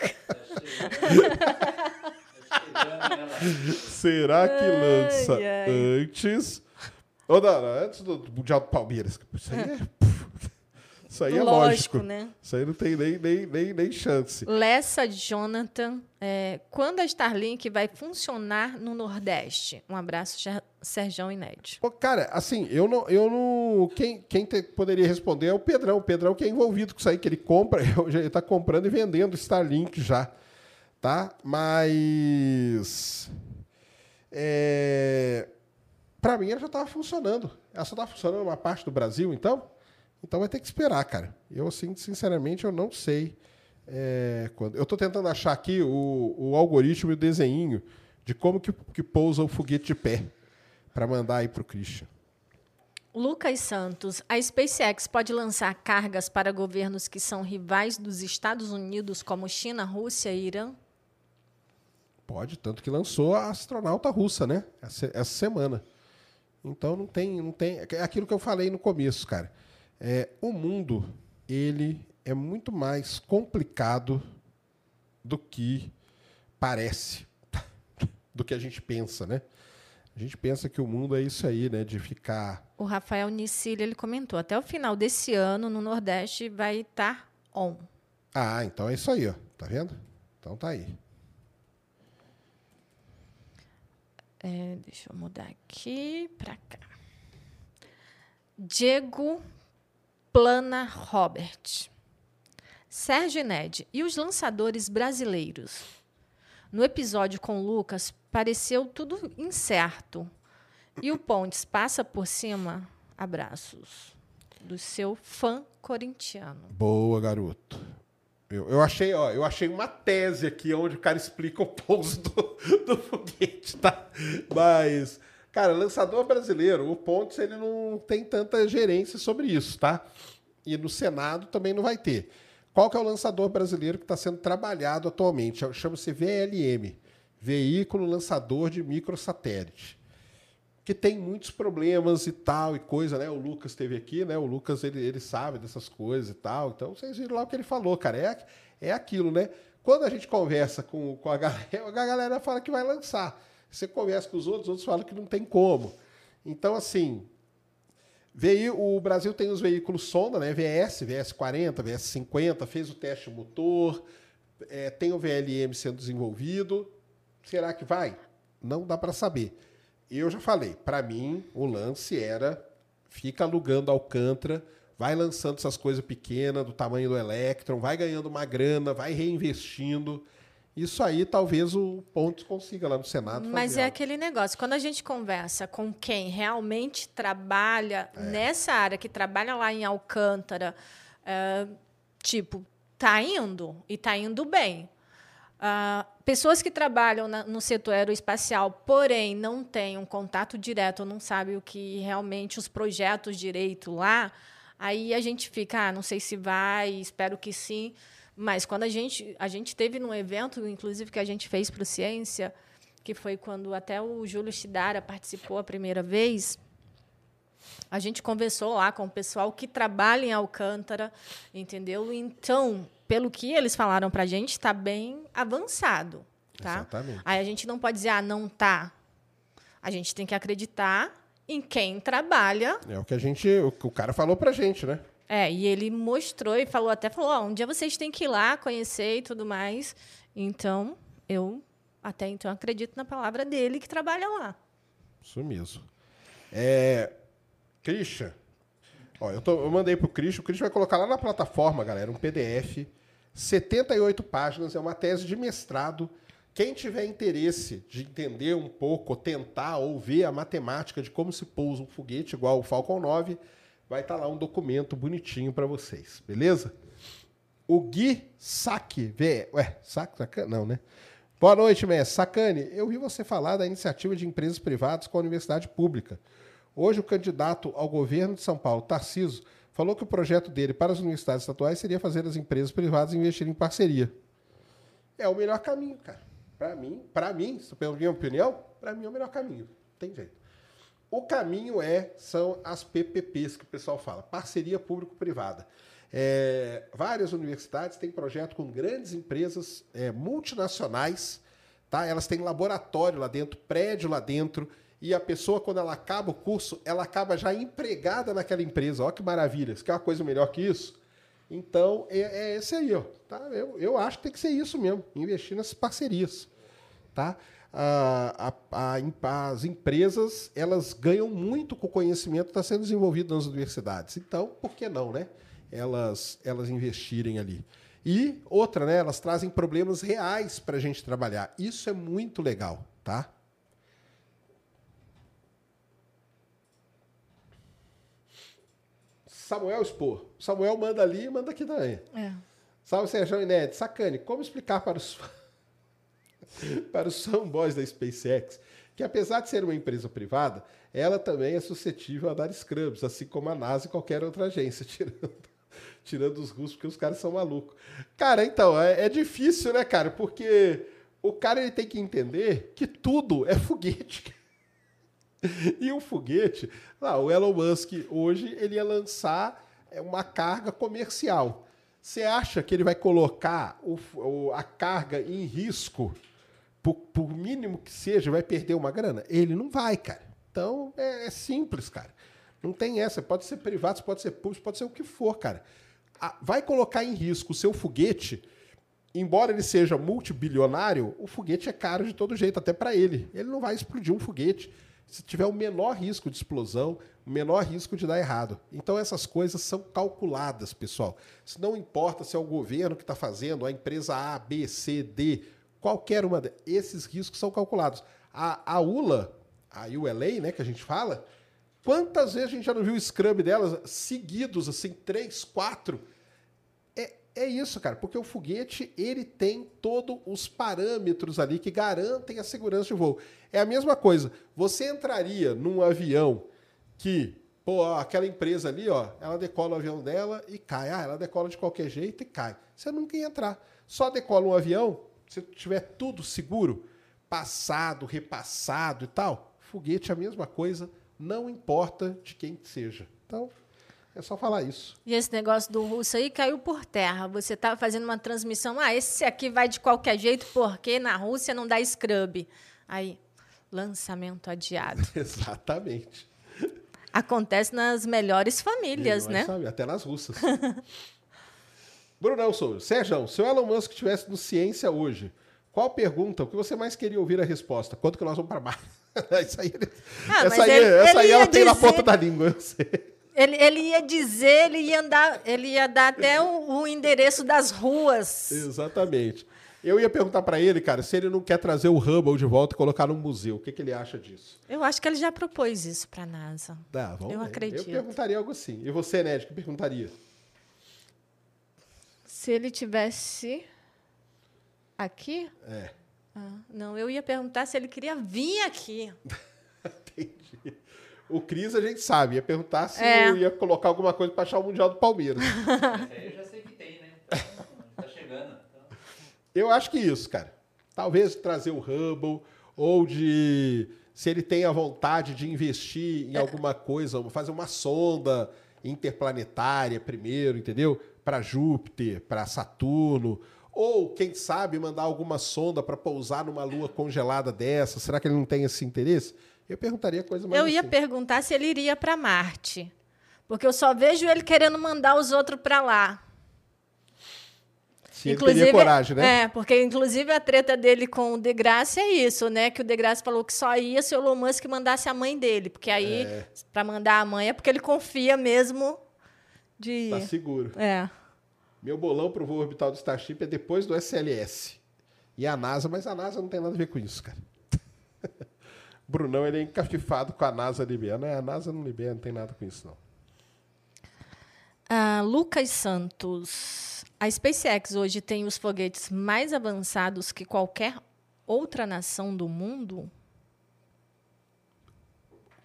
Será que lança Ai, ai. antes? Ô, Dana, antes do Mundial do Palmeiras. Isso aí é, isso aí é Lógico, lógico. né? Isso aí não tem nem, nem, nem, nem chance. Lessa Jonathan, é, quando a Starlink vai funcionar no Nordeste? Um abraço, Serjão e Nédio. Pô, cara, assim, eu não. Eu não quem quem te- poderia responder é o Pedrão. O Pedrão que é envolvido com isso aí, que ele compra, [LAUGHS] ele está comprando e vendendo Starlink já. Tá? Mas. É, para mim ela já estava funcionando. Ela só estava funcionando uma parte do Brasil, então. Então vai ter que esperar, cara. Eu, assim, sinceramente, eu não sei. é, quando. Eu estou tentando achar aqui o, o algoritmo e o desenho de como que, que pousa o foguete de pé para mandar aí pro Christian. Lucas Santos, a SpaceX pode lançar cargas para governos que são rivais dos Estados Unidos, como China, Rússia e Irã? Pode, tanto que lançou a astronauta russa, né? Essa, essa semana. Então não tem, não tem. É aquilo que eu falei no começo, cara. É, o mundo ele é muito mais complicado do que parece, [LAUGHS] do que a gente pensa, né? A gente pensa que o mundo é isso aí, né? De ficar O Rafael Nicílio, ele comentou, até o final desse ano, no Nordeste, vai estar on. Ah, então é isso aí, ó. Tá vendo? Então tá aí. É, deixa eu mudar aqui para cá. Diego Plana Robert. Sérgio Ned, e os lançadores brasileiros? No episódio com Lucas, pareceu tudo incerto. E o Pontes passa por cima? Abraços. Do seu fã corintiano. Boa, garoto. Eu, eu achei, ó, eu achei uma tese aqui onde o cara explica o pouso do, [LAUGHS] do foguete, tá? Mas, cara, lançador brasileiro, o Pontes ele não tem tanta gerência sobre isso, tá? E no Senado também não vai ter. Qual que é o lançador brasileiro que está sendo trabalhado atualmente? Chama-se VLM, Veículo Lançador de Microsatélite. Que tem muitos problemas e tal, e coisa, né? O Lucas esteve aqui, né? O Lucas, ele, ele sabe dessas coisas e tal. Então, vocês viram lá o que ele falou, cara. É, é aquilo, né? Quando a gente conversa com, com a [LAUGHS] galera, a galera fala que vai lançar. Você conversa com os outros, os outros falam que não tem como. Então, assim, Veio, o Brasil tem os veículos sonda, né? VS, VS40, VS50, fez o teste motor, é, tem o VLM sendo desenvolvido. Será que vai? Não dá para saber. Eu já falei, para mim o lance era fica alugando Alcântara, vai lançando essas coisas pequenas do tamanho do Electron, vai ganhando uma grana, vai reinvestindo. Isso aí talvez o Pontes consiga lá no Senado. Mas é algo. aquele negócio, quando a gente conversa com quem realmente trabalha é. nessa área, que trabalha lá em Alcântara, é, tipo, tá indo e tá indo bem. Uh, pessoas que trabalham na, no setor aeroespacial, porém não têm um contato direto, não sabem o que realmente os projetos direito lá, aí a gente fica, ah, não sei se vai, espero que sim. Mas quando a gente a gente teve num evento, inclusive que a gente fez para o Ciência, que foi quando até o Júlio Chidara participou a primeira vez, a gente conversou lá com o pessoal que trabalha em Alcântara, entendeu? Então, pelo que eles falaram para a gente, está bem avançado, tá? Exatamente. Aí a gente não pode dizer, ah, não tá. A gente tem que acreditar em quem trabalha. É o que a gente, o que o cara falou para a gente, né? É, e ele mostrou e falou, até falou, oh, um dia vocês têm que ir lá conhecer e tudo mais. Então, eu até então acredito na palavra dele que trabalha lá. Isso mesmo. É, Christian, ó, eu, tô, eu mandei pro Christian, o Christian vai colocar lá na plataforma, galera, um PDF, 78 páginas, é uma tese de mestrado. Quem tiver interesse de entender um pouco, tentar ou ver a matemática de como se pousa um foguete igual o Falcon 9, vai estar tá lá um documento bonitinho para vocês, beleza? O Gui Saque, vê, ué, Saque, não, né? Boa noite, mestre. Sacane, eu vi você falar da iniciativa de empresas privadas com a universidade pública. Hoje, o candidato ao governo de São Paulo, Tarciso, falou que o projeto dele para as universidades estaduais seria fazer as empresas privadas investirem em parceria. É o melhor caminho, cara. Para mim, para mim, pela minha opinião, para mim é o melhor caminho. Tem jeito. O caminho é são as PPPs que o pessoal fala, parceria público-privada. É, várias universidades têm projeto com grandes empresas é, multinacionais, tá? Elas têm laboratório lá dentro, prédio lá dentro, e a pessoa, quando ela acaba o curso, ela acaba já empregada naquela empresa. Olha que maravilha. Você quer uma coisa melhor que isso? Então, é, é esse aí, ó. Tá? Eu, eu acho que tem que ser isso mesmo, investir nessas parcerias. Tá? a, a, as empresas elas ganham muito com o conhecimento que está sendo desenvolvido nas universidades. Então, por que não, né? Elas, elas investirem ali. E outra, né? Elas trazem problemas reais para a gente trabalhar. Isso é muito legal, tá? Samuel expor. Samuel manda ali e manda aqui também. É. Salve, Sérgio Ined. Sacane, como explicar para os [LAUGHS] para os fanboys da SpaceX que, apesar de ser uma empresa privada, ela também é suscetível a dar scrubs, assim como a NASA e qualquer outra agência, [LAUGHS] tirando, tirando os russos, porque os caras são malucos. Cara, então, é, é difícil, né, cara? Porque o cara ele tem que entender que tudo é foguete. [LAUGHS] E o foguete, o Elon Musk hoje ele ia lançar é, uma carga comercial. Você acha que ele vai colocar o, o, a carga em risco por, por mínimo que seja, vai perder uma grana? Ele não vai, cara. Então é, é simples, cara. Não tem essa. Pode ser privado, pode ser público, pode ser o que for, cara. vai colocar em risco o seu foguete, embora ele seja multibilionário, o foguete é caro de todo jeito, até para ele. Ele não vai explodir um foguete se tiver o menor risco de explosão, o menor risco de dar errado. Então essas coisas são calculadas, pessoal. Isso não importa se é o governo que está fazendo, a empresa A, B, C, D, qualquer uma. De... Esses riscos são calculados. A, a ULA, a ULA, né, que a gente fala, quantas vezes a gente já não viu o scrub delas seguidos, assim, três, quatro? É, isso, cara, porque o foguete ele tem todos os parâmetros ali que garantem a segurança de voo. É a mesma coisa. Você entraria num avião que, pô, aquela empresa ali, ó, ela decola o avião dela e cai. Ah, ela decola de qualquer jeito e cai. Você nunca ia entrar. Só decola um avião se tiver tudo seguro, passado, repassado e tal. Foguete é a mesma coisa, não importa de quem seja. Então, é só falar isso. E esse negócio do russo aí caiu por terra. Você estava fazendo uma transmissão. Ah, esse aqui vai de qualquer jeito porque na Rússia não dá scrub. Aí, lançamento adiado. [LAUGHS] Exatamente. Acontece nas melhores famílias, né? sabe, até nas russas. [LAUGHS] Brunão Souza. Sérgio, se o Elon Musk estivesse no Ciência hoje, qual pergunta, o que você mais queria ouvir a resposta? Quanto que nós vamos para Marte? [LAUGHS] Isso aí, Ah, essa aí, ele- essa ele aí ela tem na dizer- ponta da língua, eu sei. Ele, ele ia dizer, ele ia, andar, ele ia dar até o, o endereço das ruas. Exatamente. Eu ia perguntar para ele, cara, se ele não quer trazer o Hubble de volta e colocar num museu. O que, que ele acha disso? Eu acho que ele já propôs isso para a NASA. Dá, vamos Eu ver. acredito. Eu perguntaria algo assim. E você, Ned, que perguntaria? Se ele tivesse aqui? É. Ah, não, eu ia perguntar se ele queria vir aqui. [LAUGHS] Entendi. O Cris a gente sabe, ia perguntar se É. eu ia colocar alguma coisa para achar o Mundial do Palmeiras. [LAUGHS] Esse aí eu já sei que tem, né? Então, tá chegando. Então, Eu acho que isso, cara. Talvez trazer o Hubble, ou de. Se ele tem a vontade de investir em alguma coisa, fazer uma sonda interplanetária primeiro, entendeu? Para Júpiter, para Saturno. Ou, quem sabe, mandar alguma sonda para pousar numa lua congelada dessa. Será que ele não tem esse interesse? Eu perguntaria coisa mais Eu ia assim. perguntar se ele iria para Marte. Porque eu só vejo ele querendo mandar os outros para lá. Se ele teria coragem, né? É, porque inclusive a treta dele com o Degrasse é isso, né? Que o Degrasse falou que só ia se o Elon Musk mandasse a mãe dele. Porque aí, É. para mandar a mãe, é porque ele confia mesmo de. Tá seguro. É. Meu bolão pro voo orbital do Starship é depois do SLS. E a NASA, mas a NASA não tem nada a ver com isso, cara. [LAUGHS] Brunão, ele é encafifado com a NASA liberando. É, a NASA não libera, não tem nada com isso, não. Ah, Lucas Santos. A SpaceX hoje tem os foguetes mais avançados que qualquer outra nação do mundo?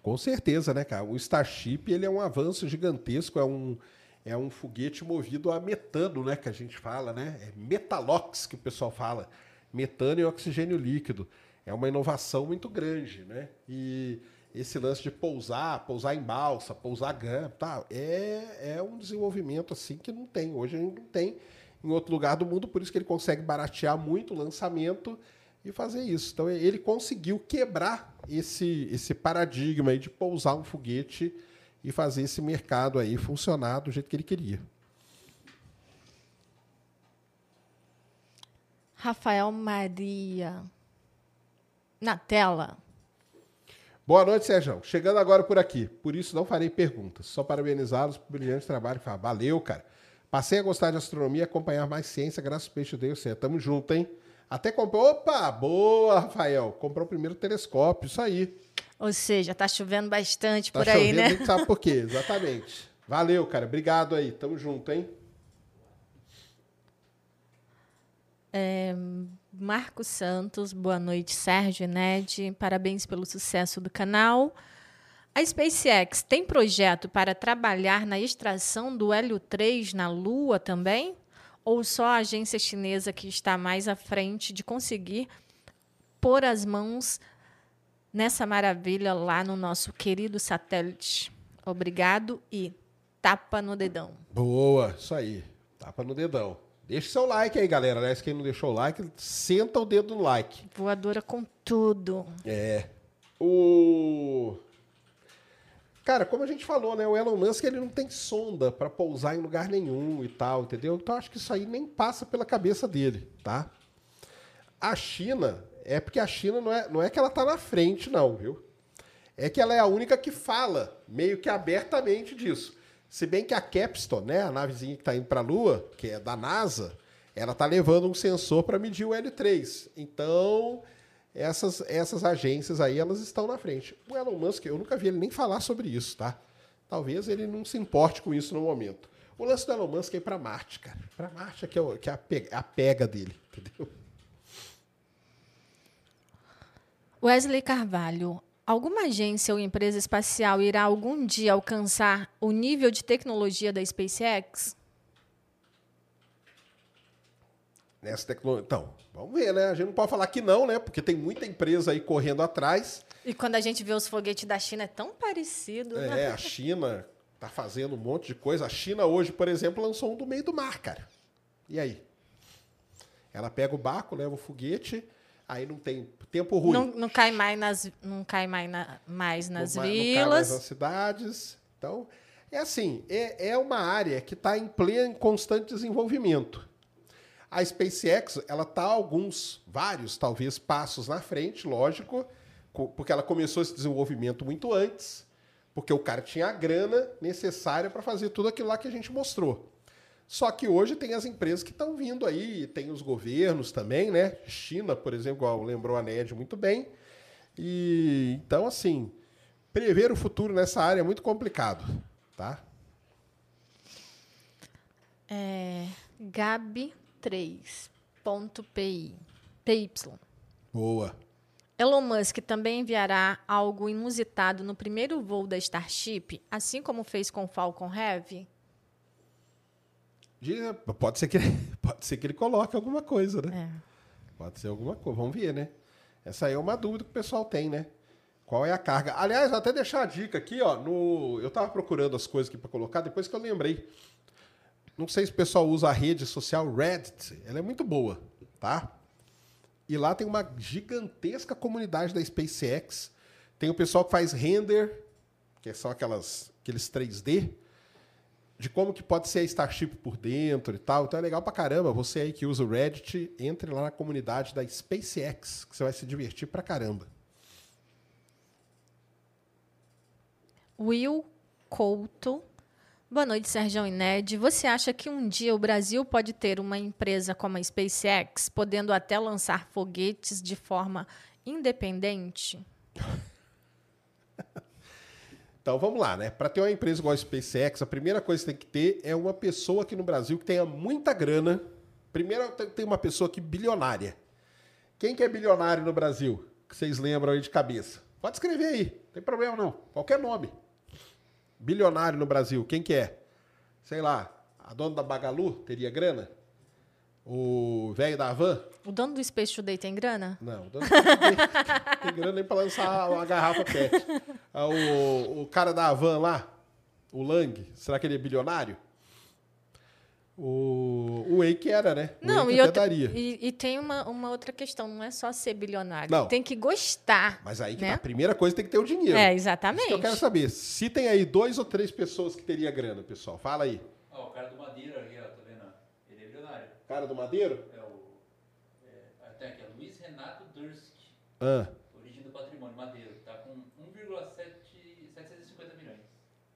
Com certeza, né, cara? O Starship, ele é um avanço gigantesco, é um, é um foguete movido a metano, né, que a gente fala, né? É metalox que o pessoal fala. Metano e oxigênio líquido. É uma inovação muito grande, né? E esse lance de pousar, pousar em balsa, pousar GAM, tá? É, é um desenvolvimento assim que não tem. Hoje a gente não tem em outro lugar do mundo, por isso que ele consegue baratear muito o lançamento e fazer isso. Então ele conseguiu quebrar esse, esse paradigma de pousar um foguete e fazer esse mercado aí funcionar do jeito que ele queria. Rafael Maria. Na tela. Boa noite, Sérgio. Chegando agora por aqui. Por isso não farei perguntas. Só parabenizá-los pelo brilhante trabalho. Falar, Valeu, cara. Passei a gostar de astronomia e acompanhar mais ciência, graças ao peixe Deus certo. Tamo junto, hein? Até comprou. Opa! Boa, Rafael. Comprou o primeiro telescópio. Isso aí. Ou seja, tá chovendo bastante Tá por aí, chovendo, né? a gente sabe por quê. [LAUGHS] Exatamente. Valeu, cara. Obrigado aí. Tamo junto, hein? Marco Santos, boa noite, Sérgio Ned. Parabéns pelo sucesso do canal. A SpaceX tem projeto para trabalhar na extração do hélio 3 na Lua também? Ou só a agência chinesa que está mais à frente de conseguir pôr as mãos nessa maravilha lá no nosso querido satélite? Obrigado e tapa no dedão. Boa. Isso aí. Tapa no dedão. Deixa seu like aí, galera. Aliás, quem não deixou o like, senta o dedo no like. Voadora com tudo. É. O. Cara, como a gente falou, né? O Elon Musk ele não tem sonda para pousar em lugar nenhum e tal, entendeu? Então acho que isso aí nem passa pela cabeça dele, tá? A China, é porque a China não é, não é que ela tá na frente, não, viu? é que ela é a única que fala meio que abertamente disso. Se bem que a Capstone, né, a navezinha que está indo para a Lua, que é da NASA, ela está levando um sensor para medir o L3. Então, essas, essas agências aí, elas estão na frente. O Elon Musk, eu nunca vi ele nem falar sobre isso, tá? Talvez ele não se importe com isso no momento. O lance do Elon Musk é ir para Marte, cara. Para Marte é que é, o- que é a, pega, a pega dele, entendeu? Wesley Carvalho, alguma agência ou empresa espacial irá algum dia alcançar o nível de tecnologia da SpaceX? Nessa tecnologia. Então, vamos ver, né? A gente não pode falar que não, né? Porque tem muita empresa aí correndo atrás. E quando a gente vê os foguetes da China, é tão parecido, né? É, a China tá fazendo um monte de coisa. A China hoje, por exemplo, lançou um do meio do mar, cara. E aí? Ela pega o barco, leva o foguete, aí não tem tempo ruim. Não, não cai mais nas, não cai mais, na- mais nas Não vai- não cai mais vilas. nas cidades. Então, é assim, é, é uma área que está em pleno, em constante desenvolvimento. A SpaceX, ela está alguns, vários, talvez, passos na frente, lógico, co- porque ela começou esse desenvolvimento muito antes, porque o cara tinha a grana necessária para fazer tudo aquilo lá que a gente mostrou. Só que hoje tem as empresas que estão vindo aí, tem os governos também, né? China, por exemplo, lembrou a NED muito bem. E então, assim, prever o futuro nessa área é muito complicado, tá? É, Gabi3.pi. PY. Boa. Elon Musk também enviará algo inusitado no primeiro voo da Starship, assim como fez com o Falcon Heavy? Pode ser que ele, [LAUGHS] pode ser que ele coloque alguma coisa, né? É. Pode ser alguma coisa. Vamos ver, né? Essa aí é uma dúvida que o pessoal tem, né? Qual é a carga? Aliás, vou até deixar a dica aqui, ó. No... Eu tava procurando as coisas aqui para colocar, depois que eu lembrei. Não sei se o pessoal usa a rede social Reddit. Ela é muito boa, tá? E lá tem uma gigantesca comunidade da SpaceX. Tem o pessoal que faz render, que são aquelas, aqueles 3D, de como que pode ser a Starship por dentro e tal. Então é legal pra caramba. Você aí que usa o Reddit, entre lá na comunidade da SpaceX, que você vai se divertir pra caramba. Will Couto. Boa noite, Sérgio e Ned. Você acha que um dia o Brasil pode ter uma empresa como a SpaceX, podendo até lançar foguetes de forma independente? Então vamos lá, né? Para ter uma empresa igual a SpaceX, a primeira coisa que tem que ter é uma pessoa aqui no Brasil que tenha muita grana. Primeiro tem- tem uma pessoa aqui bilionária. Quem que é bilionário no Brasil? Que vocês lembram aí de cabeça? Pode escrever aí, não tem problema não. Qualquer nome. Bilionário no Brasil, quem que é? Sei lá, a dona da Bagalu teria grana? O velho da Van? O dono do Space Today tem grana? Não, não tem, [LAUGHS] tem grana nem pra lançar uma garrafa PET. Ah, O, o cara da Havan lá, o Lang, será que ele é bilionário? O, o Wake era, né? O Não, Wake e, até outra- daria. e, e tem uma, uma outra questão, não é só ser bilionário. Não. Tem que gostar. Mas aí que né? tá, a primeira coisa tem que ter o dinheiro. É, Isso exatamente. que eu quero saber. Se tem aí dois ou três pessoas que teria grana, pessoal, fala aí. Ó, o cara do Madeira aqui, ó, tá vendo? Ele é bilionário. Cara do Madeiro? É o. É, até aqui, ó, Luiz Renato Dursk, Ah, origem do patrimônio, Madeira. Tá com 1,750 milhões.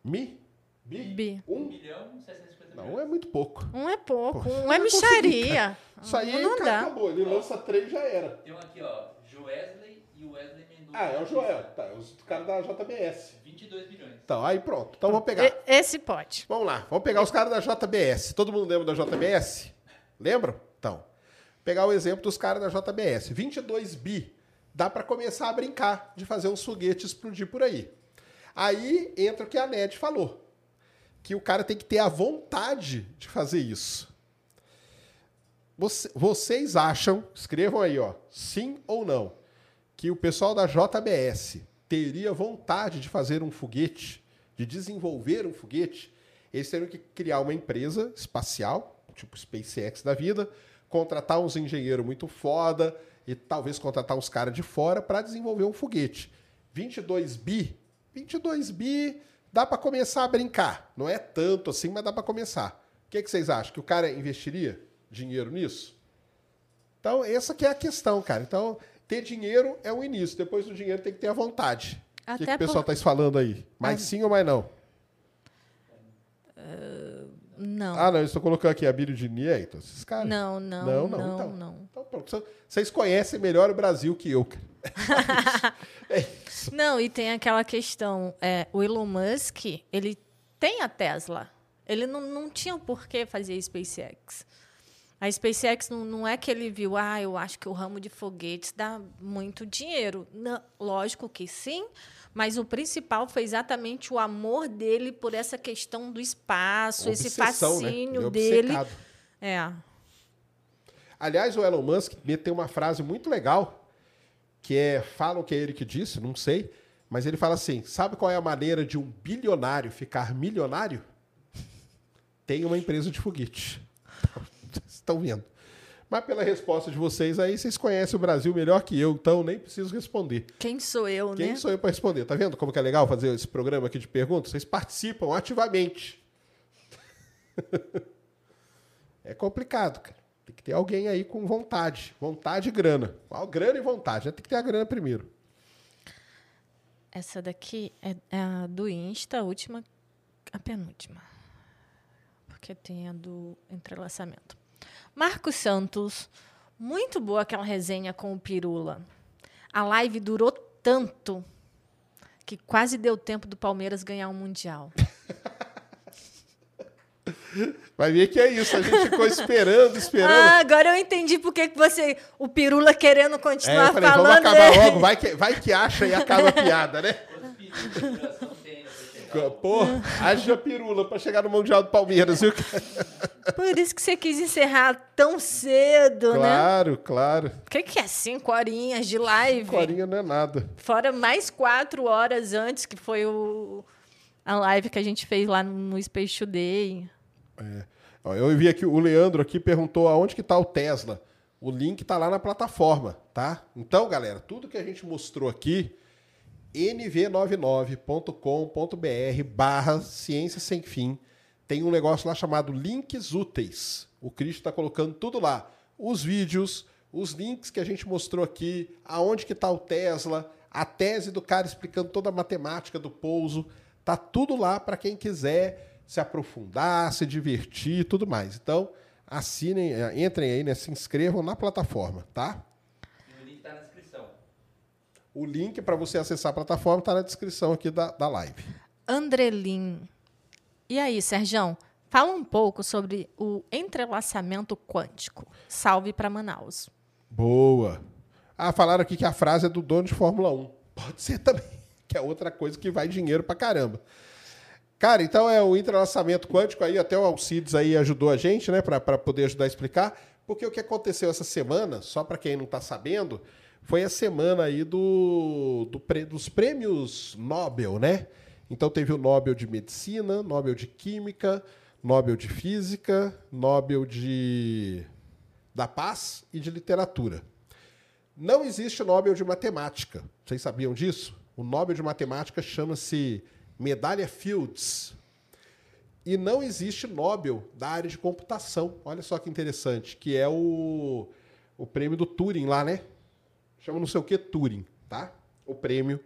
mi? Bi? Bi. 1 Um? milhão e 750 Não, milhões. é muito pouco. Um é pouco, Pô, um não é micharia. Isso aí não cara, dá. acabou. Ele lança três já era. Tem um aqui, ó, Joesley e o Wesley Mendonça. Ah, é o Joel. Tá, é os caras da JBS. 22 milhões. Então, aí pronto. Então vamos pegar. E- Esse pode. Vamos lá, vamos pegar os caras da JBS. Todo mundo lembra da JBS? Lembram? Então, pegar o exemplo dos caras da JBS. 22 bi. Dá para começar a brincar de fazer uns foguetes explodir por aí. Aí entra o que a NED falou. Que o cara tem que ter a vontade de fazer isso. Você- vocês acham, escrevam aí, ó, sim ou não, que o pessoal da JBS teria vontade de fazer um foguete, de desenvolver um foguete? Eles teriam que criar uma empresa espacial, tipo SpaceX da vida, contratar uns engenheiros muito foda e talvez contratar uns caras de fora para desenvolver um foguete. 22 bi, 22 bi, dá para começar a brincar. Não é tanto assim, mas dá para começar. O que, que vocês acham? Que o cara investiria dinheiro nisso? Então, essa que é a questão, cara. Então, ter dinheiro é o início. Depois do dinheiro tem que ter a vontade. O que, Até que o pessoal por... está falando aí? Mais Ah. sim ou mais não? Não. Ah, não, eu estou colocando aqui a Bíblia de Nieto. Esses caras. não, não, Não, não, não, então. não. Então, pronto. Cê- Vocês conhecem melhor o Brasil que eu. [LAUGHS] é isso. Não, e tem aquela questão, é, o Elon Musk, ele tem a Tesla. Ele não, não tinha por que fazer SpaceX. A SpaceX não, não é que ele viu, ah, eu acho que o ramo de foguetes dá muito dinheiro. Não, lógico que sim, mas o principal foi exatamente o amor dele por essa questão do espaço, esse Obsessão, né? fascínio Ele é dele. É. Aliás, o Elon Musk meteu uma frase muito legal, que é, falam que é ele que disse, não sei, mas ele fala assim, sabe qual é a maneira de um bilionário ficar milionário? Tem uma empresa de foguete. Vocês [LAUGHS] estão vendo. Mas pela resposta de vocês aí, vocês conhecem o Brasil melhor que eu, então nem preciso responder. Quem sou eu, Quem né? sou eu para responder? Tá vendo como que é legal fazer esse programa aqui de perguntas? Vocês participam ativamente. [LAUGHS] é complicado, cara. Tem que ter alguém aí com vontade. Vontade e grana. Grana e vontade. Tem que ter a grana primeiro. Essa daqui é, é a do Insta, a última, a penúltima. Porque tem a do entrelaçamento. Marcos Santos, muito boa aquela resenha com o Pirula. A live durou tanto que quase deu tempo do Palmeiras ganhar um Mundial. [LAUGHS] Vai ver que é isso. A gente ficou esperando, esperando. Ah, agora eu entendi por que você, o Pirula querendo é, continuar eu falei, vamos falando. acabar né? logo. Vai que, vai que acha e acaba a piada, né? Pô, haja pirula pra chegar no Mundial do Palmeiras, viu? Por isso que você quis encerrar tão cedo, né? Claro, claro. O que, que é cinco horinhas de live? Corinha não é nada. Fora mais quatro horas antes, que foi o, a live que a gente fez lá no Space Today. Ó, Eu vi aqui, o Leandro aqui perguntou aonde que tá o Tesla. O link tá lá na plataforma, tá? Então, galera, tudo que a gente mostrou aqui, nv99.com.br barra ciência sem fim. Tem um negócio lá chamado links úteis. O Cristo está colocando tudo lá. Os vídeos, os links que a gente mostrou aqui, aonde que tá o Tesla, a tese do cara explicando toda a matemática do pouso. Tá tudo lá para quem quiser se aprofundar, se divertir e tudo mais. Então, assinem, eh, entrem aí, né? Se inscrevam na plataforma, tá? E o link tá na descrição. O link para você acessar a plataforma está na descrição aqui da, da live. Andrelin. E aí, Serjão? Fala um pouco sobre o entrelaçamento quântico. Salve para Manaus. Boa. Ah, falaram aqui que a frase é do dono de Fórmula 1. Pode ser também, [LAUGHS] que é outra coisa que vai dinheiro pra caramba. Cara, então é o entrelaçamento quântico aí, até o Alcides aí ajudou a gente, né, para poder ajudar a explicar, porque o que aconteceu essa semana, só para quem não tá sabendo, foi a semana aí do, do dos prêmios Nobel, né? Então teve o Nobel de Medicina, Nobel de Química, Nobel de Física, Nobel de da Paz e de Literatura. Não existe Nobel de Matemática. Vocês sabiam disso? O Nobel de Matemática chama-se Medalha Fields. E não existe Nobel da área de computação. Olha só que interessante, que é o, o prêmio do Turing lá, né? Chama não sei o que Turing, tá? O prêmio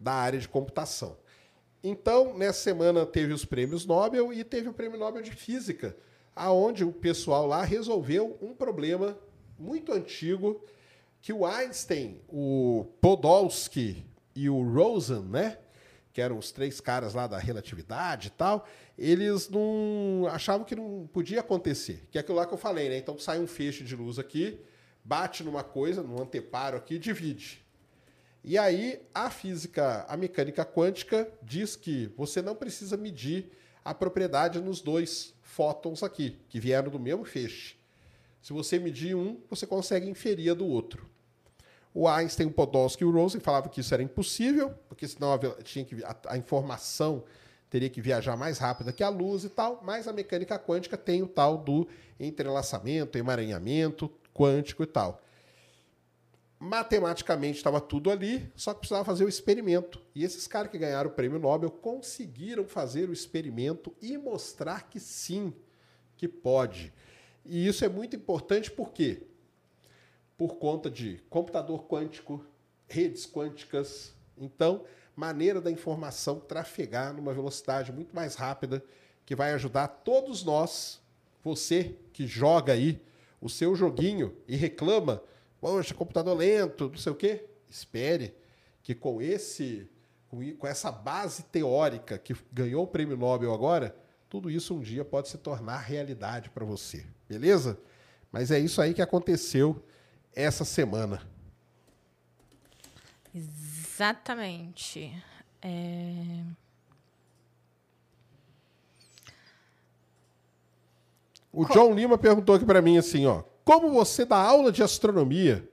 da área de computação. Então, nessa semana teve os prêmios Nobel e teve o prêmio Nobel de Física, aonde o pessoal lá resolveu um problema muito antigo que o Einstein, o Podolsky e o Rosen, né, que eram os três caras lá da relatividade e tal, eles não achavam que não podia acontecer, que é aquilo lá que eu falei, né? Então sai um feixe de luz aqui, bate numa coisa, num anteparo aqui, divide. E aí a física, a mecânica quântica diz que você não precisa medir a propriedade nos dois fótons aqui, que vieram do mesmo feixe. Se você medir um, você consegue inferir a do outro. O Einstein, o Podolsky e o Rosen falavam que isso era impossível, porque senão a, tinha que, a, a informação teria que viajar mais rápido que a luz e tal, mas a mecânica quântica tem o tal do entrelaçamento, emaranhamento quântico e tal. Matematicamente estava tudo ali, só que precisava fazer o experimento. E esses caras que ganharam o prêmio Nobel conseguiram fazer o experimento e mostrar que sim, que pode. E isso é muito importante por quê? Por conta de computador quântico, redes quânticas. Então, maneira da informação trafegar numa velocidade muito mais rápida, que vai ajudar todos nós, você que joga aí o seu joguinho e reclama, poxa, computador lento, não sei o quê, espere que com esse com essa base teórica que ganhou o prêmio Nobel agora, tudo isso um dia pode se tornar realidade para você, beleza? Mas é isso aí que aconteceu essa semana. Exatamente. É, O John Lima perguntou aqui para mim assim, ó, como você dá aula de astronomia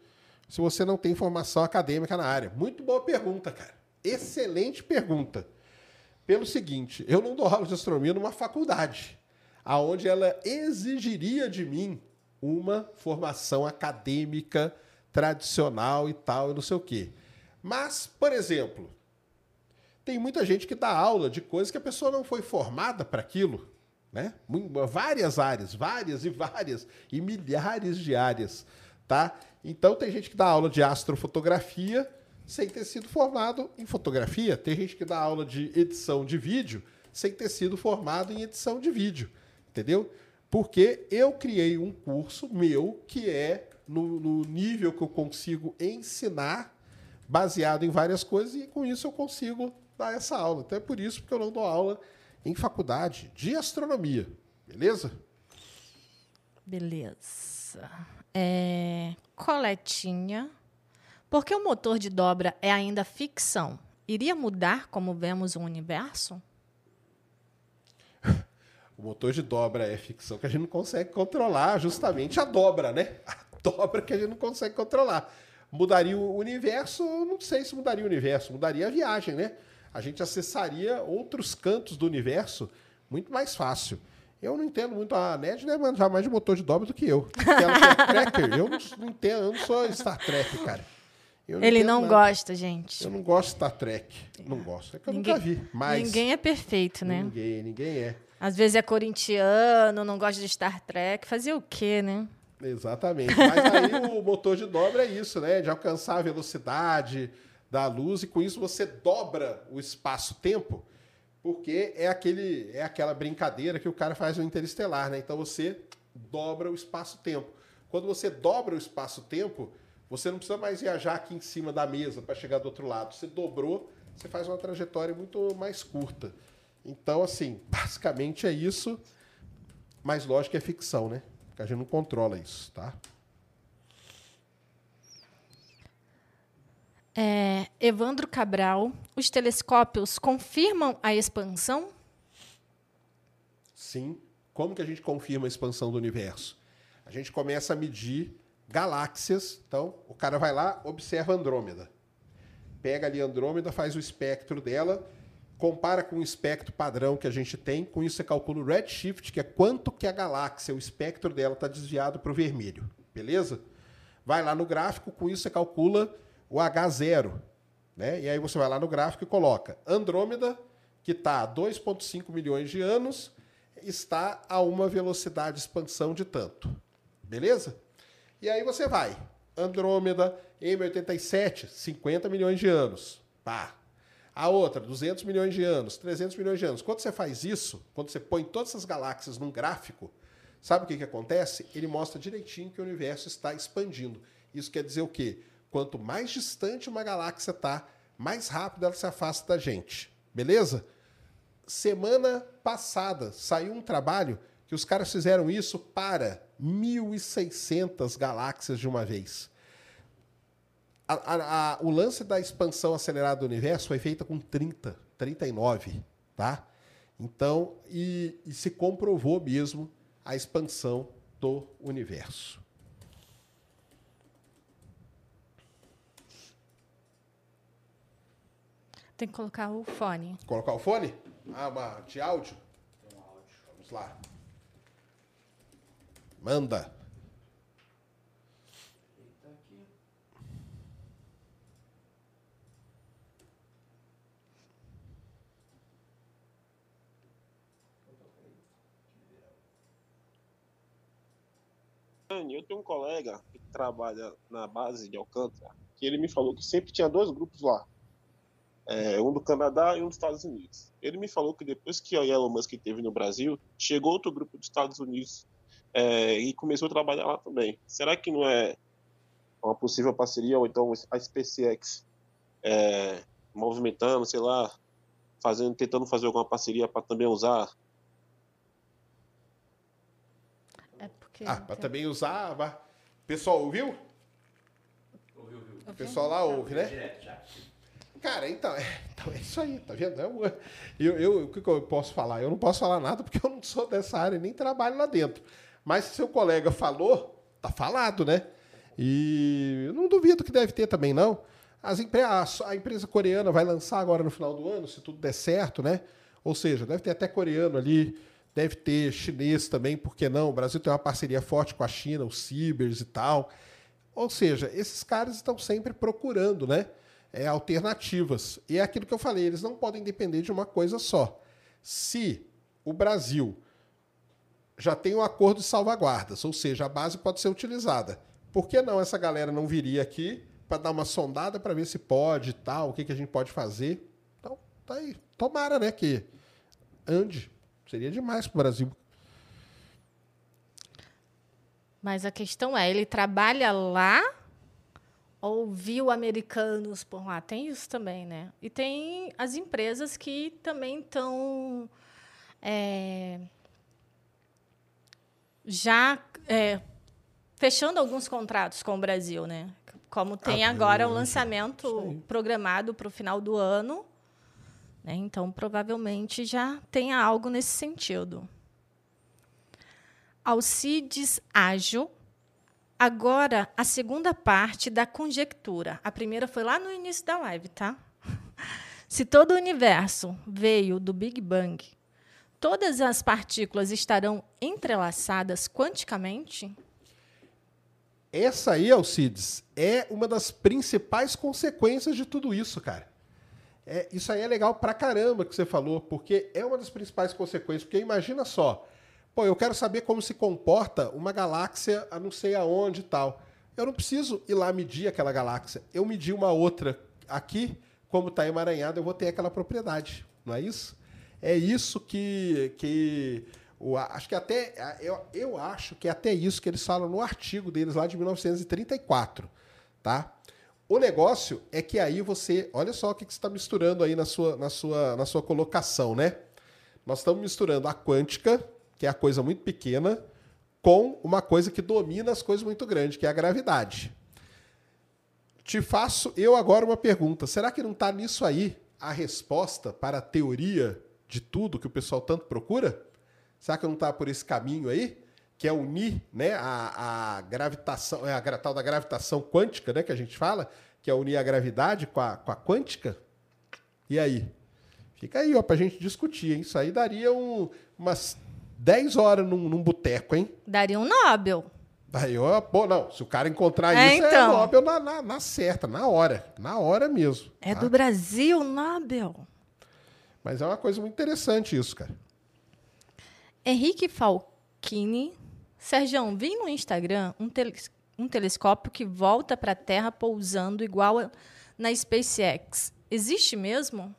se você não tem formação acadêmica na área? Muito boa pergunta, cara. Excelente pergunta. Pelo seguinte, eu não dou aula de astronomia numa faculdade, aonde ela exigiria de mim uma formação acadêmica tradicional e tal, e não sei o quê. Mas, por exemplo, tem muita gente que dá aula de coisas que a pessoa não foi formada para aquilo, né? Várias áreas, várias e várias, e milhares de áreas, tá? Então tem gente que dá aula de astrofotografia sem ter sido formado em fotografia. Tem gente que dá aula de edição de vídeo sem ter sido formado em edição de vídeo, entendeu? Porque eu criei um curso meu que é no, no nível que eu consigo ensinar baseado em várias coisas e com isso eu consigo dar essa aula. Até por isso porque eu não dou aula em faculdade de astronomia, beleza? Beleza. É, Coletinha. Por que o motor de dobra é ainda ficção? Iria mudar como vemos o universo? [LAUGHS] O motor de dobra é ficção que a gente não consegue controlar, justamente a dobra, né? A dobra que a gente não consegue controlar. Mudaria o universo? Não sei se mudaria o universo, mudaria a viagem, né? A gente acessaria outros cantos do universo muito mais fácil. Eu não entendo muito. A Ned deve manjar mais de motor de dobra do que eu. Porque ela é tracker. Eu não, não entendo, eu não sou Star Trek, cara. Eu Ele não nada. gosta, gente. Eu não gosto de Star Trek. Não gosto. É que eu Ninguém- nunca vi. Mas Ninguém é perfeito, né? Ninguém, ninguém é. Às vezes é corintiano, não gosta de Star Trek. Fazer o quê, né? Exatamente. Mas aí o motor de dobra é isso, né? De alcançar a velocidade da luz e com isso você dobra o espaço-tempo, porque é aquele é aquela brincadeira que o cara faz no interestelar, né? Então você dobra o espaço-tempo. Quando você dobra o espaço-tempo, você não precisa mais viajar aqui em cima da mesa para chegar do outro lado. Você dobrou, você faz uma trajetória muito mais curta. Então, assim, basicamente é isso. Mas lógico que é ficção, né? Porque a gente não controla isso, tá? É, Evandro Cabral, os telescópios confirmam a expansão? Sim. Como que a gente confirma a expansão do universo? A gente começa a medir galáxias. Então, o cara vai lá, observa Andrômeda. Pega ali Andrômeda, faz o espectro dela, compara com o espectro padrão que a gente tem. Com isso, você calcula o redshift, que é quanto que a galáxia, o espectro dela, está desviado para o vermelho. Beleza? Vai lá no gráfico, com isso você calcula o H0. Né? E aí você vai lá no gráfico e coloca Andrômeda, que está a 2,5 milhões de anos, está a uma velocidade de expansão de tanto. Beleza? E aí você vai. Andrômeda, M87, 50 milhões de anos. Pá. A outra, 200 milhões de anos, 300 milhões de anos. Quando você faz isso, quando você põe todas essas galáxias num gráfico, sabe o que, que acontece? Ele mostra direitinho que o universo está expandindo. Isso quer dizer o quê? Quanto mais distante uma galáxia está, mais rápido ela se afasta da gente. Beleza? Semana passada saiu um trabalho que os caras fizeram isso para 1.600 galáxias de uma vez. A- a- a- o lance da expansão acelerada do universo foi feita com 30, 39, tá? Então, e, e se comprovou mesmo a expansão do universo. Tem que colocar o fone. Colocar o fone? Ah, uma de áudio? Vamos lá. Manda. Eu tenho um colega que trabalha na base de Alcântara, que ele me falou que sempre tinha dois grupos lá. É, um do Canadá e um dos Estados Unidos. Ele me falou que depois que a Elon Musk esteve no Brasil, chegou outro grupo dos Estados Unidos é, e começou a trabalhar lá também. Será que não é uma possível parceria ou então a SpaceX é, movimentando, sei lá, fazendo, tentando fazer alguma parceria para também usar É porque. Ah, para também usar. vá. Pessoal, ouviu? Ouviu, ouviu. O pessoal lá ouve, né? Direto já. Cara, então é, [LAUGHS] então é isso aí, tá vendo? É Eu, eu, o que que eu posso falar? Eu não posso falar nada porque [LAUGHS] eu não sou dessa área, nem trabalho lá dentro. Mas se seu colega falou, tá falado, né? E eu não duvido que deve ter também, não. As empre- a, a empresa coreana vai lançar agora no final do ano, se tudo der certo, né? Ou seja, deve ter até coreano ali, deve ter chinês também, por que não? O Brasil tem uma parceria forte com a China, os cibers e tal. Ou seja, esses caras estão sempre procurando, né? É, alternativas. E é aquilo que eu falei, eles não podem depender de uma coisa só. Se o Brasil já tem um acordo de salvaguardas, ou seja, a base pode ser utilizada, por que não essa galera não viria aqui para dar uma sondada para ver se pode tal, o que, que a gente pode fazer? Então, tá aí. Tomara, né, que ande. Seria demais pro Brasil. Mas a questão é, ele trabalha lá ou viu americanos por lá? Tem isso também, né? E tem as empresas que também estão é, já é, fechando alguns contratos com o Brasil, né? Como tem Ah, agora o lançamento programado para o final do ano. né? Então, provavelmente já tenha algo nesse sentido. Alcides Ágil. Agora, a segunda parte da conjectura. A primeira foi lá no início da live, tá? [LAUGHS] Se todo o universo veio do Big Bang, todas as partículas estarão entrelaçadas quanticamente? Essa aí, Alcides, é uma das principais consequências de tudo isso, cara. É, isso aí é legal pra caramba que você falou, porque é uma das principais consequências. Porque imagina só, pô, eu quero saber como se comporta uma galáxia a não sei aonde e tal. Eu não preciso ir lá medir aquela galáxia. Eu medir uma outra aqui, como está emaranhada, eu vou ter aquela propriedade. Não é isso? É isso que, que o, acho que até eu, eu acho que é até isso que eles falam no artigo deles lá de 1934, tá? O negócio é que aí você, olha só o que, que você está misturando aí na sua, na, sua, na sua colocação, né? Nós estamos misturando a quântica, que é a coisa muito pequena, com uma coisa que domina as coisas muito grandes, que é a gravidade. Te faço eu agora uma pergunta. Será que não está nisso aí a resposta para a teoria de tudo que o pessoal tanto procura? Será que não está por esse caminho aí? Que é unir né, a, a gravitação, é a tal da gravitação quântica, né, que a gente fala, que é unir a gravidade com a, com a quântica? E aí? Fica aí, ó, pra gente discutir, hein? Isso aí daria um- umas 10 horas num, num boteco, hein? Daria um Nobel. Ó, pô, não, se o cara encontrar É, isso, é então. Nobel na, na, na certa, na hora. Na hora mesmo. É tá? do Brasil, Nobel. Mas é uma coisa muito interessante isso, cara. Henrique Falchini. Sérgio, vi no Instagram um, um telescópio que volta para a Terra pousando igual a- na SpaceX. Existe mesmo?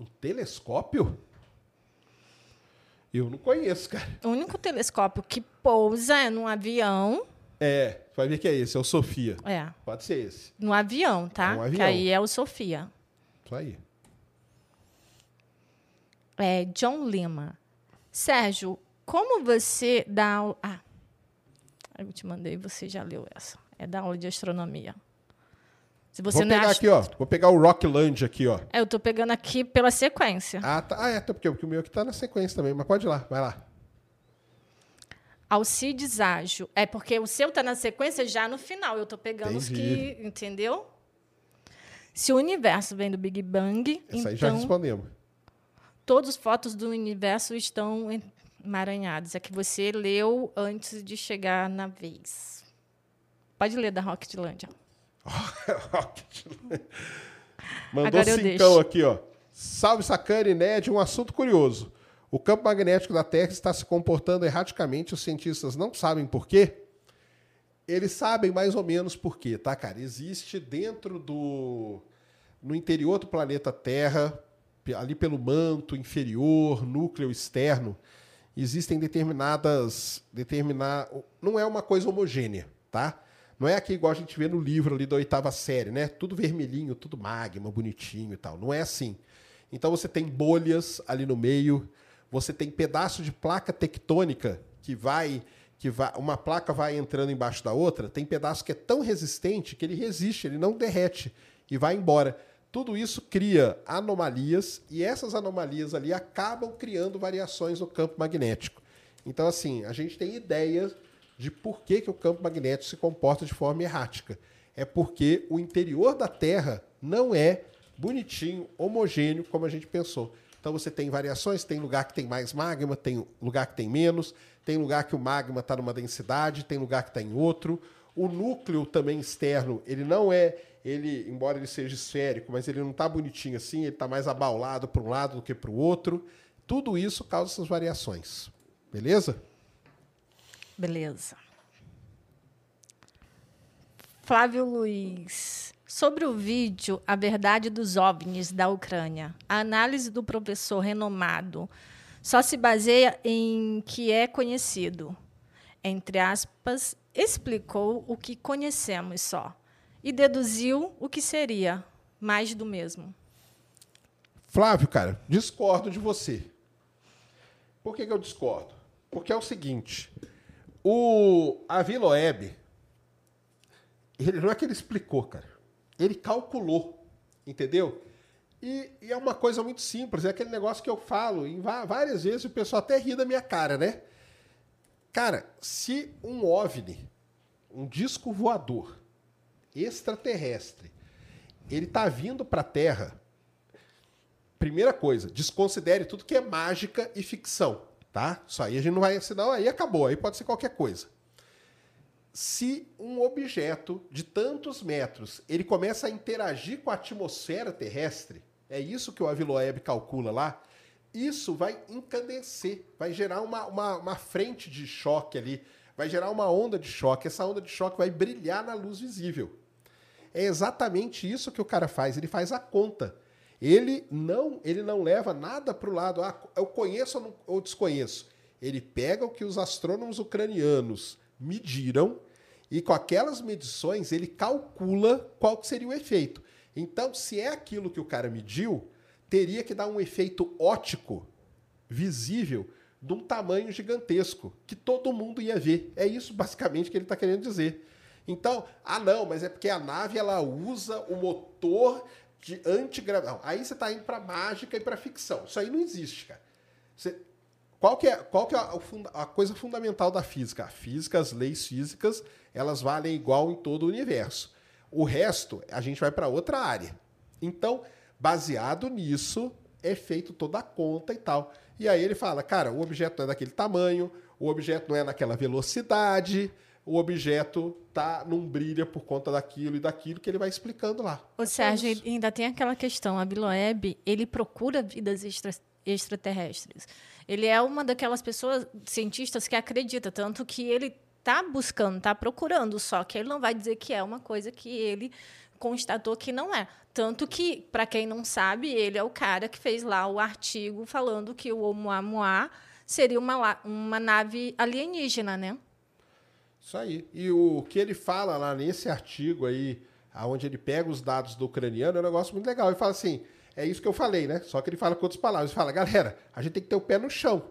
Um telescópio? Eu não conheço, cara. O único telescópio que pousa é num avião. É, vai ver que é esse, é o Sofia. É, Pode ser esse. no avião, tá? É um Que avião. aí é o Sofia. Isso aí. É, John Lima. Sérgio, como você dá aula. Ah, eu te mandei, você já leu essa. É da aula de astronomia. Se você Vou não pegar ast- aqui, ó. Vou pegar o Rockland aqui, ó. É, eu tô pegando aqui pela sequência. Ah, tá. Ah, é, tá, porque, porque o meu aqui tá na sequência também. Mas pode ir lá, vai lá. Alcides Ágil. É porque o seu tá na sequência já no final. Eu tô pegando os Entendi. que. Entendeu? Se o universo vem do Big Bang, Essa aí já então respondemos. todas as fotos do universo estão emaranhadas. É que você leu antes de chegar na vez. Pode ler da Rocketlandia. [LAUGHS] Mandou Agora cincão aqui, ó. Salve, e Ned. Um assunto curioso. O campo magnético da Terra está se comportando erraticamente. Os cientistas não sabem por quê? Eles sabem mais ou menos por quê, tá, cara? Existe dentro do, no interior do planeta Terra, ali pelo manto inferior, núcleo externo, existem determinadas. Determinar, não é uma coisa homogênea, tá? Não é aqui igual a gente vê no livro ali da oitava série, né? Tudo vermelhinho, tudo magma, bonitinho e tal. Não é assim. Então você tem bolhas ali no meio, você tem pedaço de placa tectônica que vai que vai, uma placa vai entrando embaixo da outra, tem pedaço que é tão resistente que ele resiste, ele não derrete e vai embora. Tudo isso cria anomalias e essas anomalias ali acabam criando variações no campo magnético. Então, assim, a gente tem ideia de por que, que o campo magnético se comporta de forma errática. É porque o interior da Terra não é bonitinho, homogêneo, como a gente pensou. Então você tem variações, tem lugar que tem mais magma, tem lugar que tem menos, tem lugar que o magma está numa densidade, tem lugar que está em outro. O núcleo também externo, ele não é, ele, embora ele seja esférico, mas ele não está bonitinho assim, ele está mais abaulado para um lado do que para o outro. Tudo isso causa essas variações. Beleza? Beleza. Flávio Luiz. Sobre o vídeo A Verdade dos OVNIs da Ucrânia, a análise do professor renomado só se baseia em que é conhecido. Entre aspas, explicou o que conhecemos só e deduziu o que seria mais do mesmo. Flávio, cara, discordo de você. Por que, que eu discordo? Porque é o seguinte: o Aviloeb, ele não é que ele explicou, cara. Ele calculou, entendeu? E, e é uma coisa muito simples, é aquele negócio que eu falo em várias vezes o pessoal até ri da minha cara, né? Cara, se um OVNI, um disco voador extraterrestre, ele tá vindo para a Terra, primeira coisa, desconsidere tudo que é mágica e ficção, tá? Isso aí a gente não vai ensinar, aí acabou, aí pode ser qualquer coisa. Se um objeto de tantos metros, ele começa a interagir com a atmosfera terrestre, é isso que o Aviloeb calcula lá, isso vai encandecer, vai gerar uma, uma, uma frente de choque ali, vai gerar uma onda de choque, essa onda de choque vai brilhar na luz visível. É exatamente isso que o cara faz, ele faz a conta. Ele não, ele não leva nada para o lado, ah, eu conheço ou, ou desconheço. Ele pega o que os astrônomos ucranianos mediram e com aquelas medições ele calcula qual seria o efeito. Então, se é aquilo que o cara mediu, teria que dar um efeito óptico visível de um tamanho gigantesco, que todo mundo ia ver. É isso basicamente que ele está querendo dizer. Então, ah não, mas é porque a nave ela usa o motor de antigravidade. Aí você está indo para mágica e para ficção. Isso aí não existe, cara. Você- qual que é, qual que é a, a coisa fundamental da física? A física, as leis físicas, elas valem igual em todo o universo. O resto, a gente vai para outra área. Então, baseado nisso, é feito toda a conta e tal. E aí ele fala, cara, o objeto não é daquele tamanho, o objeto não é naquela velocidade, o objeto tá não brilha por conta daquilo e daquilo que ele vai explicando lá. É só Sérgio, isso. ainda tem aquela questão. A Biloeb, ele procura vidas extra- extraterrestres. Ele é uma daquelas pessoas, cientistas, que acredita, tanto que ele está buscando, está procurando, só que ele não vai dizer que é uma coisa que ele constatou que não é. Tanto que, para quem não sabe, ele é o cara que fez lá o artigo falando que o Oumuamua seria uma, uma nave alienígena, né? Isso aí. E o que ele fala lá nesse artigo aí, onde ele pega os dados do ucraniano, é um negócio muito legal. Ele fala assim: é isso que eu falei, né? Só que ele fala com outras palavras. Ele fala, galera, a gente tem que ter o pé no chão.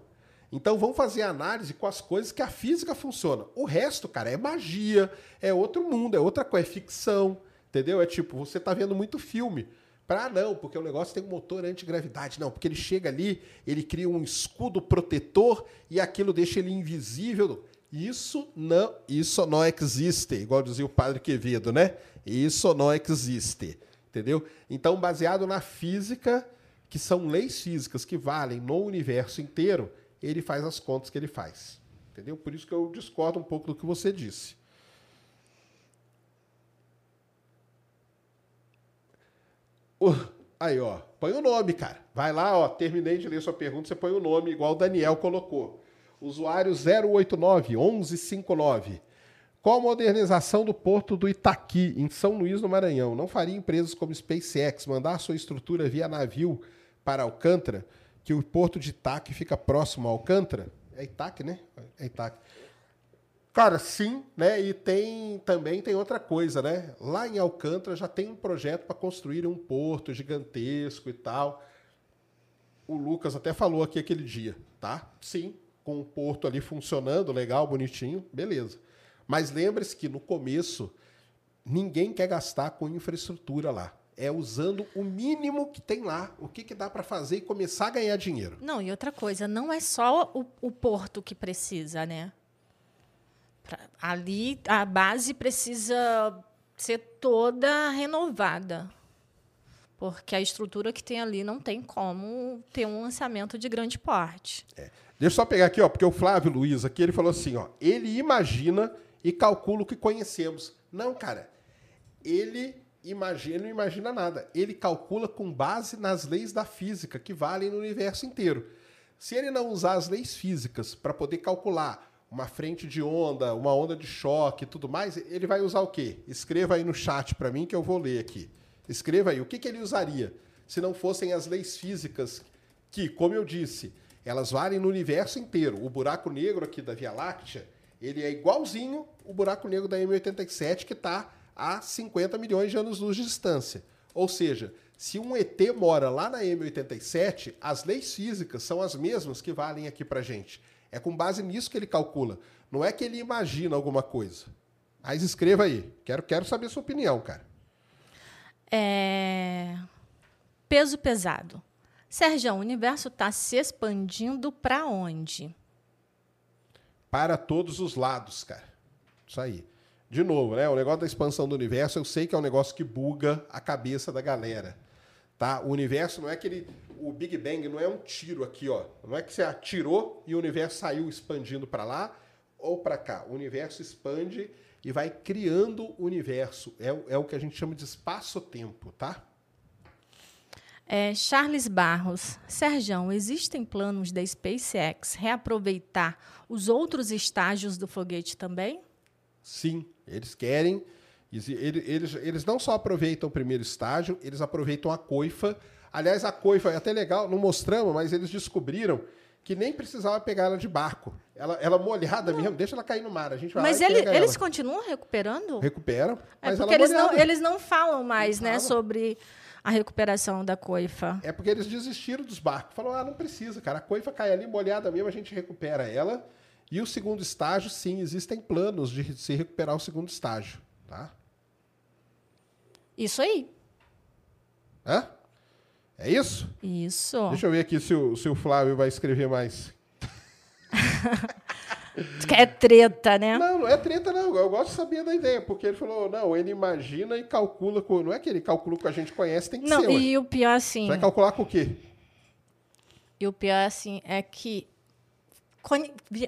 Então vamos fazer análise com as coisas que a física funciona. O resto, cara, é magia, é outro mundo, é outra coisa, é ficção, entendeu? É tipo, você tá vendo muito filme. Pra não, porque o negócio tem um motor antigravidade. Não, porque ele chega ali, ele cria um escudo protetor e aquilo deixa ele invisível. Isso não, isso não existe, igual dizia o padre Quevedo, né? Isso não existe, entendeu? Então, baseado na física, que são leis físicas que valem no universo inteiro, ele faz as contas que ele faz, entendeu? Por isso que eu discordo um pouco do que você disse. O- Aí, ó, põe o nome, cara. Vai lá, ó, terminei de ler sua pergunta, você põe o nome igual o Daniel colocou. Usuário 089 1159. Com a modernização do porto do Itaqui, em São Luís do Maranhão, não faria empresas como SpaceX mandar sua estrutura via navio para Alcântara, que o porto de Itaqui fica próximo a Alcântara? É Itaqui, né? É Itaqui. Cara, sim, né? E tem também tem outra coisa, né? Lá em Alcântara já tem um projeto para construir um porto gigantesco e tal. O Lucas até falou aqui aquele dia, tá? Sim, com o porto ali funcionando, legal, bonitinho, beleza. Mas lembre-se que no começo ninguém quer gastar com infraestrutura lá. É usando o mínimo que tem lá, o que, que dá para fazer e começar a ganhar dinheiro. Não, e outra coisa, não é só o, o porto que precisa, né? Pra- ali a base precisa ser toda renovada. Porque a estrutura que tem ali não tem como ter um lançamento de grande porte. Deixa eu só pegar aqui, ó, porque o Flávio Luiz aqui, ele falou assim, ó, ele imagina e calcula o que conhecemos. Não, cara, ele imagina, ele não imagina nada. Ele calcula com base nas leis da física que valem no universo inteiro. Se ele não usar as leis físicas para poder calcular uma frente de onda, uma onda de choque e tudo mais, ele vai usar o quê? Escreva aí no chat para mim que eu vou ler aqui. Escreva aí, o que, que ele usaria se não fossem as leis físicas que, como eu disse, elas valem no universo inteiro. O buraco negro aqui da Via Láctea, ele é igualzinho o buraco negro da M87 que está a 50 milhões de anos-luz de distância. Ou seja, se um ET mora lá na M87, as leis físicas são as mesmas que valem aqui pra gente. É com base nisso que ele calcula. Não é que ele imagina alguma coisa. Mas escreva aí. Quero, quero saber sua opinião, cara. É... Peso pesado. Sérgio, o universo está se expandindo para onde? para todos os lados, cara. Isso aí. De novo, né? O negócio da expansão do universo, eu sei que é um negócio que buga a cabeça da galera. Tá? O universo não é aquele. O Big Bang não é um tiro aqui, ó. Não é que você atirou e o universo saiu expandindo para lá ou para cá. O universo expande e vai criando o universo. É, é o que a gente chama de espaço-tempo, tá? É, Charles Barros. Sérgio, existem planos da SpaceX reaproveitar os outros estágios do foguete também? Sim, eles querem. Eles, eles, não só aproveitam o primeiro estágio, eles aproveitam a coifa. Aliás, a coifa é até legal, não mostramos, mas eles descobriram que nem precisava pegar ela de barco. Ela, ela molhada mesmo, deixa ela cair no mar. A gente vai Mas ele- eles continuam recuperando? recuperam, É porque eles não, eles não falam mais Não né, sobre a recuperação da coifa. É porque eles desistiram dos barcos. Falou, ah, não precisa, cara. A coifa cai ali molhada mesmo, a gente recupera ela. E o segundo estágio, sim, existem planos de se recuperar o segundo estágio, tá? Isso aí. Hã? É isso? Isso. Deixa eu ver aqui se o, se o Flávio vai escrever mais. [LAUGHS] É treta, né? Não, não é treta, não. Eu gosto de saber da ideia, porque ele falou, não, ele imagina e calcula com. Não é que ele calcula com o que a gente conhece, tem que Não, ser. ué. e o pior assim. Vai calcular com o quê? E o pior assim é que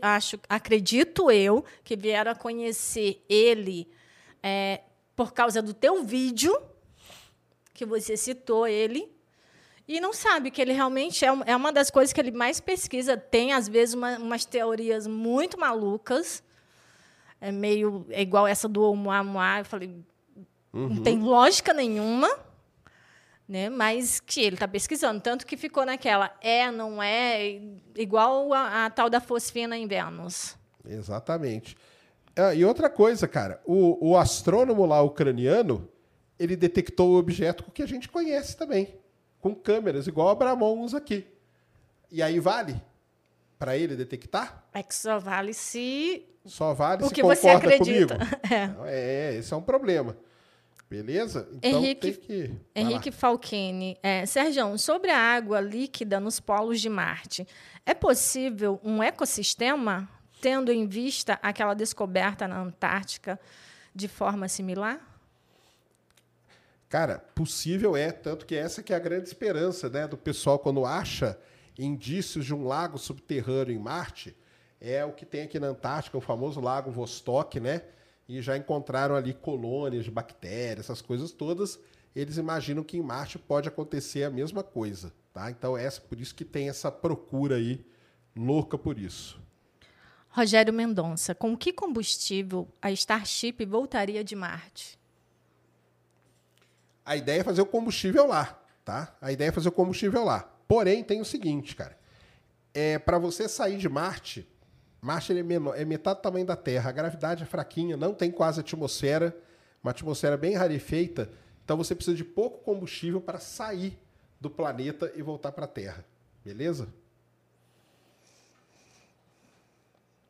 acho, acredito eu que vieram a conhecer ele é, por causa do teu vídeo que você citou ele e não sabe que ele realmente é, é uma das coisas que ele mais pesquisa. Tem às vezes uma- umas teorias muito malucas, é meio é igual essa do Oumuamua. Eu falei, não tem lógica nenhuma né? Mas que ele está pesquisando, tanto que ficou naquela é, não é, igual a, a tal da fosfina em Vênus. Exatamente. Ah, e outra coisa, cara, o, o astrônomo lá ucraniano, ele detectou o objeto que a gente conhece também, com câmeras, igual o Abramon usa aqui. E aí vale para ele detectar? É que só vale se Só vale o se que você acredita. comigo. [LAUGHS] É. É, esse é um problema. Beleza? Então Henrique- tem que. vai lá. Henrique Falquini, é, Sérgio, sobre a água líquida nos polos de Marte, é possível um ecossistema tendo em vista aquela descoberta na Antártica de forma similar? Cara, possível é, tanto que essa que é a grande esperança, né, do pessoal quando acha indícios de um lago subterrâneo em Marte, é o que tem aqui na Antártica, o famoso lago Vostok, né? E já encontraram ali colônias de bactérias, essas coisas todas. Eles imaginam que em Marte pode acontecer a mesma coisa, tá? Então essa por isso que tem essa procura aí louca por isso. Rogério Mendonça, com que combustível a Starship voltaria de Marte? A ideia é fazer o combustível lá, tá? A ideia é fazer o combustível lá. Porém, tem o seguinte, cara. É, para você sair de Marte, Marte é, menor, é metade do tamanho da Terra, a gravidade é fraquinha, não tem quase atmosfera, uma atmosfera bem rarefeita, então você precisa de pouco combustível para sair do planeta e voltar para a Terra. Beleza?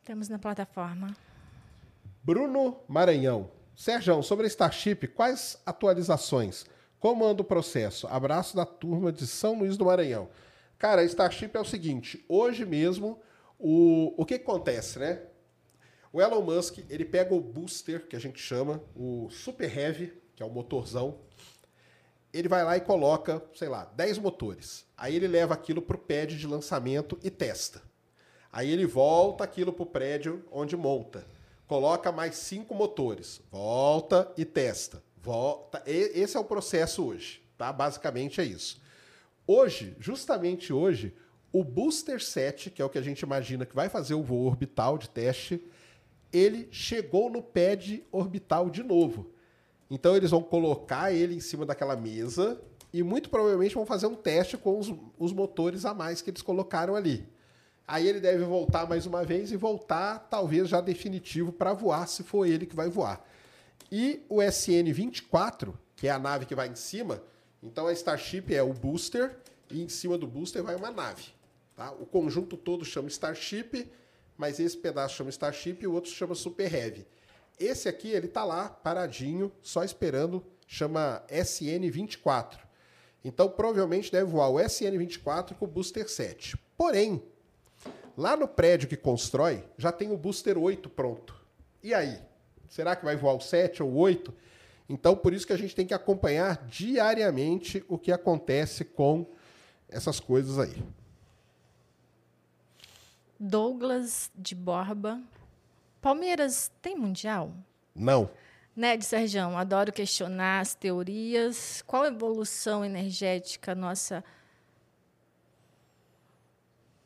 Temos na plataforma. Bruno Maranhão. Sérgio, sobre a Starship, quais atualizações? Como anda o processo? Abraço da turma de São Luís do Maranhão. Cara, a Starship é o seguinte, hoje mesmo, o, o que, que acontece, né? O Elon Musk, ele pega o booster, que a gente chama, o Super Heavy, que é o motorzão, ele vai lá e coloca, sei lá, 10 motores. Aí ele leva aquilo para o pad de lançamento e testa. Aí ele volta aquilo para o prédio onde monta. Coloca mais cinco motores. Volta e testa. Volta. Esse é o processo hoje, tá? Basicamente é isso. Hoje, justamente hoje, o Booster 7, que é o que a gente imagina que vai fazer o voo orbital de teste, ele chegou no pad orbital de novo. Então eles vão colocar ele em cima daquela mesa e muito provavelmente vão fazer um teste com os, os motores a mais que eles colocaram ali. Aí ele deve voltar mais uma vez e voltar, talvez já definitivo, para voar, se for ele que vai voar. E o SN-24, que é a nave que vai em cima, então a Starship é o booster e em cima do booster vai uma nave. Tá? O conjunto todo chama Starship, mas esse pedaço chama Starship e o outro chama Super Heavy. Esse aqui, ele tá lá, paradinho, só esperando, chama SN24. Então, provavelmente deve voar o SN24 com o Booster 7. Porém, lá no prédio que constrói, já tem o Booster 8 pronto. E aí? Será que vai voar o 7 ou o 8? Então, por isso que a gente tem que acompanhar diariamente o que acontece com essas coisas aí. Douglas de Borba. Palmeiras tem mundial? Não. Né, de Serjão, adoro questionar as teorias. Qual a evolução energética nossa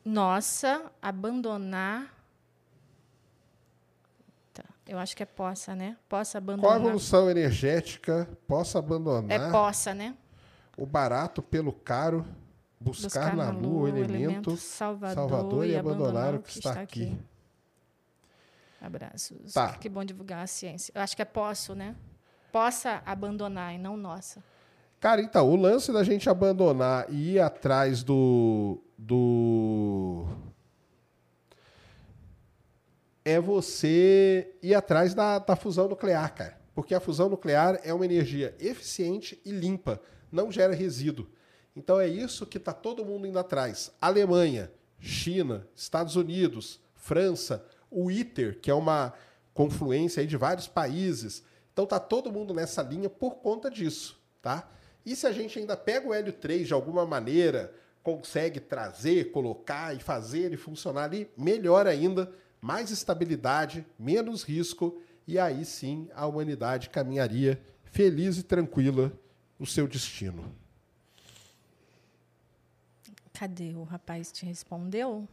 nossa abandonar Tá, Eu acho que é possa, né? Possa Qual a abandonar. evolução energética possa abandonar É possa, né? o barato pelo caro, buscar, na lua o elemento Salvador, salvador e abandonar o que está aqui. Abraços. Tá. Que bom divulgar a ciência. Eu acho que é posso, né? Possa abandonar e não nossa. Cara, então, o lance da gente abandonar e ir atrás do. Do. É você ir atrás da, da fusão nuclear, cara. Porque a fusão nuclear é uma energia eficiente e limpa, não gera resíduo. Então é isso que está todo mundo indo atrás. Alemanha, China, Estados Unidos, França, o ITER, que é uma confluência de vários países. Então tá todo mundo nessa linha por conta disso, tá? E se a gente ainda pega o hélio 3 de alguma maneira, consegue trazer, colocar e fazer ele funcionar ali, melhor ainda, mais estabilidade, menos risco, e aí sim a humanidade caminharia feliz e tranquila no seu destino. Cadê o rapaz te respondeu?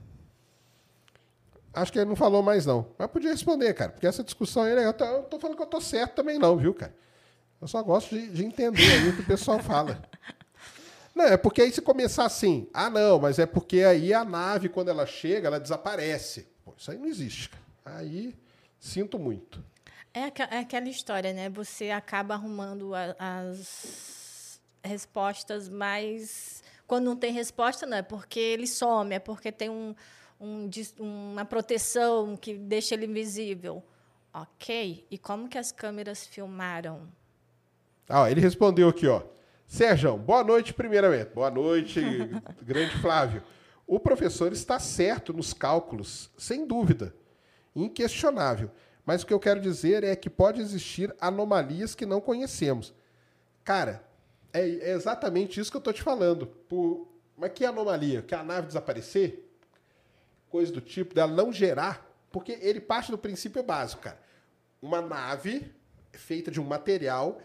Acho que ele não falou mais, não. Mas podia responder, cara. Porque essa discussão aí, eu tô, eu tô falando que eu tô certo também, não, viu, cara? Eu só gosto de, de entender o que o pessoal fala. Não, é porque aí se começar assim, ah, não, mas é porque aí a nave, quando ela chega, ela desaparece. Pô, isso aí não existe, cara. Aí, sinto muito. É, é aquela história, né? Você acaba arrumando as respostas, mas quando não tem resposta, não é porque ele some, é porque tem um, um uma proteção que deixa ele invisível. Ok. E como que as câmeras filmaram? Ah, ele respondeu aqui, ó. Sérgio, boa noite, primeiramente. Boa noite, [LAUGHS] grande Flávio. O professor está certo nos cálculos, sem dúvida. Inquestionável. Mas o que eu quero dizer é que pode existir anomalias que não conhecemos. Cara, é, é exatamente isso que eu estou te falando. Por... Mas que anomalia? Que a nave desaparecer? Coisa do tipo, dela não gerar? Porque ele parte do princípio básico, cara. Uma nave feita de um material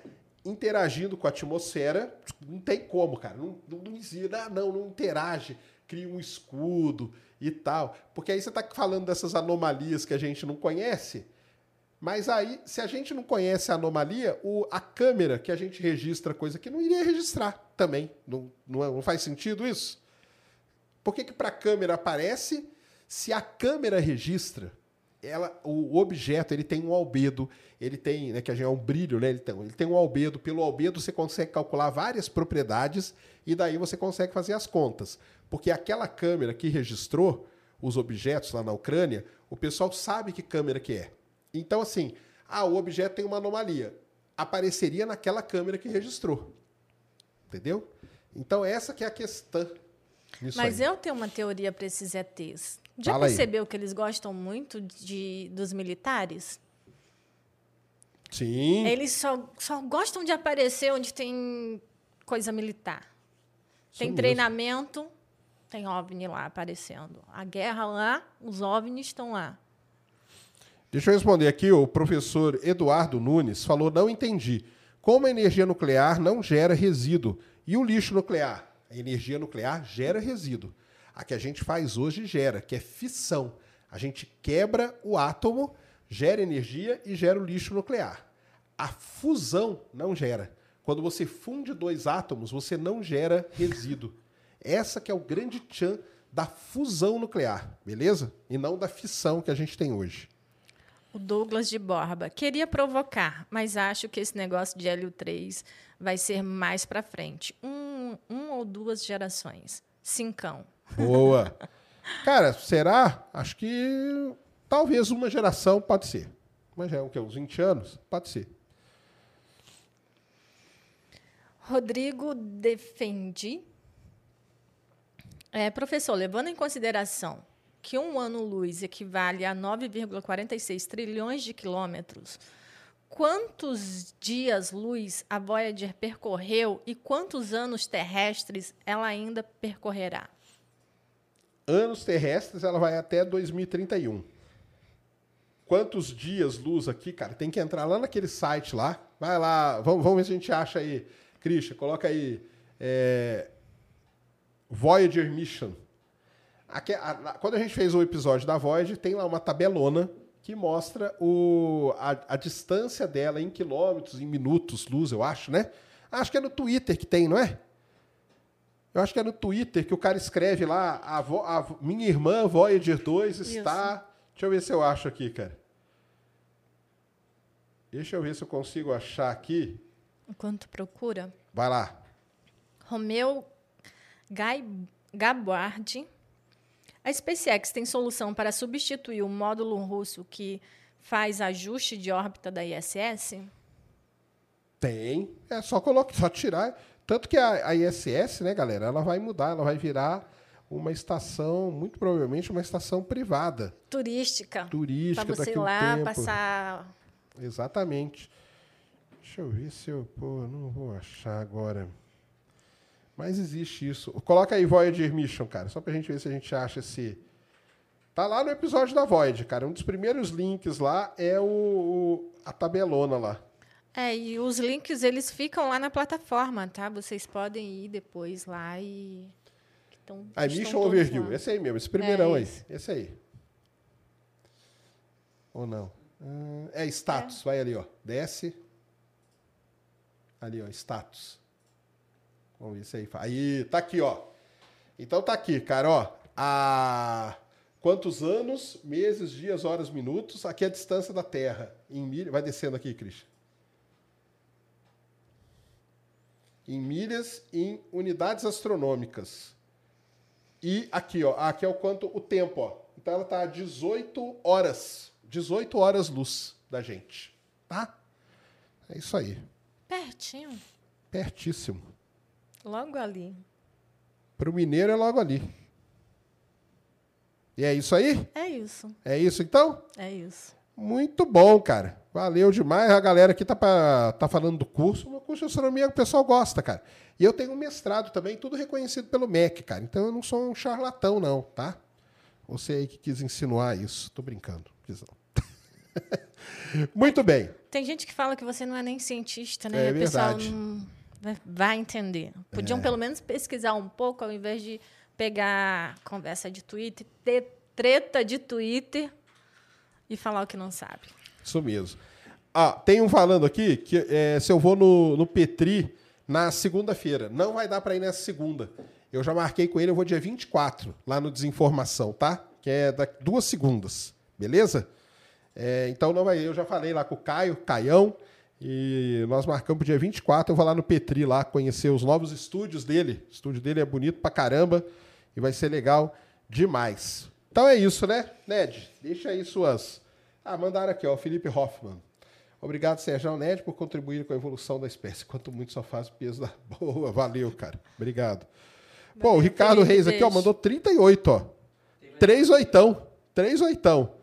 interagindo com a atmosfera. Não tem como, cara. Não, não, não existe. Ah, não, não interage. Cria um escudo e tal. Porque aí você está falando dessas anomalias que a gente não conhece. Mas aí, se a gente não conhece a anomalia, o, a câmera que a gente registra coisa que não iria registrar também. Não, não, é- não faz sentido isso? Por que, que para a câmera aparece se a câmera registra? Ela, o objeto ele tem um albedo, ele tem, né, que a gente é um brilho, né? Ele tem, ele tem um albedo. Pelo albedo você consegue calcular várias propriedades e daí você consegue fazer as contas. Porque aquela câmera que registrou os objetos lá na Ucrânia, o pessoal sabe que câmera que é. Então, assim, ah, o objeto tem uma anomalia. Apareceria naquela câmera que registrou. Entendeu? Então, essa que é a questão. Mas aí. eu tenho uma teoria para esses ETs. Já Fala aí. percebeu que eles gostam muito de, dos militares? Sim. Eles só, só gostam de aparecer onde tem coisa militar. Isso Tem mesmo. treinamento, tem OVNI lá aparecendo. A guerra lá, os OVNIs estão lá. Deixa eu responder aqui. O professor Eduardo Nunes falou: não entendi. Como a energia nuclear não gera resíduo e o lixo nuclear? A energia nuclear gera resíduo. A que a gente faz hoje gera, que é fissão. A gente quebra o átomo, gera energia e gera o lixo nuclear. A fusão não gera. Quando você funde dois átomos, você não gera resíduo. Essa que é o grande tchan da fusão nuclear, beleza? E não da fissão que a gente tem hoje. O Douglas de Borba. Queria provocar, mas acho que esse negócio de Hélio 3 vai ser mais para frente. Um, um ou duas gerações. Cincão. Boa. Cara, será? Acho que talvez uma geração pode ser. Mas é o quê? Uns 20 anos? Pode ser. Rodrigo defendi. É, professor, levando em consideração que um ano-luz equivale a 9,46 trilhões de quilômetros, quantos dias-luz a Voyager percorreu e quantos anos terrestres ela ainda percorrerá? Anos terrestres, ela vai até 2031. Quantos dias luz aqui, cara? Tem que entrar lá naquele site lá. Vai lá, vamos, vamos ver se a gente acha aí. Christian, coloca aí. é, Voyager Mission. Aqui, a- a- quando a gente fez o episódio da Voyager, tem lá uma tabelona que mostra o, a, a distância dela em quilômetros, em minutos, luz, eu acho, né? Acho que é no Twitter que tem, não é? Eu acho que é no Twitter que o cara escreve lá, a, vo- a minha irmã Voyager 2 está... Deixa eu ver se eu acho aqui, cara. Deixa eu ver se eu consigo achar aqui. Enquanto procura, Vai lá. Romeu Gai- Gabardi. A SpaceX tem solução para substituir o módulo russo que faz ajuste de órbita da ISS? Tem. É só colocar, só tirar. Tanto que a, a ISS, né, galera, ela vai mudar, ela vai virar uma estação, muito provavelmente uma estação privada, Turística. turística Para você ir lá tempo. passar. Exatamente. Deixa eu ver se eu. Pô, não vou achar agora. Mas existe isso. Coloca aí Voyager Mission, cara, só pra gente ver se a gente acha esse. Tá lá no episódio da Voyager, cara. Um dos primeiros links lá é o, o- a tabelona lá. É, e os links eles ficam lá na plataforma, tá? Vocês podem ir depois lá e. Então, estão Mission Overview. lá. Esse aí mesmo, esse primeirão É aí. esse. Aí. Ou não? Ah, É status, vai ali, ó. Desce. Ali, ó, status. Vamos ver se aí. Aí, tá aqui, ó. Então tá aqui, cara, ó. A quantos anos, meses, dias, horas, minutos, aqui é a distância da Terra em milhas. Vai descendo aqui, Christian. Em milhas, em unidades astronômicas. E aqui, ó, aqui é o quanto o tempo, ó. Então ela tá a 18 horas, 18 horas luz da gente, tá? É isso aí, Pertinho. pertíssimo. Logo ali. Pro mineiro é logo ali. E é isso aí? É isso. É isso então? É isso. Muito bom, cara. Valeu demais. A galera aqui tá, pra, tá falando do curso. O curso de astronomia o pessoal gosta, cara. E eu tenho um mestrado também, tudo reconhecido pelo MEC, cara. Então eu não sou um charlatão, não, tá? Você aí que quis insinuar isso. Tô brincando. Quis não. [LAUGHS] Muito bem. Tem gente que fala que você não é nem cientista, É né? o pessoal não vai- entender. É. Podiam pelo menos pesquisar um pouco, ao invés de pegar conversa de Twitter, ter treta de Twitter e falar o que não sabe. Isso mesmo. Ah, tem um falando aqui que é, se eu vou no, no Petri na segunda-feira. Não vai dar para ir nessa segunda. Eu já marquei com ele, eu vou dia 24, lá no Desinformação, tá? Que é da, duas segundas. Beleza? É, então não vai. Eu já falei lá com o Caio, Caião. E nós marcamos pro dia 24. Eu vou lá no Petri lá conhecer os novos estúdios dele. O estúdio dele é bonito pra caramba. E vai ser legal demais. Então é isso, né, Ned? Deixa aí suas. Ah, mandaram aqui, ó, o Felipe Hoffman. Obrigado, Sérgio Ned, por contribuir com a evolução da espécie. Quanto muito só faz o peso da [LAUGHS] boa. Valeu, cara. Obrigado. Pô, o Valeu, Ricardo Felipe, Reis aqui, ó, mandou 38, ó. Três oitão. Três oitão.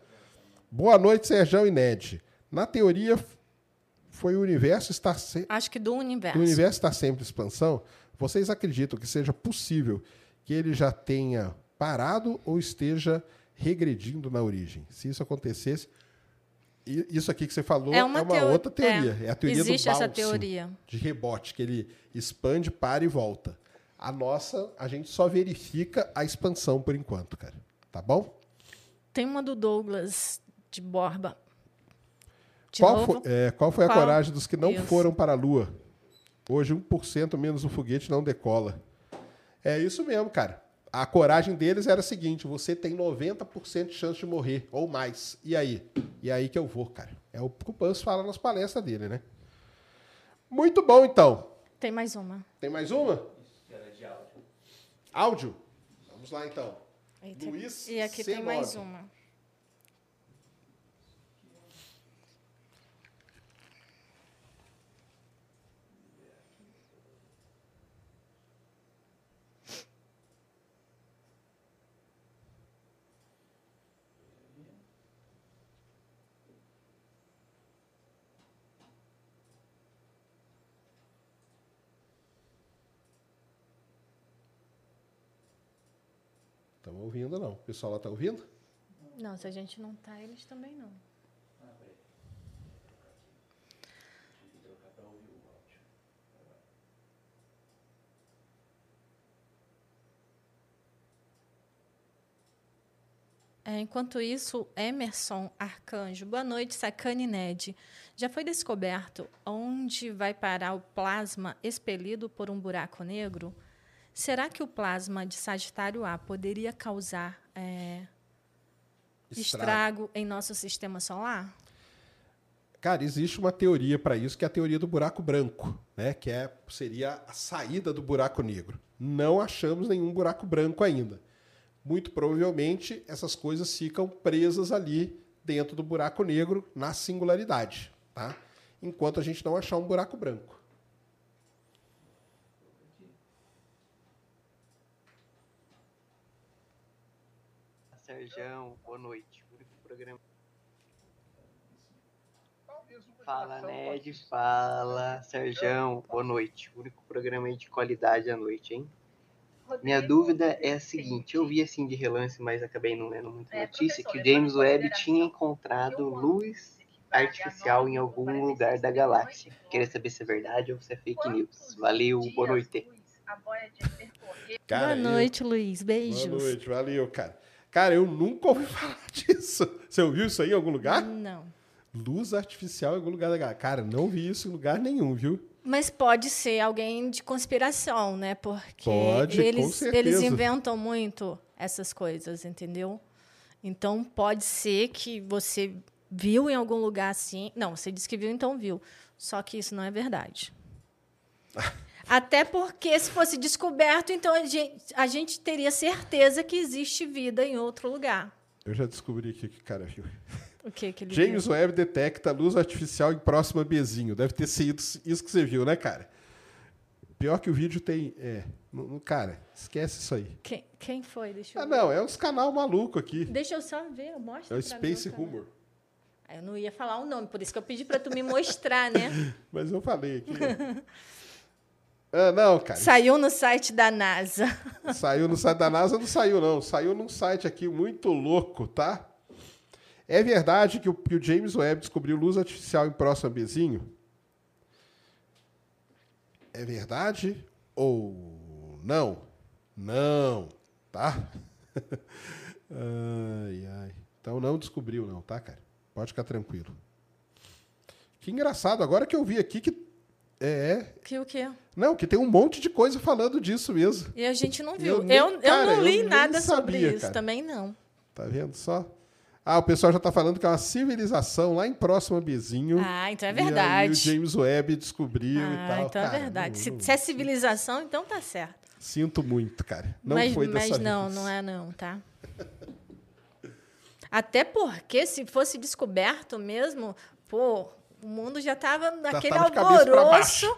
Boa noite, Sérgio e Ned. Na teoria, foi o universo estar se... Acho que do universo. o universo está sempre em expansão. Vocês acreditam que seja possível que ele já tenha parado ou esteja regredindo na origem? Se isso acontecesse, isso aqui que você falou é É uma, uma, teo- outra teoria. É, a teoria Existe do essa teoria. de rebote, que ele expande, para e volta. A nossa, a gente só verifica a expansão por enquanto, cara. Tá bom? Tem uma do Douglas de Borba. De Qual foi, é, qual foi a Qual? coragem dos que não foram para a Lua? Hoje, 1% menos o foguete não decola. É isso mesmo, cara. A coragem deles era a seguinte: você tem 90% de chance de morrer, ou mais. E aí? E aí que eu vou, cara. É o que o Pans fala nas palestras dele, né? Muito bom, então. Tem mais uma. Tem mais uma? De áudio. Áudio? Vamos lá, então. Aí tem- Luiz E aqui C9. tem mais uma. Ouvindo, não. O pessoal lá tá ouvindo? Não, se a gente não tá, eles também não. É, enquanto isso, Emerson Arcanjo. Boa noite, Sacane Ned. Já foi descoberto onde vai parar o plasma expelido por um buraco negro? Será que o plasma de Sagitário A poderia causar é, estrago em nosso sistema solar? Cara, existe uma teoria para isso, que é a teoria do buraco branco, né? Que é, seria a saída do buraco negro. Não achamos nenhum buraco branco ainda. Muito provavelmente essas coisas ficam presas ali dentro do buraco negro na singularidade, tá? Enquanto a gente não achar um buraco branco. Serjão, boa noite. O único programa. Fala, Ned, fala. Serjão, boa noite. O único programa aí de qualidade à noite, hein? Minha dúvida é a seguinte: eu vi assim de relance, mas acabei não lendo muita notícia, que o James Webb tinha encontrado luz artificial em algum lugar da galáxia. Queria saber se é verdade ou se é fake news. Valeu, boa noite. Cara, Boa eu- noite, Luiz. Beijos. Boa noite, valeu, cara. Cara, eu nunca ouvi [LAUGHS] falar disso. Você ouviu isso aí em algum lugar? Não. Luz artificial em algum lugar da. Cara, não vi isso em lugar nenhum, viu? Mas pode ser alguém de conspiração, né? Porque Pode, eles, eles inventam muito essas coisas, entendeu? Então pode ser que você viu em algum lugar assim. Não, você disse que viu, então viu. Só que isso não é verdade. [LAUGHS] Até porque se fosse descoberto, então a gente, a gente teria certeza que existe vida em outro lugar. Eu já descobri aqui que o cara viu. O que que ele [LAUGHS] James viu? Webb detecta luz artificial em próxima Bezinho. Deve ter sido isso que você viu, né, cara? Pior que o vídeo tem. É. não- não- cara, esquece isso aí. Quem, quem foi? Deixa eu Ah, ver. não, é uns canal maluco aqui. Deixa eu só ver, mostra É o Space canal. Humor. Eu não ia falar o nome, por isso que eu pedi para tu me mostrar, né? [LAUGHS] Mas eu falei aqui. ó. [LAUGHS] ah, não, cara. Saiu no site da NASA. [LAUGHS] Saiu no site da NASA, não saiu, não. Saiu num site aqui muito louco, tá? É verdade que o, que o James Webb descobriu luz artificial em próximo a Bezinho? É verdade ou não? Não, tá? [LAUGHS] ai, ai. Então não descobriu, não, tá, cara? Pode ficar tranquilo. Que engraçado, agora que eu vi aqui que. É. Que o quê? Não, que tem um monte de coisa falando disso mesmo. E a gente não Eu viu. Eu, nem- eu, cara, não eu li nem nada sobre sabia, isso, cara. também não. Tá vendo só? Ah, o pessoal já tá falando que é uma civilização lá em próximo a Bezinho. Ah, então é E verdade. o James Webb descobriu e Ah, tal. então é Cara, verdade. não- Se, não- se é civilização, então tá certo. Sinto muito, cara. Não mas foi mas dessa não, vez. não é não, tá? Até porque se fosse descoberto mesmo, pô, o mundo já tava naquele tava alvoroço,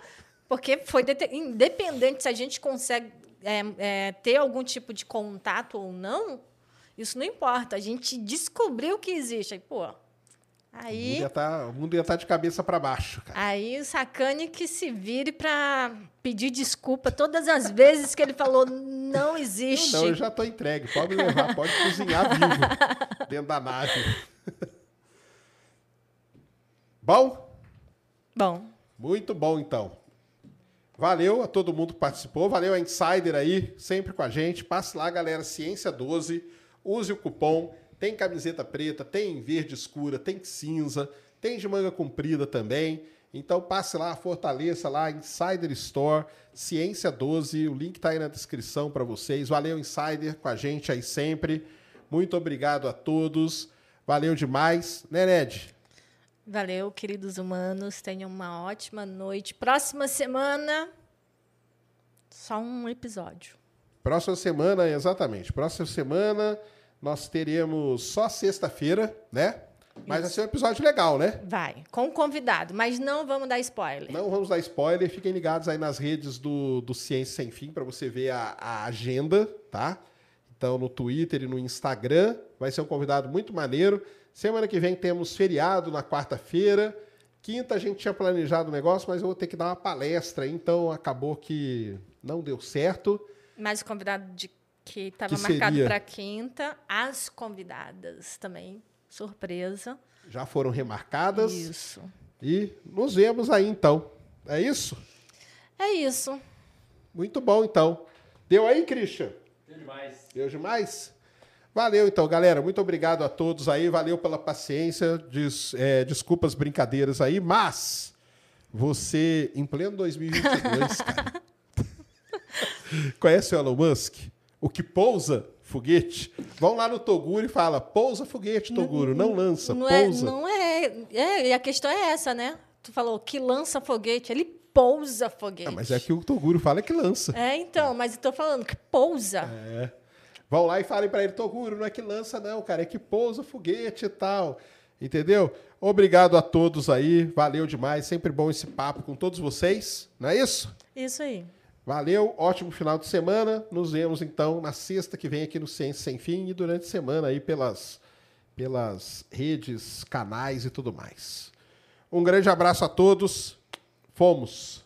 porque foi independente se a gente consegue é, é, ter algum tipo de contato ou não, isso não importa. A gente descobriu que existe. Aí, pô, O mundo aí ia tá, o mundo ia estar de cabeça para baixo, cara. Aí o sacane que se vire para pedir desculpa todas as vezes que ele falou não existe. Não, eu já tô entregue. Pode levar, pode cozinhar vivo [LAUGHS] dentro da nave. Bom? Bom, Muito bom, então. Valeu a todo mundo que participou. Valeu a Insider aí, sempre com a gente. Passe lá, galera, Ciência 12. Use o cupom. Tem camiseta preta, tem verde escura, tem cinza, tem de manga comprida também. Então passe lá, fortaleça lá, Insider Store, Ciência 12. O link tá aí na descrição para vocês. Valeu, Insider, com a gente aí sempre. Muito obrigado a todos. Valeu demais. Né, Ned? Valeu, queridos humanos. Tenham uma ótima noite. Próxima semana, só um episódio. Próxima semana, exatamente. Próxima semana nós teremos só sexta-feira, né? Mas vai ser um episódio legal, né? Vai, com convidado, mas não vamos dar spoiler. Não vamos dar spoiler, fiquem ligados aí nas redes do, do Ciência Sem Fim para você ver a, a agenda, tá? Então no Twitter e no Instagram vai ser um convidado muito maneiro. Semana que vem temos feriado na quarta-feira. Quinta a gente tinha planejado o negócio, mas eu vou ter que dar uma palestra, aí, então acabou que não deu certo. Mas o convidado de que estava marcado seria? para quinta, as convidadas também, surpresa. Já foram remarcadas. Isso. E nos vemos aí então. É isso? É isso. Muito bom então. Deu aí, Christian? Deu demais. Deu demais? Valeu então, galera. Muito obrigado a todos aí. Valeu pela paciência. Des- é, desculpas brincadeiras aí, mas você, em pleno 2022, cara, [LAUGHS] conhece o Elon Musk? O que pousa foguete? Vão lá no Toguro e fala, pousa foguete, Toguro. Não, lança, Não é, pousa. não é, é. E a questão é essa, né? Tu falou que lança foguete, ele pousa foguete. Ah, mas é que o Toguro fala que lança. É, então, mas eu tô falando que pousa. É. Vão lá e falem pra ele, Toguro, não é que lança não, cara, é que pousa foguete e tal. Entendeu? Obrigado a todos aí, valeu demais, sempre bom esse papo com todos vocês, não é isso? Isso aí. Valeu, ótimo final de semana. Nos vemos então na sexta que vem aqui no Ciência Sem Fim e durante a semana aí pelas, pelas redes, canais e tudo mais. Um grande abraço a todos. Fomos.